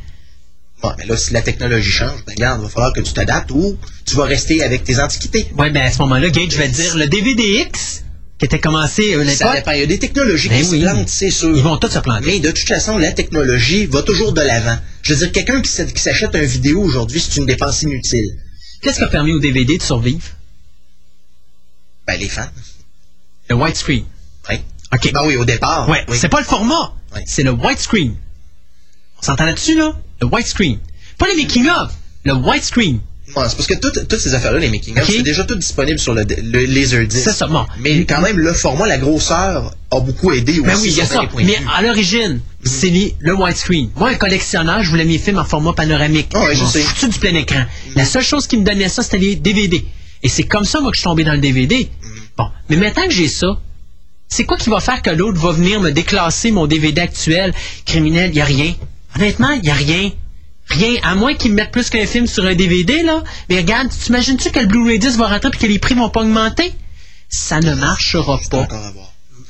Ouais, mais là, si la technologie change, ben regarde, il va falloir que tu t'adaptes ou tu vas rester avec tes antiquités. Ouais, ben à ce moment-là, Gage, je vais te dire, le DVDX, qui était commencé à l'époque. Il y a des technologies Ben qui oui. se plantent, c'est sûr. ils vont tous se planter. Mais de toute façon, la technologie va toujours de l'avant. Je veux dire, quelqu'un qui s'ach- qui s'achète un vidéo aujourd'hui, c'est une dépense inutile. Qu'est-ce qui a permis au DVD de survivre? Ben, les fans. Le widescreen. Oui. OK. Ben oui, au départ. Ouais, oui. c'est pas le format, Ouais. c'est le widescreen. On s'entend là-dessus, là? Le widescreen. Pas le making-of, le widescreen. Ouais, c'est parce que toutes, toutes ces affaires-là, les making-of, c'est déjà tout disponible sur le, le Laserdisc. C'est ça, bon. Mais quand même, le format, la grosseur a beaucoup aidé aussi. Ben oui, il y a ça. Mais à l'origine, c'est les- le widescreen. Moi, un collectionneur, je voulais mes films en format panoramique. Ah ouais, je sais. foutu du plein écran? La seule chose qui me donnait ça, c'était les DVD. Et c'est comme ça, moi, que je suis tombé dans le DVD. Bon. Mais maintenant que j'ai ça, c'est quoi qui va faire que l'autre va venir me déclasser mon DVD actuel? Criminel? Il n'y a rien. Honnêtement, il n'y a rien. Rien. À moins qu'ils me mettent plus qu'un film sur un DVD, là. Mais regarde, tu t'imagines-tu que le Blu-ray 10 va rentrer et que les prix vont pas augmenter? Ça ne marchera pas.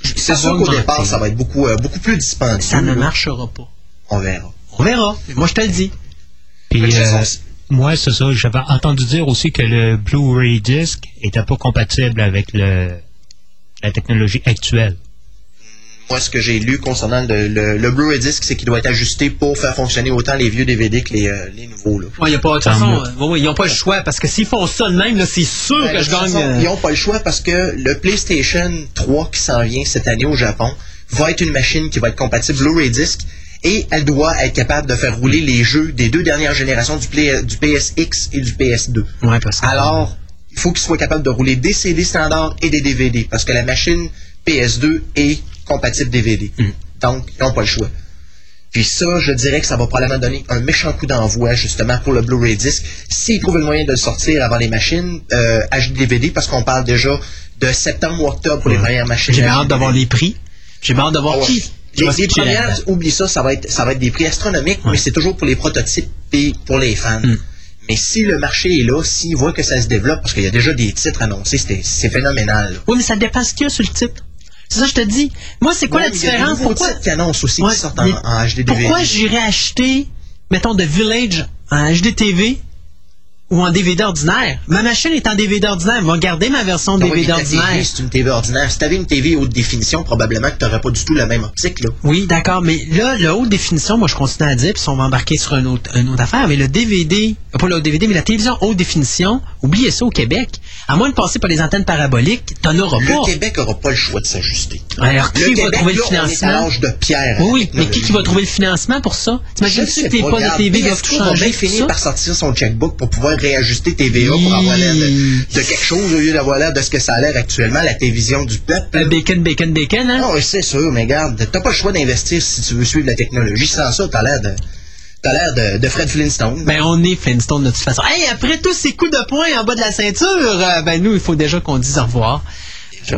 C'est Ça sûr va qu'au départ, ça va être beaucoup, euh, beaucoup plus dispendieux. Ça ne marchera pas. On verra. On verra. Moi, je te le dis. Puis, euh, moi, c'est ça. J'avais entendu dire aussi que le Blu-ray disc était pas compatible avec le, la technologie actuelle. Moi, ce que j'ai lu concernant le, le, le Blu-ray disc, c'est qu'il doit être ajusté pour faire fonctionner autant les vieux DVD que les, euh, les nouveaux. Là. Ouais, y a pas, de toute façon, euh, ouais, ils n'ont pas le choix parce que s'ils font ça de même, là, c'est sûr Ben, que je gagne. façon, euh, Ils n'ont pas le choix parce que le PlayStation 3 qui s'en vient cette année au Japon va être une machine qui va être compatible Blu-ray disc et elle doit être capable de faire rouler les jeux des deux dernières générations du, Play- du PSX et du PS2. Ouais, parce que- Alors, il faut qu'il soit capable de rouler des CD standards et des DVD parce que la machine PS2 est compatible DVD. Mm. Donc, ils n'ont pas le choix. Puis ça, je dirais que ça va probablement donner un méchant coup d'envoi justement pour le Blu-ray disc. S'ils trouvent le moyen de le sortir avant les machines euh, HD-DVD, parce qu'on parle déjà de septembre ou octobre pour les premières machines. J'ai hâte d'avoir les prix. J'ai hâte de voir Ah ouais. qui. Les, premières, oublie ça, ça va être, ça va être des prix astronomiques, mais c'est toujours pour les prototypes et pour les fans. Mm. Mais si le marché est là, s'ils voient que ça se développe, parce qu'il y a déjà des titres annoncés, c'est phénoménal. là. Oui, mais ça dépend ce qu'il y a sur le titre. C'est ça que je te dis. Moi, c'est quoi Ouais, la différence? Pourquoi, qui annoncent aussi Ouais, qui sortent en, en HD DVD. pourquoi j'irais acheter, mettons, The Village en HDTV ou en DVD ordinaire? Ma machine est en DVD ordinaire. Va garder ma version DVD ordinaire. c'est une TV ordinaire. Si t'avais une TV haute définition, probablement que t'aurais pas du tout la même optique, là. Oui, d'accord, mais là, la haute définition, moi, je continue à dire, puis si on va embarquer sur une autre, une autre affaire, mais le DVD, euh, pas le haute DVD, mais la télévision haute définition, oubliez ça au Québec. À moins de passer par les antennes paraboliques, t'en auras pas. Le Québec aura pas le choix de s'ajuster. Alors, qui Le va Québec, trouver le là, on est à financement? de pierre. Oui, mais qui, qui va trouver le financement pour ça? Sais que les pas, de TV PSQ tout va changer, finir par sortir son checkbook pour pouvoir réajuster TVA pour avoir l'air de, de quelque chose au lieu d'avoir l'air de ce que ça a l'air actuellement, la télévision du peuple. Euh, bacon, bacon, bacon, hein? Oui, c'est sûr, mais regarde, t'as pas le choix d'investir si tu veux suivre la technologie. Sans ça, t'as l'air de. T'as l'air de, de Fred Flintstone. Ben, on est Flintstone de toute façon. Hey, après tous ces coups de poing en bas de la ceinture, euh, ben, nous, il faut déjà qu'on dise au revoir.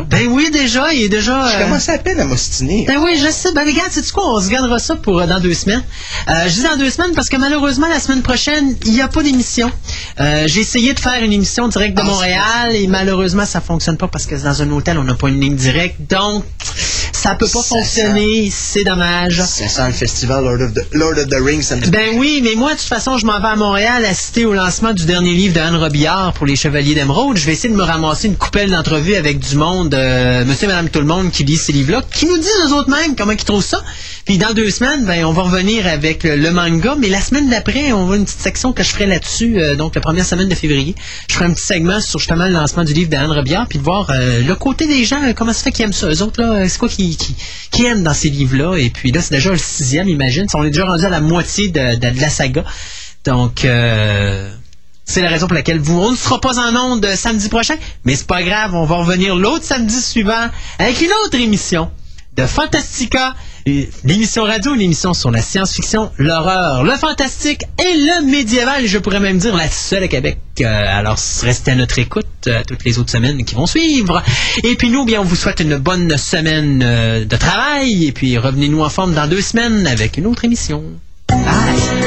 Ben oui, déjà, il est déjà... Je euh, commence à peine à m'ostiner. Ben oui, je sais. Ben regarde, sais-tu quoi? On se gardera ça pour euh, dans deux semaines. Euh, je dis dans deux semaines parce que malheureusement, la semaine prochaine, il n'y a pas d'émission. Euh, J'ai essayé de faire une émission directe de Ah, Montréal et malheureusement, ça fonctionne pas parce que dans un hôtel, on n'a pas une ligne directe. Donc, ça peut pas Ça fonctionner. C'est dommage. Ça sent le festival Lord of the, Lord of the Rings. me- Ben oui, mais moi, de toute façon, je m'en vais à Montréal assister au lancement du dernier livre de Anne Robillard pour les Chevaliers d'Émeraude. Je vais essayer de me ramasser une coupelle d'entrevues avec du monde, euh, monsieur et madame tout le monde qui lit ces livres-là, qui nous disent eux autres mêmes comment ils trouvent ça. Puis dans deux semaines, ben, on va revenir avec le, manga, mais la semaine d'après, on va une petite section que je ferai là-dessus, euh, donc la première semaine de février. Je ferai un petit segment sur justement le lancement du livre d'Anne Robillard, puis de voir euh, le côté des gens, euh, comment ça fait qu'ils aiment ça. Eux autres, là, c'est quoi qui, qui, qui aiment dans ces livres-là? Et puis là, c'est déjà le sixième, imagine. On est déjà rendu à la moitié de, de- de la saga. Donc, euh, c'est la raison pour laquelle vous, on ne sera pas en onde euh, samedi prochain, mais c'est pas grave, on va revenir l'autre samedi suivant avec une autre émission de Fantastica, l'émission radio, une émission sur la science-fiction, l'horreur, le fantastique et le médiéval, je pourrais même dire la seule à Québec. Euh, alors, restez à notre écoute euh, toutes les autres semaines qui vont suivre. Et puis nous, bien, on vous souhaite une bonne semaine de travail et puis revenez-nous en forme dans deux semaines avec une autre émission. Why